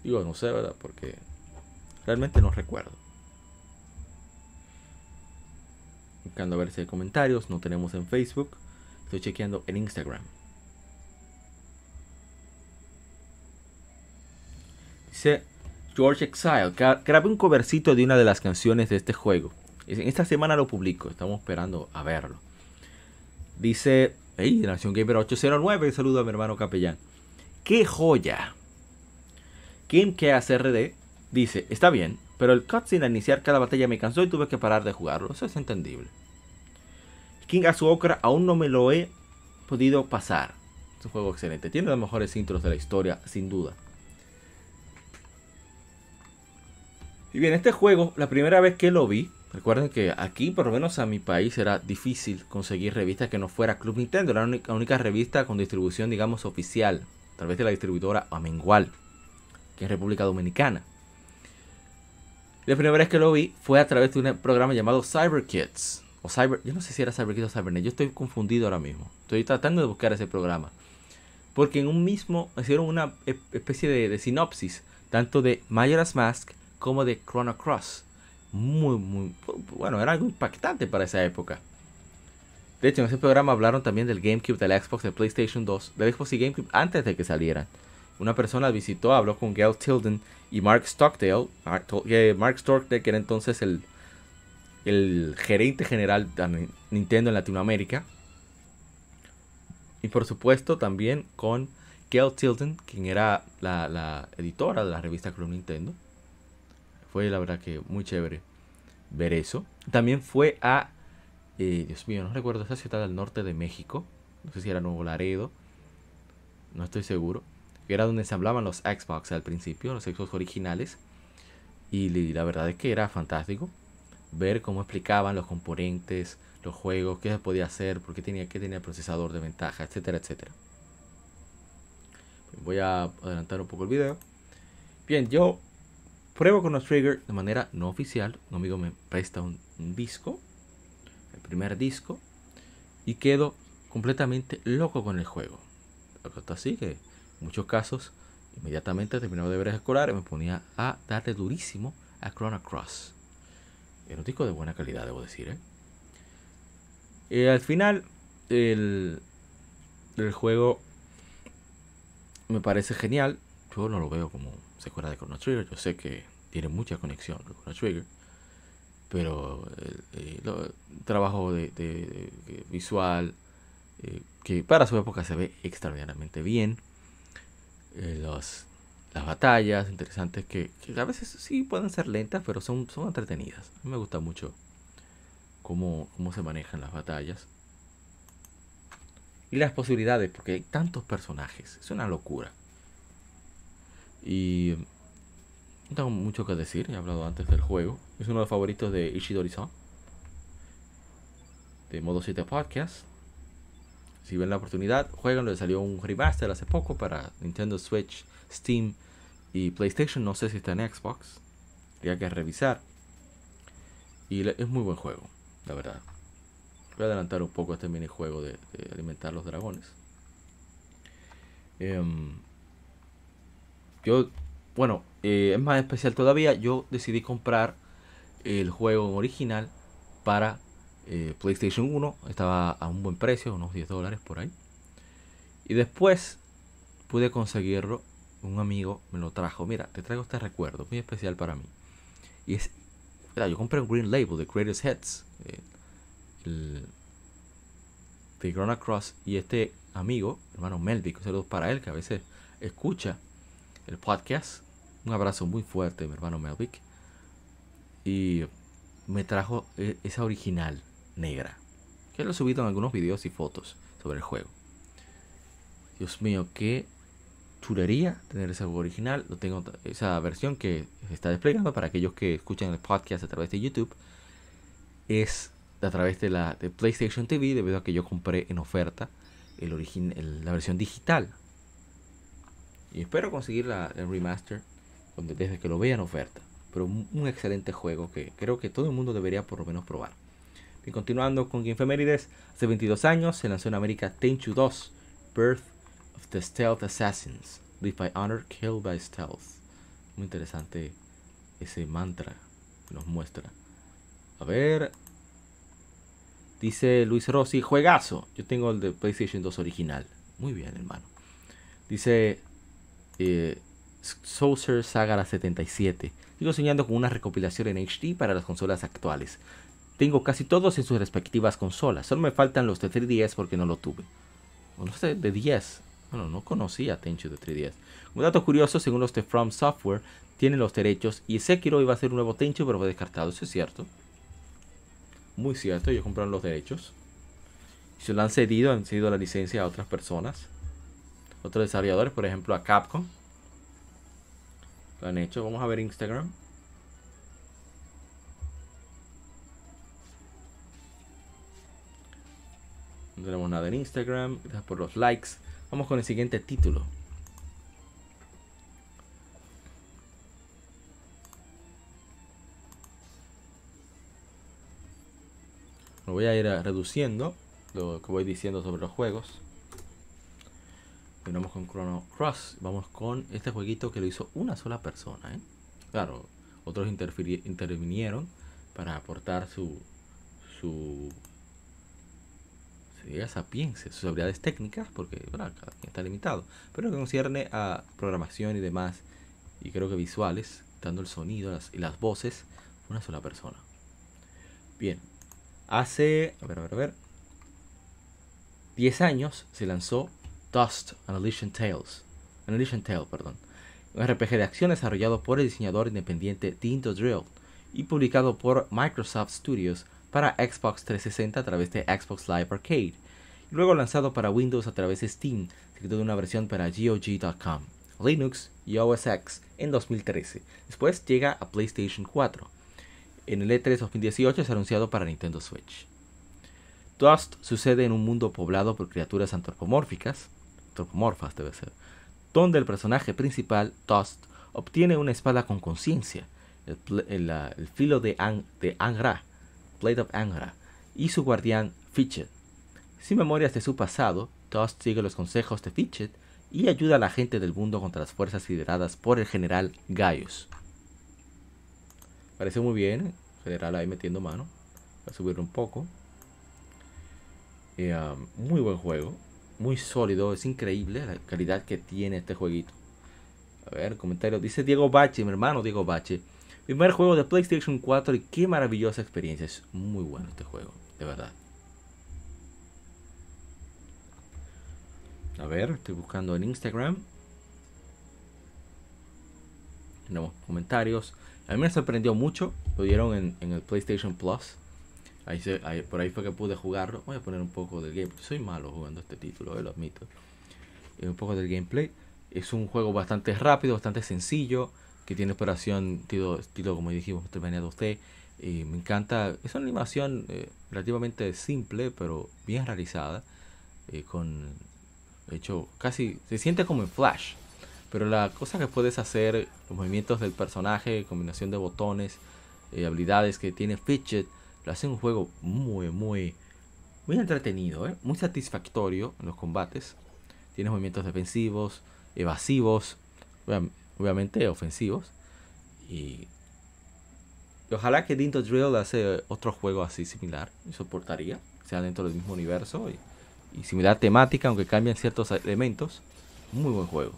Speaker 1: Digo, no sé, ¿verdad? Porque realmente no recuerdo. Buscando a ver si hay comentarios, no tenemos en Facebook. Estoy chequeando en Instagram. Dice George Exile. Grabé un covercito de una de las canciones de este juego. Esta semana lo publico. Estamos esperando a verlo. Dice, hey, Nación Gamer 809. Saludo a mi hermano capellán. ¡Qué joya! Kim KSRD dice, está bien, pero el cutscene al iniciar cada batalla me cansó y tuve que parar de jugarlo. Eso es entendible. King Azuokra aún no me lo he podido pasar. Es un juego excelente. Tiene los mejores intros de la historia, sin duda. Y bien, este juego, la primera vez que lo vi, recuerden que aquí, por lo menos a mi país, era difícil conseguir revistas que no fuera Club Nintendo. Era la única, revista con distribución, digamos, oficial, a través de la distribuidora Amengual, que es República Dominicana. La primera vez que lo vi fue a través de un programa llamado Cyber Kids. O Cyber, yo no sé si era Cyber Kids o Cybernet, yo estoy confundido ahora mismo. Estoy tratando de buscar ese programa. Porque en un mismo hicieron una especie de, de sinopsis, tanto de Majora's Mask como de Chrono Cross. Muy, muy, bueno, era algo impactante para esa época. De hecho, en ese programa hablaron también del GameCube, del Xbox, del PlayStation 2, del Xbox y GameCube antes de que salieran. una persona visitó, habló con Gail Tilden y Mark Stockdale, Mark, Stockdale que era entonces el, el gerente general de Nintendo en Latinoamérica. Y por supuesto también con Gail Tilden, quien era la, editora de la revista Club Nintendo. Fue la verdad que muy chévere ver eso. También fue a, eh, Dios mío, no recuerdo esa ciudad del norte de México. No sé si era Nuevo Laredo. No estoy seguro que era donde se hablaban los Xbox al principio, los Xbox originales. Y la verdad es que era fantástico ver cómo explicaban los componentes, los juegos, qué se podía hacer, por qué tenía, qué tenía el procesador de ventaja, etcétera, etcétera. Voy a adelantar un poco el video. Bien, yo pruebo con los Trigger de manera no oficial. Un amigo me presta un, disco, el primer disco, y quedo completamente loco con el juego. Así que en muchos casos, inmediatamente terminado de ver escolar, me ponía a darle durísimo a Chrono Cross. Era un disco de buena calidad, debo decir. ¿eh? Y al final, el, el juego me parece genial. No lo veo como secuela de Chrono Trigger. Yo sé que tiene mucha conexión con Chrono Trigger. Pero el, trabajo de, visual, eh, que para su época se ve extraordinariamente bien. Eh, las batallas interesantes que, a veces sí pueden ser lentas, pero son, son entretenidas. A mí me gusta mucho cómo, cómo se manejan las batallas. Y las posibilidades, porque hay tantos personajes. Es una locura. Y no tengo mucho que decir, he hablado antes del juego. Es uno de los favoritos de Ishidori-san. De Modo 7 Podcast si ven la oportunidad, juegan. Le salió un remaster hace poco para Nintendo Switch, Steam y PlayStation. No sé si está en Xbox. Habría que revisar. Y es muy buen juego, la verdad. Voy a adelantar un poco este minijuego de, de alimentar los dragones. Em, yo, bueno, eh, es más especial todavía. Yo decidí comprar el juego original para eh, PlayStation 1 estaba a un buen precio, unos 10 dólares por ahí. Y después pude conseguirlo. Un amigo me lo trajo. Mira, te traigo este recuerdo muy especial para mí. Y es. Mira, yo compré un Green Label de Greatest Hits. Eh, el, de. Y este amigo, hermano Melvick, saludos para él que a veces escucha el podcast. Un abrazo muy fuerte, mi hermano Melvick. Y me trajo eh, esa original negra. Que lo he subido en algunos videos y fotos sobre el juego. Dios mío, qué chulería tener ese original. Lo tengo esa versión que se está desplegando para aquellos que escuchan el podcast a través de YouTube. Es a través de la PlayStation TV debido a que yo compré en oferta el origen, la versión digital. Y espero conseguir la, el remaster desde que lo vea oferta. Pero un excelente juego que creo que todo el mundo debería por lo menos probar. Y continuando con Infemérides, hace 22 años se lanzó en América Tenchu 2, Birth of the Stealth Assassins, Live by Honor, Kill by Stealth. Muy interesante ese mantra que nos muestra. A ver. Dice Luis Rossi, juegazo. Yo tengo el de PlayStation 2 original. Muy bien, hermano. Dice eh, Saucer Saga 77. Sigo soñando con una recopilación en HD para las consolas actuales. Tengo casi todos en sus respectivas consolas. Solo me faltan los de 3DS porque no lo tuve. No sé, de 10. Bueno, no conocía Tenchu de 3DS. Un dato curioso, según los de From Software, tienen los derechos y Sekiro iba a ser un nuevo Tenchu, pero fue descartado. Eso es cierto. Muy cierto, ellos compraron los derechos. Se lo han cedido, han cedido la licencia a otras personas. Otros desarrolladores, por ejemplo a Capcom. Lo han hecho. Vamos a ver Instagram. No tenemos nada en Instagram. Gracias por los likes. Vamos con el siguiente título. Lo voy a ir reduciendo lo que voy diciendo sobre los juegos. Con Chrono Cross. Vamos con este jueguito que lo hizo una sola persona. ¿eh? Claro, otros intervinieron para aportar su, su ella sapiense, sus habilidades técnicas, porque cada quien está limitado, pero que concierne a programación y demás, y creo que visuales, dando el sonido y las voces, una sola persona. Bien, hace, a ver, a ver, a ver, 10 años se lanzó Dust Annihilation Tales, Annihilation Tale, perdón, un RPG de acción desarrollado por el diseñador independiente Tinto Drill y publicado por Microsoft Studios para Xbox 360 a través de Xbox Live Arcade, y luego lanzado para Windows a través de Steam, seguido de una versión para GOG.com, Linux y OS X en 2013. Después llega a PlayStation 4. En el E3 2018 es anunciado para Nintendo Switch. Dust sucede en un mundo poblado por criaturas antropomórficas, antropomorfas debe ser, donde el personaje principal, Dust, obtiene una espada con conciencia, el, filo de, Angra, Blade of Angra, y su guardián Fitchet. Sin memorias de su pasado, Dust sigue los consejos de Fitchet y ayuda a la gente del mundo contra las fuerzas lideradas por el general Gaius. Parece muy bien, general ahí metiendo mano. Voy a subirlo un poco. Eh, um, muy buen juego, muy sólido, es increíble la calidad que tiene este jueguito. A ver, comentario. Dice Diego Bache, mi hermano Diego Bache. Primer juego de PlayStation 4 y qué maravillosa experiencia. Es muy bueno este juego, de verdad. A ver, estoy buscando en Instagram. Tenemos comentarios. A mí me sorprendió mucho. Lo dieron en, el PlayStation Plus. Ahí, por ahí fue que pude jugarlo. Voy a poner un poco del gameplay. Soy malo jugando este título, eh, lo admito. un poco del gameplay. Es un juego bastante rápido, bastante sencillo que tiene operación estilo, estilo como dijimos, de usted. Y me encanta, es una animación eh, relativamente simple, pero bien realizada. Eh, con, hecho, casi se siente como en Flash. Pero la cosa que puedes hacer, los movimientos del personaje, combinación de botones, eh, habilidades que tiene Fidget, lo hace un juego muy, muy, muy entretenido, muy satisfactorio en los combates. Tiene movimientos defensivos, evasivos obviamente ofensivos. Y, ojalá que Dinto Drill hace otro juego así similar, y soportaría, sea dentro del mismo universo y, similar temática, aunque cambien ciertos elementos. Muy buen juego.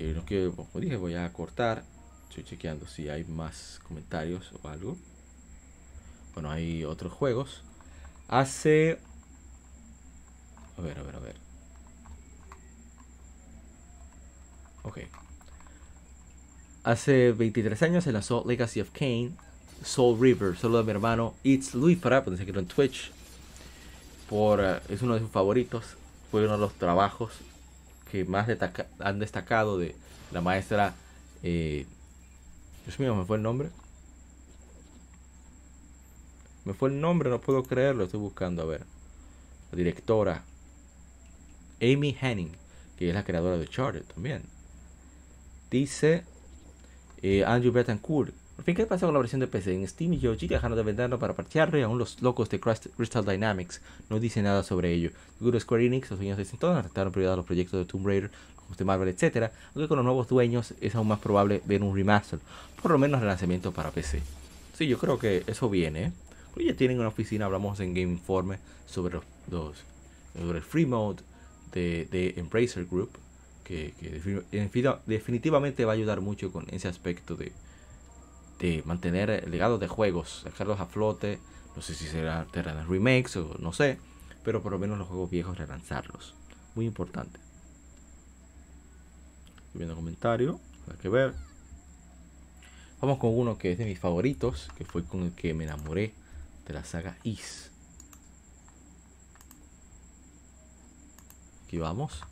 Speaker 1: Y lo que, como dije, voy a cortar. Estoy chequeando si hay más comentarios o algo. Bueno, hay otros juegos. Hace... A ver, a ver, a ver. Ok. Hace 23 años se lanzó Legacy of Kane, Soul River. Solo de mi hermano It's Luis para pueden seguirlo en Twitch. Por, eh, es uno de sus favoritos. Fue uno de los trabajos que más han destacado de la maestra. Eh, Dios mío, me fue el nombre. Me fue el nombre, no puedo creerlo. Estoy buscando, a ver. La directora Amy Henning, que es la creadora de Charted también. Dice eh, Andrew Betancourt. Por fin, ¿qué pasa con la versión de PC? En Steam y Yoji dejaron de venderlo para parchearlo y aún los locos de Crystal Dynamics no dicen nada sobre ello. Seguro Square Enix, los dueños de Sinton, afectaron prioridad a los proyectos de Tomb Raider, de Marvel, etc. Aunque con los nuevos dueños es aún más probable ver un remaster, por lo menos el lanzamiento para PC. Sí, yo creo que eso viene. Porque ya tienen una oficina, hablamos en Game Informe sobre los, sobre el free mode de, de Embracer Group que, definitivamente va a ayudar mucho con ese aspecto de, de mantener el legado de juegos, sacarlos a flote. No sé si será remakes o no sé, pero por lo menos los juegos viejos relanzarlos. Muy importante. Viendo comentario, hay que ver. Vamos con uno que es de mis favoritos, que fue con el que me enamoré de la saga Is. Aquí vamos.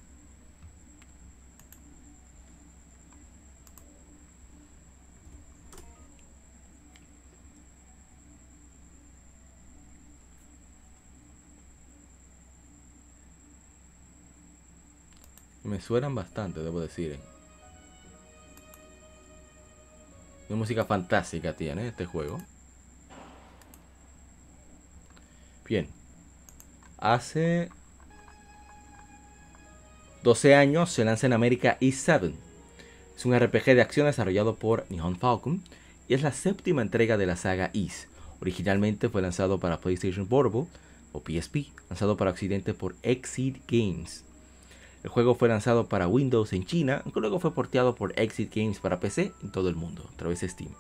Speaker 1: Me suenan bastante, debo decir. ¿eh? Una música fantástica tiene este juego. Bien. Hace 12 años se lanza en América E7. Es un RPG de acción desarrollado por Nihon Falcon y es la séptima entrega de la saga Is, Originalmente fue lanzado para PlayStation Portable o PSP, lanzado para Occidente por Exit Games. El juego fue lanzado para Windows en China, aunque luego fue porteado por Exit Games para PC en todo el mundo, a través de Steam.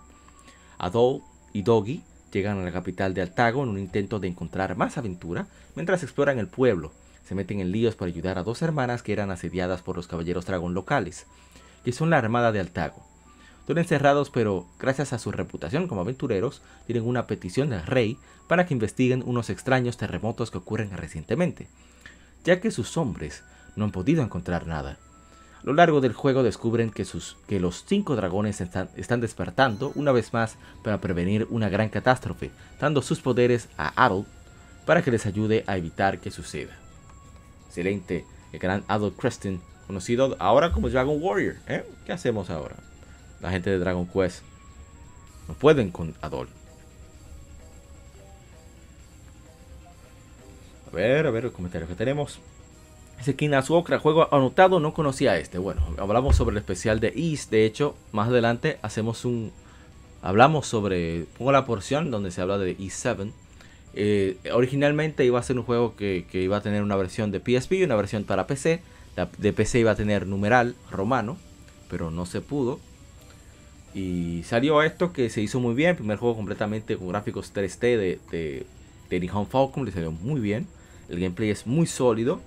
Speaker 1: Adol y Doggy llegan a la capital de Altago en un intento de encontrar más aventura mientras exploran el pueblo. Se meten en líos para ayudar a dos hermanas que eran asediadas por los caballeros dragón locales, que son la armada de Altago. Son encerrados, pero gracias a su reputación como aventureros, tienen una petición del rey para que investiguen unos extraños terremotos que ocurren recientemente, ya que sus hombres no han podido encontrar nada. A lo largo del juego descubren que, sus, que los cinco dragones están, están, despertando una vez más para prevenir una gran catástrofe, dando sus poderes a Adult para que les ayude a evitar que suceda. Excelente, el gran Adult Creston, conocido ahora como Dragon Warrior. ¿eh? ¿Qué hacemos ahora? La gente de Dragon Quest no pueden con Adult. A ver, a ver el comentario que tenemos. Dice Kinasuokra, juego anotado, no conocía este. Bueno, hablamos sobre el especial de East. De hecho, más adelante hacemos un. Hablamos sobre. Pongo la porción donde se habla de East 7. Eh, originalmente iba a ser un juego que, que, iba a tener una versión de PSP y una versión para PC. La de PC iba a tener numeral romano, pero no se pudo. Y salió esto que se hizo muy bien. Primer juego completamente con gráficos 3D de, de, de Nihon Falcon. Le salió muy bien. El gameplay es muy sólido.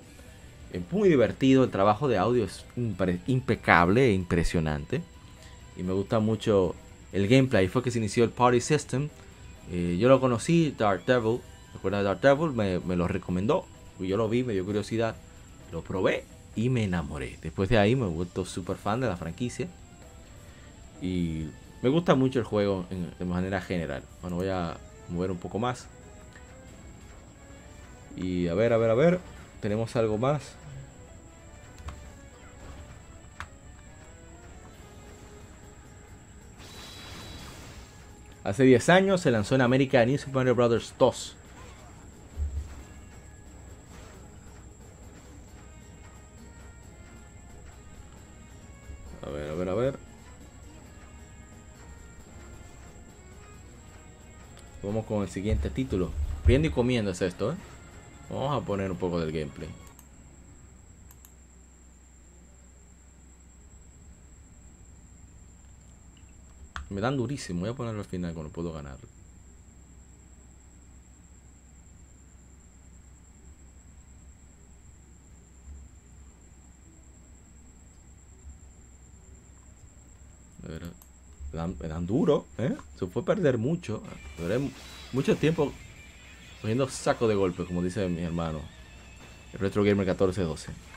Speaker 1: Es muy divertido. El trabajo de audio es impecable e impresionante. Y me gusta mucho el gameplay. Fue que se inició el Party System. Eh, yo lo conocí, Dark Devil. ¿Recuerda Dark Devil? Me, me, lo recomendó. Yo lo vi, me dio curiosidad. Lo probé y me enamoré. Después de ahí me he vuelto súper fan de la franquicia. Y me gusta mucho el juego de manera general. Bueno, voy a mover un poco más. Y a ver, a ver, a ver. Tenemos algo más. Hace 10 años se lanzó en América New Super Mario Bros. 2. A ver, a ver, a ver. Vamos con el siguiente título. Viendo y comiendo es esto, ¿eh? Vamos a poner un poco del gameplay. Me dan durísimo. Voy a ponerlo al final cuando puedo ganar. Me dan, me duro, ¿eh? Se fue perder mucho. Duré mucho tiempo cogiendo saco de golpe, como dice mi hermano. El Retro Gamer 1412.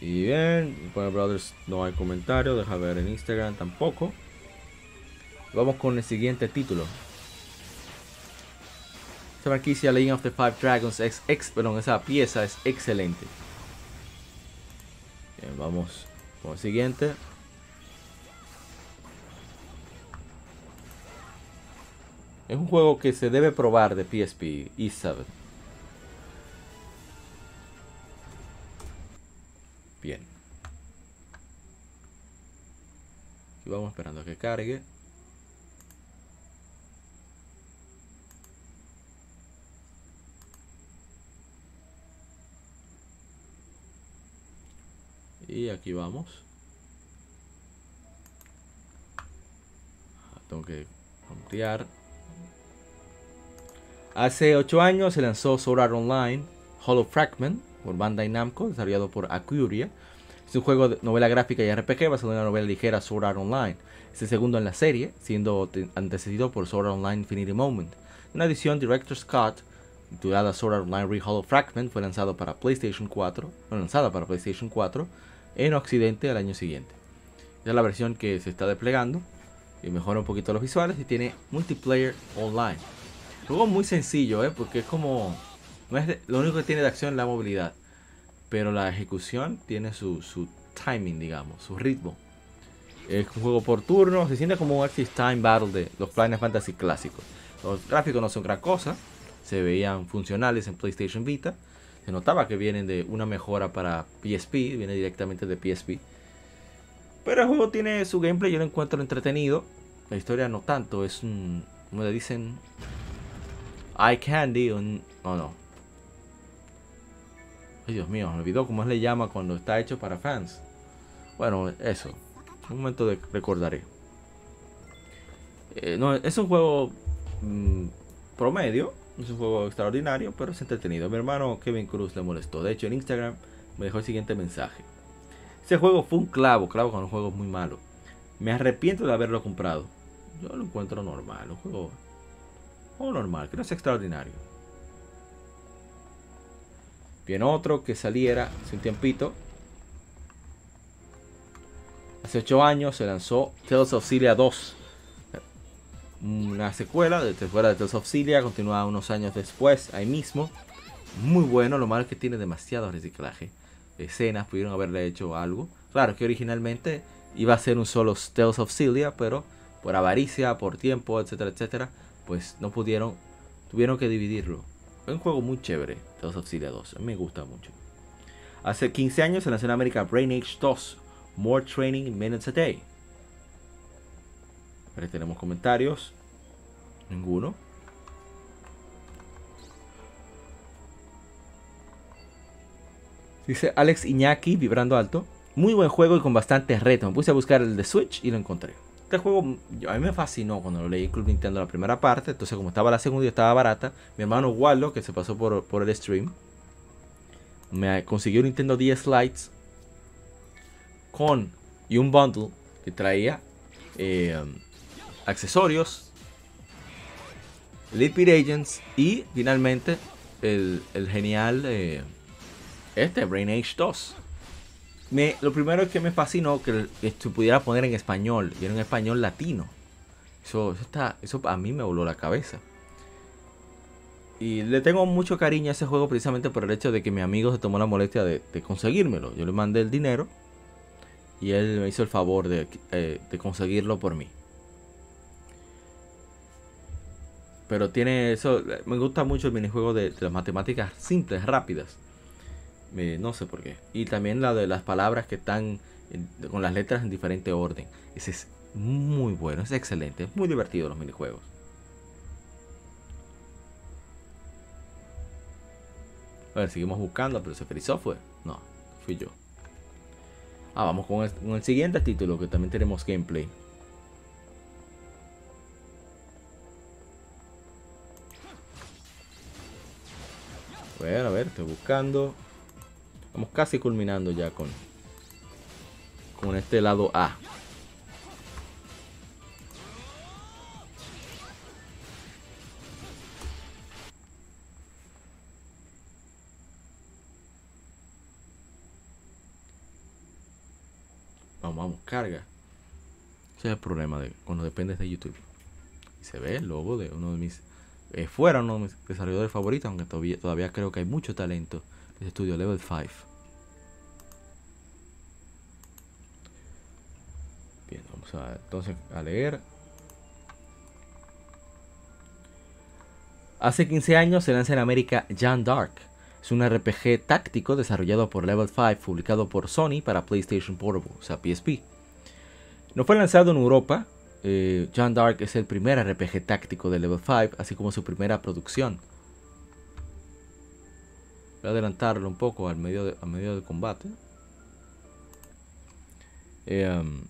Speaker 1: Y bien, para Brothers no hay comentario, deja ver en Instagram tampoco. Vamos con el siguiente título. Esta franquicia Legend of the Five Dragons es ex, perdón, esa pieza es excelente. Vamos con el siguiente. Es un juego que se debe probar de PSP y 7 Vamos esperando a que cargue. Y aquí vamos. Ah, tengo que ampliar. Hace 8 años se lanzó Solar Online Hollow Fragment por Bandai Namco, desarrollado por Acuria es un juego de novela gráfica y RPG basado en la novela ligera Sword Art Online. Es el segundo en la serie, siendo antecedido por Sword Art Online Infinity Moment. Una edición Director's Cut titulada Sword Art Online Re Hollow Fragment fue lanzado para PlayStation 4, bueno, lanzada para PlayStation 4 en Occidente al año siguiente. Esta es la versión que se está desplegando y mejora un poquito los visuales y tiene multiplayer online. Juego muy sencillo, ¿eh? porque es como. No es lo único que tiene de acción es la movilidad. Pero la ejecución tiene su, su timing, digamos, su ritmo. Es un juego por turno, se siente como un Axis Time Battle de los Final Fantasy clásicos. Los gráficos no son gran cosa, se veían funcionales en PlayStation Vita. Se notaba que vienen de una mejora para PSP, viene directamente de PSP. Pero el juego tiene su gameplay, yo lo encuentro entretenido. La historia no tanto, es un. ¿Cómo le dicen? Eye candy, un. Oh no. Ay, Dios mío, me olvidó cómo le llama cuando está hecho para fans. Bueno, eso. Un momento de recordaré. Eh, no, es un juego mm, promedio. Es un juego extraordinario, pero es entretenido. Mi hermano Kevin Cruz le molestó. De hecho, en Instagram me dejó el siguiente mensaje. Ese juego fue un clavo, clavo con un juego muy malo. Me arrepiento de haberlo comprado. Yo lo encuentro normal, un juego, un normal, que no es extraordinario. Bien, otro que saliera hace un tiempito. Hace 8 años se lanzó Tales of Cilia 2. Una secuela de fuera de Tales of Cilia, continúa unos años después, ahí mismo. Muy bueno, lo malo es que tiene demasiado reciclaje. Escenas, pudieron haberle hecho algo. Claro que originalmente iba a ser un solo Tales of Cilia, pero por avaricia, por tiempo, etcétera, etcétera, pues no pudieron, tuvieron que dividirlo. Un juego muy chévere, of Cilia 2. A mí me gusta mucho. Hace 15 años se lanzó en América Brain Age 2. More Training Minutes a Day. Ahora tenemos comentarios. Ninguno. Dice Alex Iñaki, vibrando alto. Muy buen juego y con bastante reto. Me puse a buscar el de Switch y lo encontré. Este juego a mí me fascinó cuando lo leí Club Nintendo la primera parte. Entonces, como estaba la segunda y estaba barata, mi hermano Waldo, que se pasó por, por el stream, me consiguió Nintendo 10 Lite con y un bundle que traía eh, accesorios, Beat Agents y finalmente el, el genial eh, este Brain Age 2. Me, lo primero que me fascinó que, que pudiera poner en español y era en español latino. Eso, eso, está, eso a mí me voló la cabeza. Y le tengo mucho cariño a ese juego precisamente por el hecho de que mi amigo se tomó la molestia de, de conseguírmelo. Yo le mandé el dinero y él me hizo el favor de, eh, conseguirlo por mí. Pero tiene me gusta mucho el minijuego de, de las matemáticas simples, rápidas. No sé por qué. Y también la de las palabras que están con las letras en diferente orden. Ese es muy bueno, es excelente, es muy divertido los minijuegos. A ver, seguimos buscando, pero se frizó fue. No, fui yo. Ah, vamos con el, con el siguiente título que también tenemos gameplay. Ver, a ver, estoy buscando. Estamos casi culminando ya con, con este lado A. Vamos, vamos, carga. Ese es el problema de cuando dependes de YouTube. Se ve el logo de uno de mis... Eh, fuera uno de mis desarrolladores favoritos, aunque todavía, todavía creo que hay mucho talento. El estudio Level 5. Entonces a leer. Hace 15 años se lanza en América Jan Dark. Es un RPG táctico desarrollado por Level 5, publicado por Sony para PlayStation Portable, o sea, PSP. No fue lanzado en Europa. Eh, Jan Dark es el primer RPG táctico de Level 5, así como su primera producción. Voy a adelantarlo un poco al medio de, al medio de combate. Eh, um,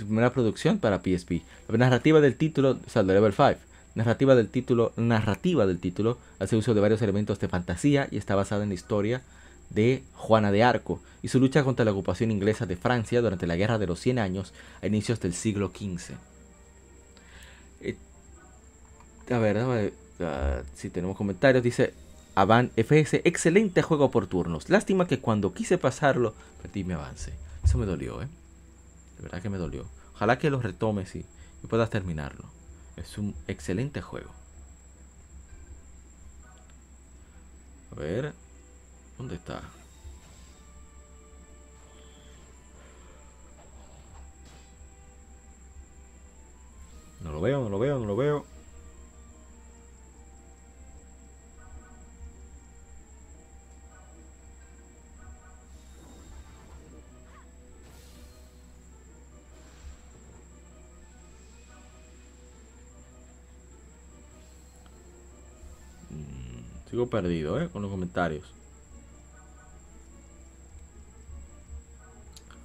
Speaker 1: su primera producción para PSP. La narrativa del título, o sea, de Level 5. Narrativa del título, narrativa del título hace uso de varios elementos de fantasía y está basada en la historia de Juana de Arco y su lucha contra la ocupación inglesa de Francia durante la Guerra de los 100 Años a inicios del siglo XV. Eh, a ver, a ver uh, si tenemos comentarios. Dice Avan FS, excelente juego por turnos. Lástima que cuando quise pasarlo perdí mi avance. Eso me dolió, ¿eh? De verdad que me dolió. Ojalá que lo retomes y, y puedas terminarlo. Es un excelente juego. A ver. ¿Dónde está? No lo veo, no lo veo, no lo veo. Sigo perdido, ¿eh? Con los comentarios.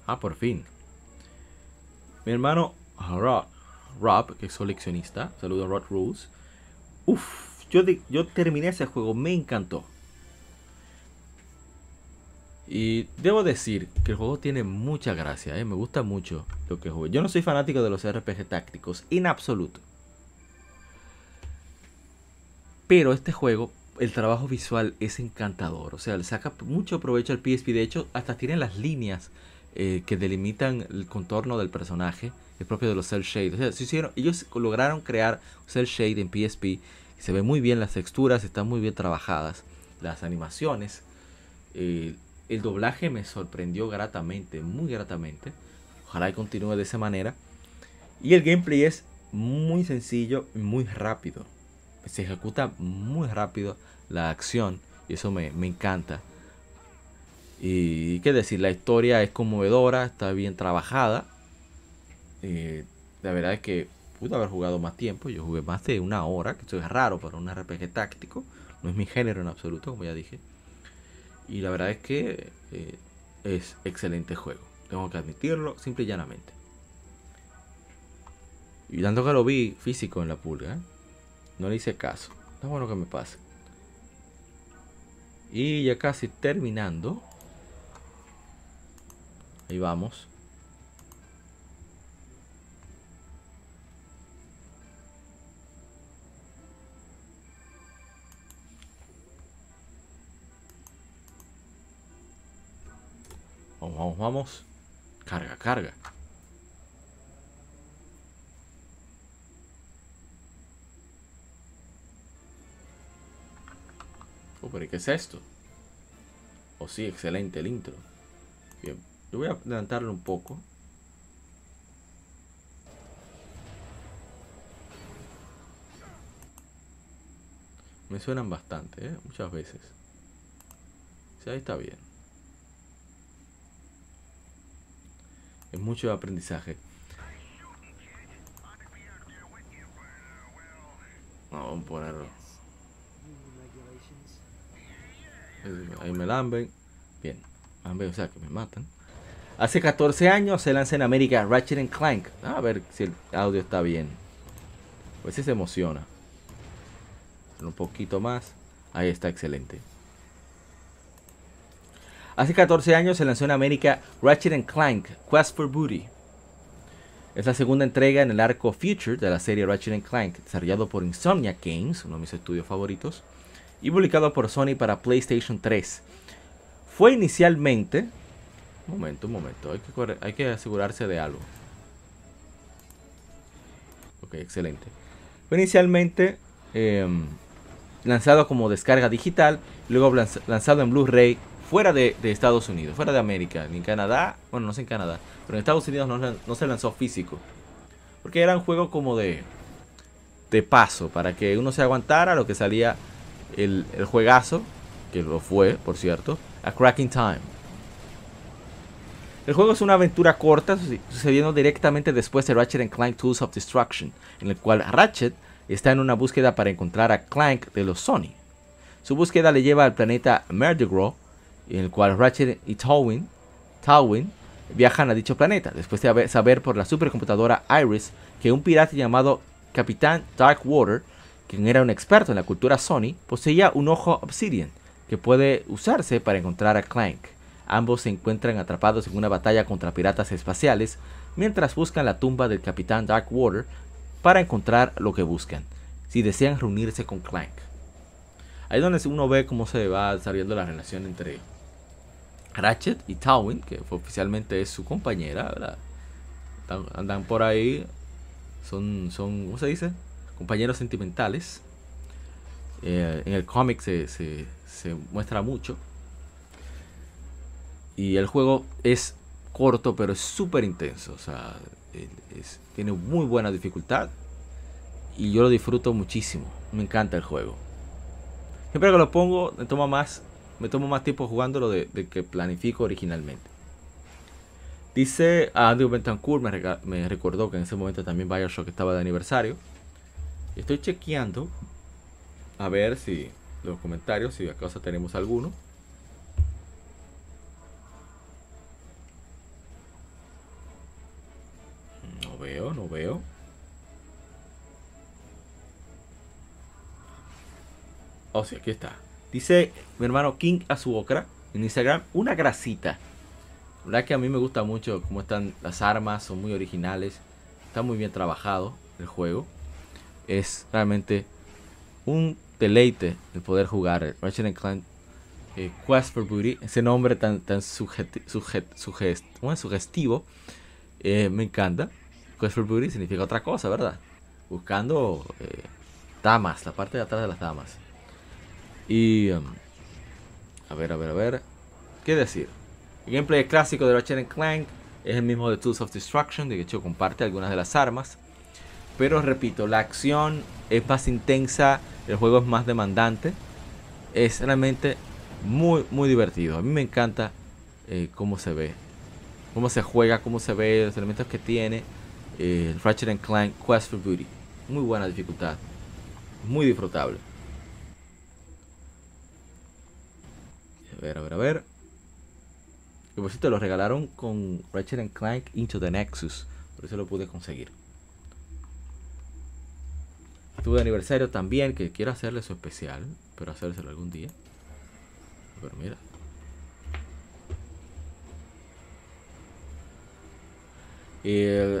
Speaker 1: Ah, por fin. Mi hermano Rob, Rob que es coleccionista. Saludo a Rod Rules. Uf, yo, yo terminé ese juego, me encantó. Y debo decir que el juego tiene mucha gracia, ¿eh? me gusta mucho lo que juego. Yo no soy fanático de los RPG tácticos, en absoluto. Pero este juego, el trabajo visual es encantador. O sea, le saca mucho provecho al PSP. De hecho, hasta tiene las líneas eh, que delimitan el contorno del personaje, el propio de los cel shade. O sea, se hicieron, ellos lograron crear cel shade en PSP. Se ve muy bien las texturas, están muy bien trabajadas. Las animaciones. Eh, el doblaje me sorprendió gratamente, muy gratamente. Ojalá y continúe de esa manera. Y el gameplay es muy sencillo y muy rápido se ejecuta muy rápido la acción y eso me, encanta. Y qué decir, la historia es conmovedora, está bien trabajada. Eh, la verdad es que pude haber jugado más tiempo. Yo jugué más de una hora, que eso es raro para un RPG táctico. No es mi género en absoluto, como ya dije. Y la verdad es que eh, es excelente juego. Tengo que admitirlo, simple y llanamente. Y tanto que lo vi físico en la pulga. No le hice caso. No bueno que me pase. Y ya casi terminando. Ahí vamos. Vamos, vamos, vamos. Carga, carga. Oh, pero ¿qué es esto? Oh, sí, excelente el intro. Bien, yo voy a adelantarlo un poco. Me suenan bastante, ¿eh? muchas veces. Sí, ahí está bien. Es mucho aprendizaje. Vamos a ponerlo. Ahí me lamben. Bien. o sea que me matan. Hace 14 años se lanza en América Ratchet Clank. A ver si el audio está bien. Pues se emociona. Un poquito más. Ahí está, excelente. Hace 14 años se lanzó en América Ratchet Clank Quest for Booty. Es la segunda entrega en el arco Future de la serie Ratchet Clank, desarrollado por Insomnia Games, uno de mis estudios favoritos y publicado por Sony para PlayStation 3. Fue inicialmente... Un momento, un momento, hay que, asegurarse de algo. Ok, excelente. Fue inicialmente em, lanzado como descarga digital, luego lanzado en Blu-ray fuera de, Estados Unidos, fuera de América, ni en Canadá, bueno, no sé en Canadá, pero en Estados Unidos no, se lanzó físico. Porque era un juego como de paso, para que uno se aguantara lo que salía el, juegazo, que lo fue, por cierto, A Cracking Time. El juego es una aventura corta sucediendo directamente después de Ratchet Clank Tools of Destruction, en el cual Ratchet está en una búsqueda para encontrar a Clank de los Sony. Su búsqueda le lleva al planeta Merdigro, en el cual Ratchet y Tawin, Tawin viajan a dicho planeta, después de saber por la supercomputadora Iris que un pirata llamado Capitán Darkwater quien era un experto en la cultura Sony, poseía un ojo Obsidian que puede usarse para encontrar a Clank. Ambos se encuentran atrapados en una batalla contra piratas espaciales mientras buscan la tumba del capitán Darkwater para encontrar lo que buscan, si desean reunirse con Clank. Ahí es donde uno ve cómo se va desarrollando la relación entre Ratchet y Tawin, que oficialmente es su compañera, Andan por ahí, son, son, ¿cómo se dice? Compañeros sentimentales. Eh, en el cómic se, se, muestra mucho. Y el juego es corto, pero es súper intenso. O sea, tiene muy buena dificultad. Y yo lo disfruto muchísimo. Me encanta el juego. Siempre que lo pongo, me toma más, me tomo más tiempo jugándolo de, de que planifico originalmente. Dice Andrew Bentancourt, me, me recordó que en ese momento también Bioshock estaba de aniversario. Estoy chequeando a ver si los comentarios si acaso tenemos alguno. No veo, no veo. Oh, sí, aquí está. Dice mi hermano King Azuokra en Instagram, una grasita. La verdad que a mí me gusta mucho cómo están las armas, son muy originales. Está muy bien trabajado el juego. Es realmente un deleite el poder jugar Ratchet Clank eh, Quest for Booty. Ese nombre tan, tan sugestivo. Eh, me encanta. Quest for Booty significa otra cosa, ¿verdad? Buscando eh, damas, la parte de atrás de las damas. Y... Um, a ver, a ver, a ver. ¿Qué decir? El gameplay clásico de Ratchet Clank es el mismo de Tools of Destruction, de hecho comparte algunas de las armas. Pero repito, la acción es más intensa, el juego es más demandante. Es realmente muy, muy divertido. A mí me encanta eh, cómo se ve, cómo se juega, cómo se ve, los elementos que tiene. Eh, Ratchet Clank Quest for Beauty. Muy buena dificultad. Muy disfrutable. A ver, a ver, a ver. Y por cierto, lo regalaron con Ratchet Clank Into the Nexus. Por eso lo pude conseguir. Estuve de aniversario también, que quiero hacerle su especial. Pero hacérselo algún día. Pero mira.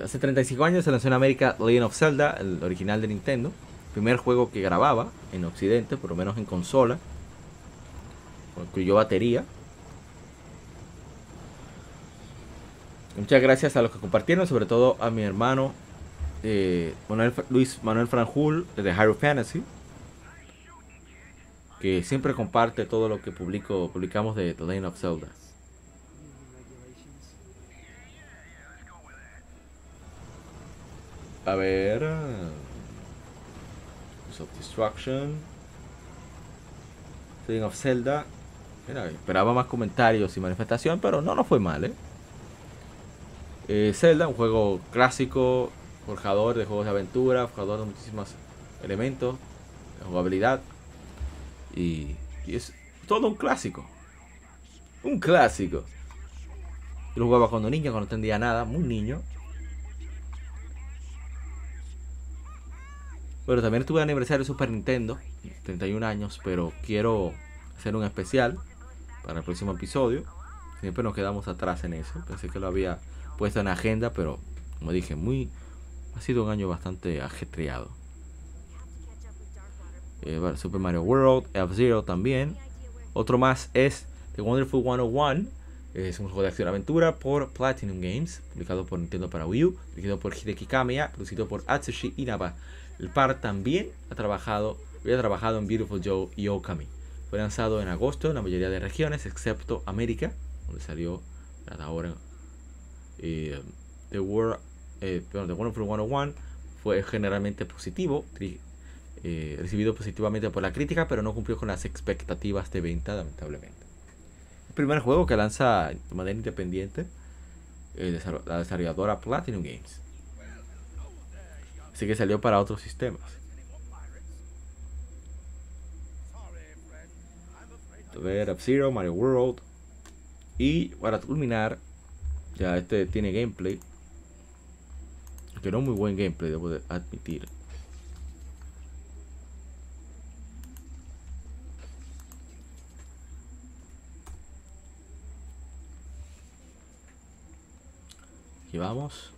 Speaker 1: Hace 35 años se lanzó en América Legend of Zelda, el original de Nintendo. Primer juego que grababa en Occidente, por lo menos en consola. Incluyó batería. Muchas gracias a los que compartieron, sobre todo a mi hermano Manuel, Luis Manuel Franjul de Hyrule Fantasy, que siempre comparte todo lo que publico, publicamos de The Lane of Zelda. A ver. Of Destruction. Lane of Zelda. Esperaba más comentarios y manifestación, pero no nos fue mal, ¿eh? ¿eh? Zelda, un juego clásico, forjador de juegos de aventura, forjador de muchísimos elementos, de jugabilidad. Y, es todo un clásico. Un clásico. Yo lo jugaba cuando niño, cuando no entendía nada, muy niño. Bueno, también estuve de aniversario de Super Nintendo, 31 años, pero quiero hacer un especial para el próximo episodio. Siempre nos quedamos atrás en eso. Pensé que lo había puesto en agenda, pero como dije, muy ha sido un año bastante ajetreado. Eh, Super Mario World, F-Zero también. Otro más es The Wonderful 101. Es un juego de acción-aventura por Platinum Games, publicado por Nintendo para Wii U, dirigido por Hideki Kamiya, producido por Atsushi Inaba. El par también ha trabajado, había trabajado en Beautiful Joe y Okami. Fue lanzado en agosto en la mayoría de regiones, excepto América, donde salió ahora. Eh, The World eh, The Wonderful 101 fue generalmente positivo, eh, recibido positivamente por la crítica, pero no cumplió con las expectativas de venta, lamentablemente. El primer juego que lanza de manera independiente la desarrolladora Platinum Games. Así que salió para otros sistemas. A ver, F-Zero, Mario World. Y para culminar, ya este tiene gameplay. No muy buen gameplay, debo de admitir. Aquí vamos.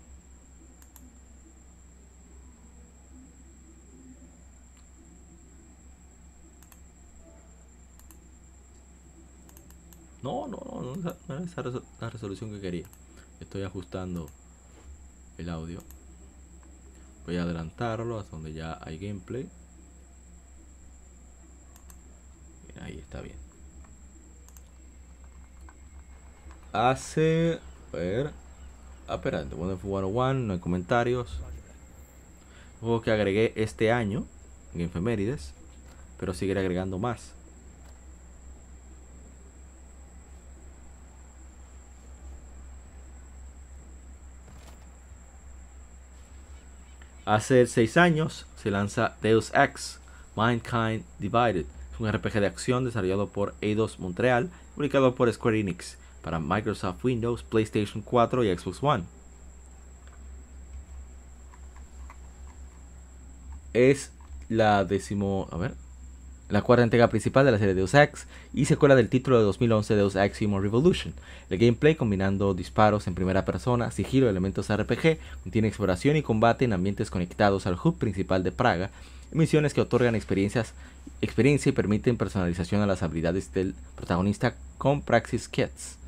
Speaker 1: No, no, no, no, no es la resolución que quería. Estoy ajustando el audio. Voy a adelantarlo hasta donde ya hay gameplay. ahí está bien. Hace... A ver... Ah, espera, Wonderful 101, no hay comentarios. Juego que agregué este año en efemérides, pero seguiré agregando más. Hace seis años se lanza Deus Ex Mankind Divided, Es un RPG de acción desarrollado por Eidos Montreal, publicado por Square Enix para Microsoft Windows, PlayStation 4 y Xbox One. Es la décimo, a ver, la cuarta entrega principal de la serie Deus Ex y secuela del título de 2011 Deus Ex Human Revolution. El gameplay combinando disparos en primera persona, sigilo, elementos RPG, contiene exploración y combate en ambientes conectados al hub principal de Praga, misiones que otorgan experiencias, experiencia y permiten personalización a las habilidades del protagonista con Praxis Kits.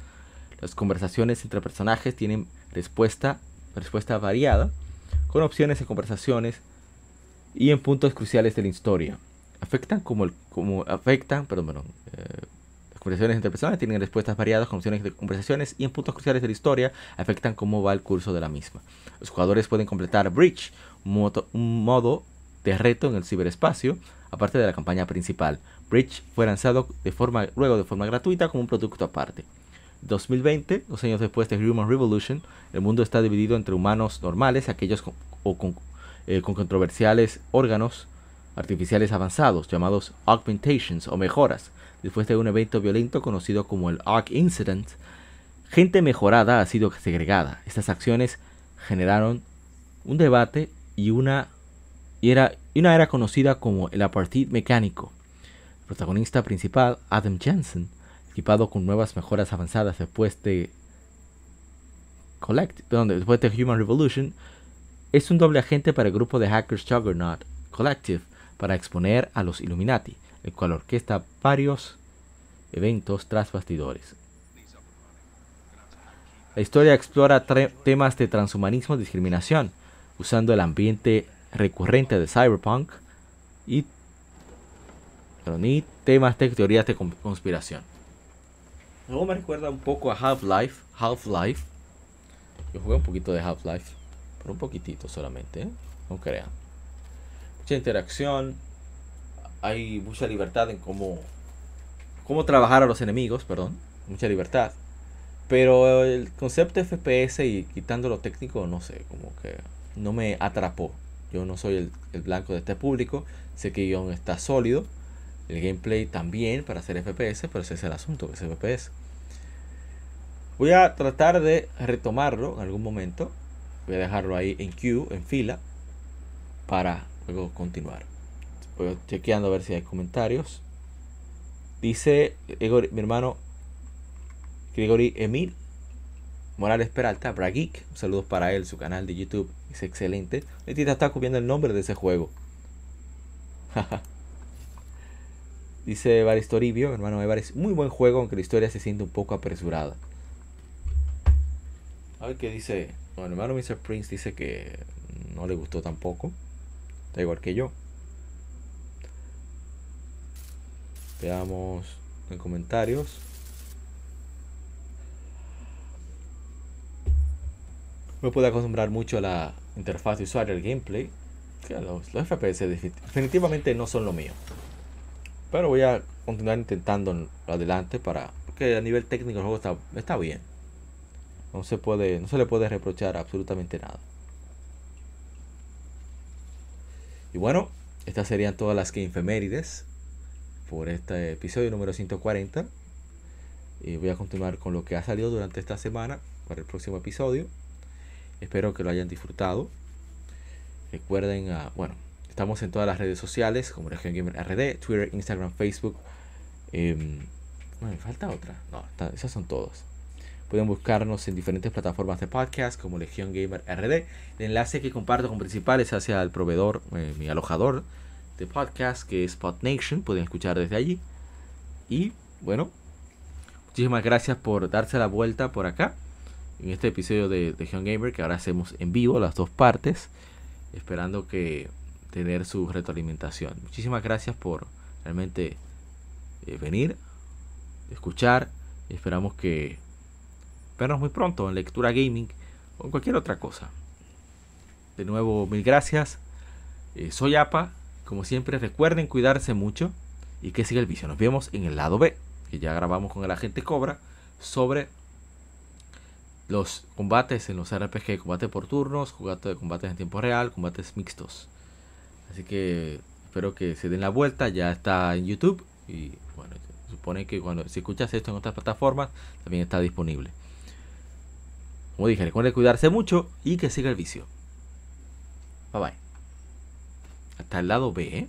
Speaker 1: Las conversaciones entre personajes tienen respuesta, respuesta variada, con opciones de conversaciones y en puntos cruciales de la historia afectan como, el, como afectan, perdón, perdón eh, las conversaciones entre personas tienen respuestas variadas opciones de conversaciones y en puntos cruciales de la historia afectan cómo va el curso de la misma. Los jugadores pueden completar Bridge, un modo, de reto en el ciberespacio, aparte de la campaña principal. Bridge fue lanzado de forma, luego de forma gratuita como un producto aparte. 2020, dos años después de Human Revolution, el mundo está dividido entre humanos normales, aquellos con, o con, eh, con controversiales órganos artificiales avanzados llamados augmentations o mejoras. Después de un evento violento conocido como el Arc Incident, gente mejorada ha sido segregada. Estas acciones generaron un debate y una, y era, una era conocida como el apartheid mecánico. El protagonista principal, Adam Jensen, equipado con nuevas mejoras avanzadas después de Collect, después de Human Revolution, es un doble agente para el grupo de hackers Juggernaut Collective para exponer a los Illuminati, el cual orquesta varios eventos tras bastidores. La historia explora temas de transhumanismo y discriminación, usando el ambiente recurrente de cyberpunk y, temas de teorías de conspiración. Luego me recuerda un poco a Half-Life. Half-Life. Yo jugué un poquito de Half-Life, pero un poquitito solamente, ¿eh? no crean mucha interacción, hay mucha libertad en cómo, cómo trabajar a los enemigos, perdón, mucha libertad. Pero el concepto FPS y quitando lo técnico, no sé, como que no me atrapó. Yo no soy el, el blanco de este público, sé que guion está sólido, el gameplay también para hacer FPS, pero ese es el asunto, que es FPS. Voy a tratar de retomarlo en algún momento. Voy a dejarlo ahí en queue, en fila, para continuar. Voy chequeando a ver si hay comentarios. Dice mi hermano Gregory Emil Morales Peralta, Brageek. Saludos para él, su canal de YouTube es excelente. Letita está copiando el nombre de ese juego. Dice Evaris Toribio, hermano Evaris, muy buen juego, aunque la historia se siente un poco apresurada. A ver qué dice. Bueno, hermano Mr. Prince dice que no le gustó tampoco. Da igual que yo. Veamos en comentarios. Me puedo acostumbrar mucho a la interfaz de usuario, al gameplay. Que los, FPS definitivamente no son lo mío. Pero voy a continuar intentando adelante para. Porque a nivel técnico el juego está, está bien. No se puede. No se le puede reprochar absolutamente nada. Y bueno, estas serían todas las que infemérides por este episodio número 140. Y voy a continuar con lo que ha salido durante esta semana para el próximo episodio. Espero que lo hayan disfrutado. Recuerden, uh, bueno, estamos en todas las redes sociales como Región Gamer RD, Twitter, Instagram, Facebook. Eh, bueno, falta otra. No, esas son todas. Pueden buscarnos en diferentes plataformas de podcast como Legión Gamer RD. El enlace que comparto con principales hacia el proveedor, eh, mi alojador de podcast que es PodNation. Pueden escuchar desde allí. Y bueno, muchísimas gracias por darse la vuelta por acá. En este episodio de Legión Gamer que ahora hacemos en vivo las dos partes. Esperando que tener su retroalimentación. Muchísimas gracias por realmente eh, venir, escuchar. Esperamos que vernos muy pronto en Lectura Gaming o en cualquier otra cosa. De nuevo, mil gracias. Eh, soy APA. Como siempre, recuerden cuidarse mucho y que siga el vicio. Nos vemos en el lado B, que ya grabamos con el agente Cobra sobre los combates en los RPG, combate por turnos, combates en tiempo real, combates mixtos. Así que espero que se den la vuelta, ya está en YouTube Y bueno, supone que cuando si escuchas esto en otras plataformas, también está disponible. Como dije, recuerde cuidarse mucho y que siga el vicio. Bye bye. Hasta el lado B, ¿eh?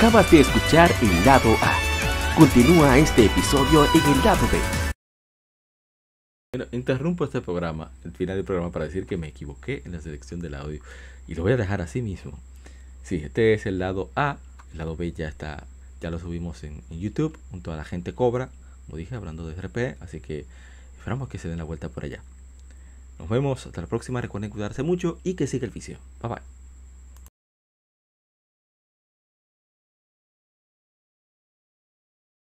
Speaker 2: Acabas de escuchar el lado A. Continúa este episodio en el lado B.
Speaker 1: Bueno, interrumpo este programa, el final del programa, para decir que me equivoqué en la selección del audio. Y lo voy a dejar así mismo. Sí, este es el lado A. El lado B ya está, ya lo subimos en, YouTube junto a la gente Cobra, como dije, hablando de RP. Así que esperamos que se den la vuelta por allá. Nos vemos hasta la próxima. Recuerden cuidarse mucho y que siga el vicio. Bye bye.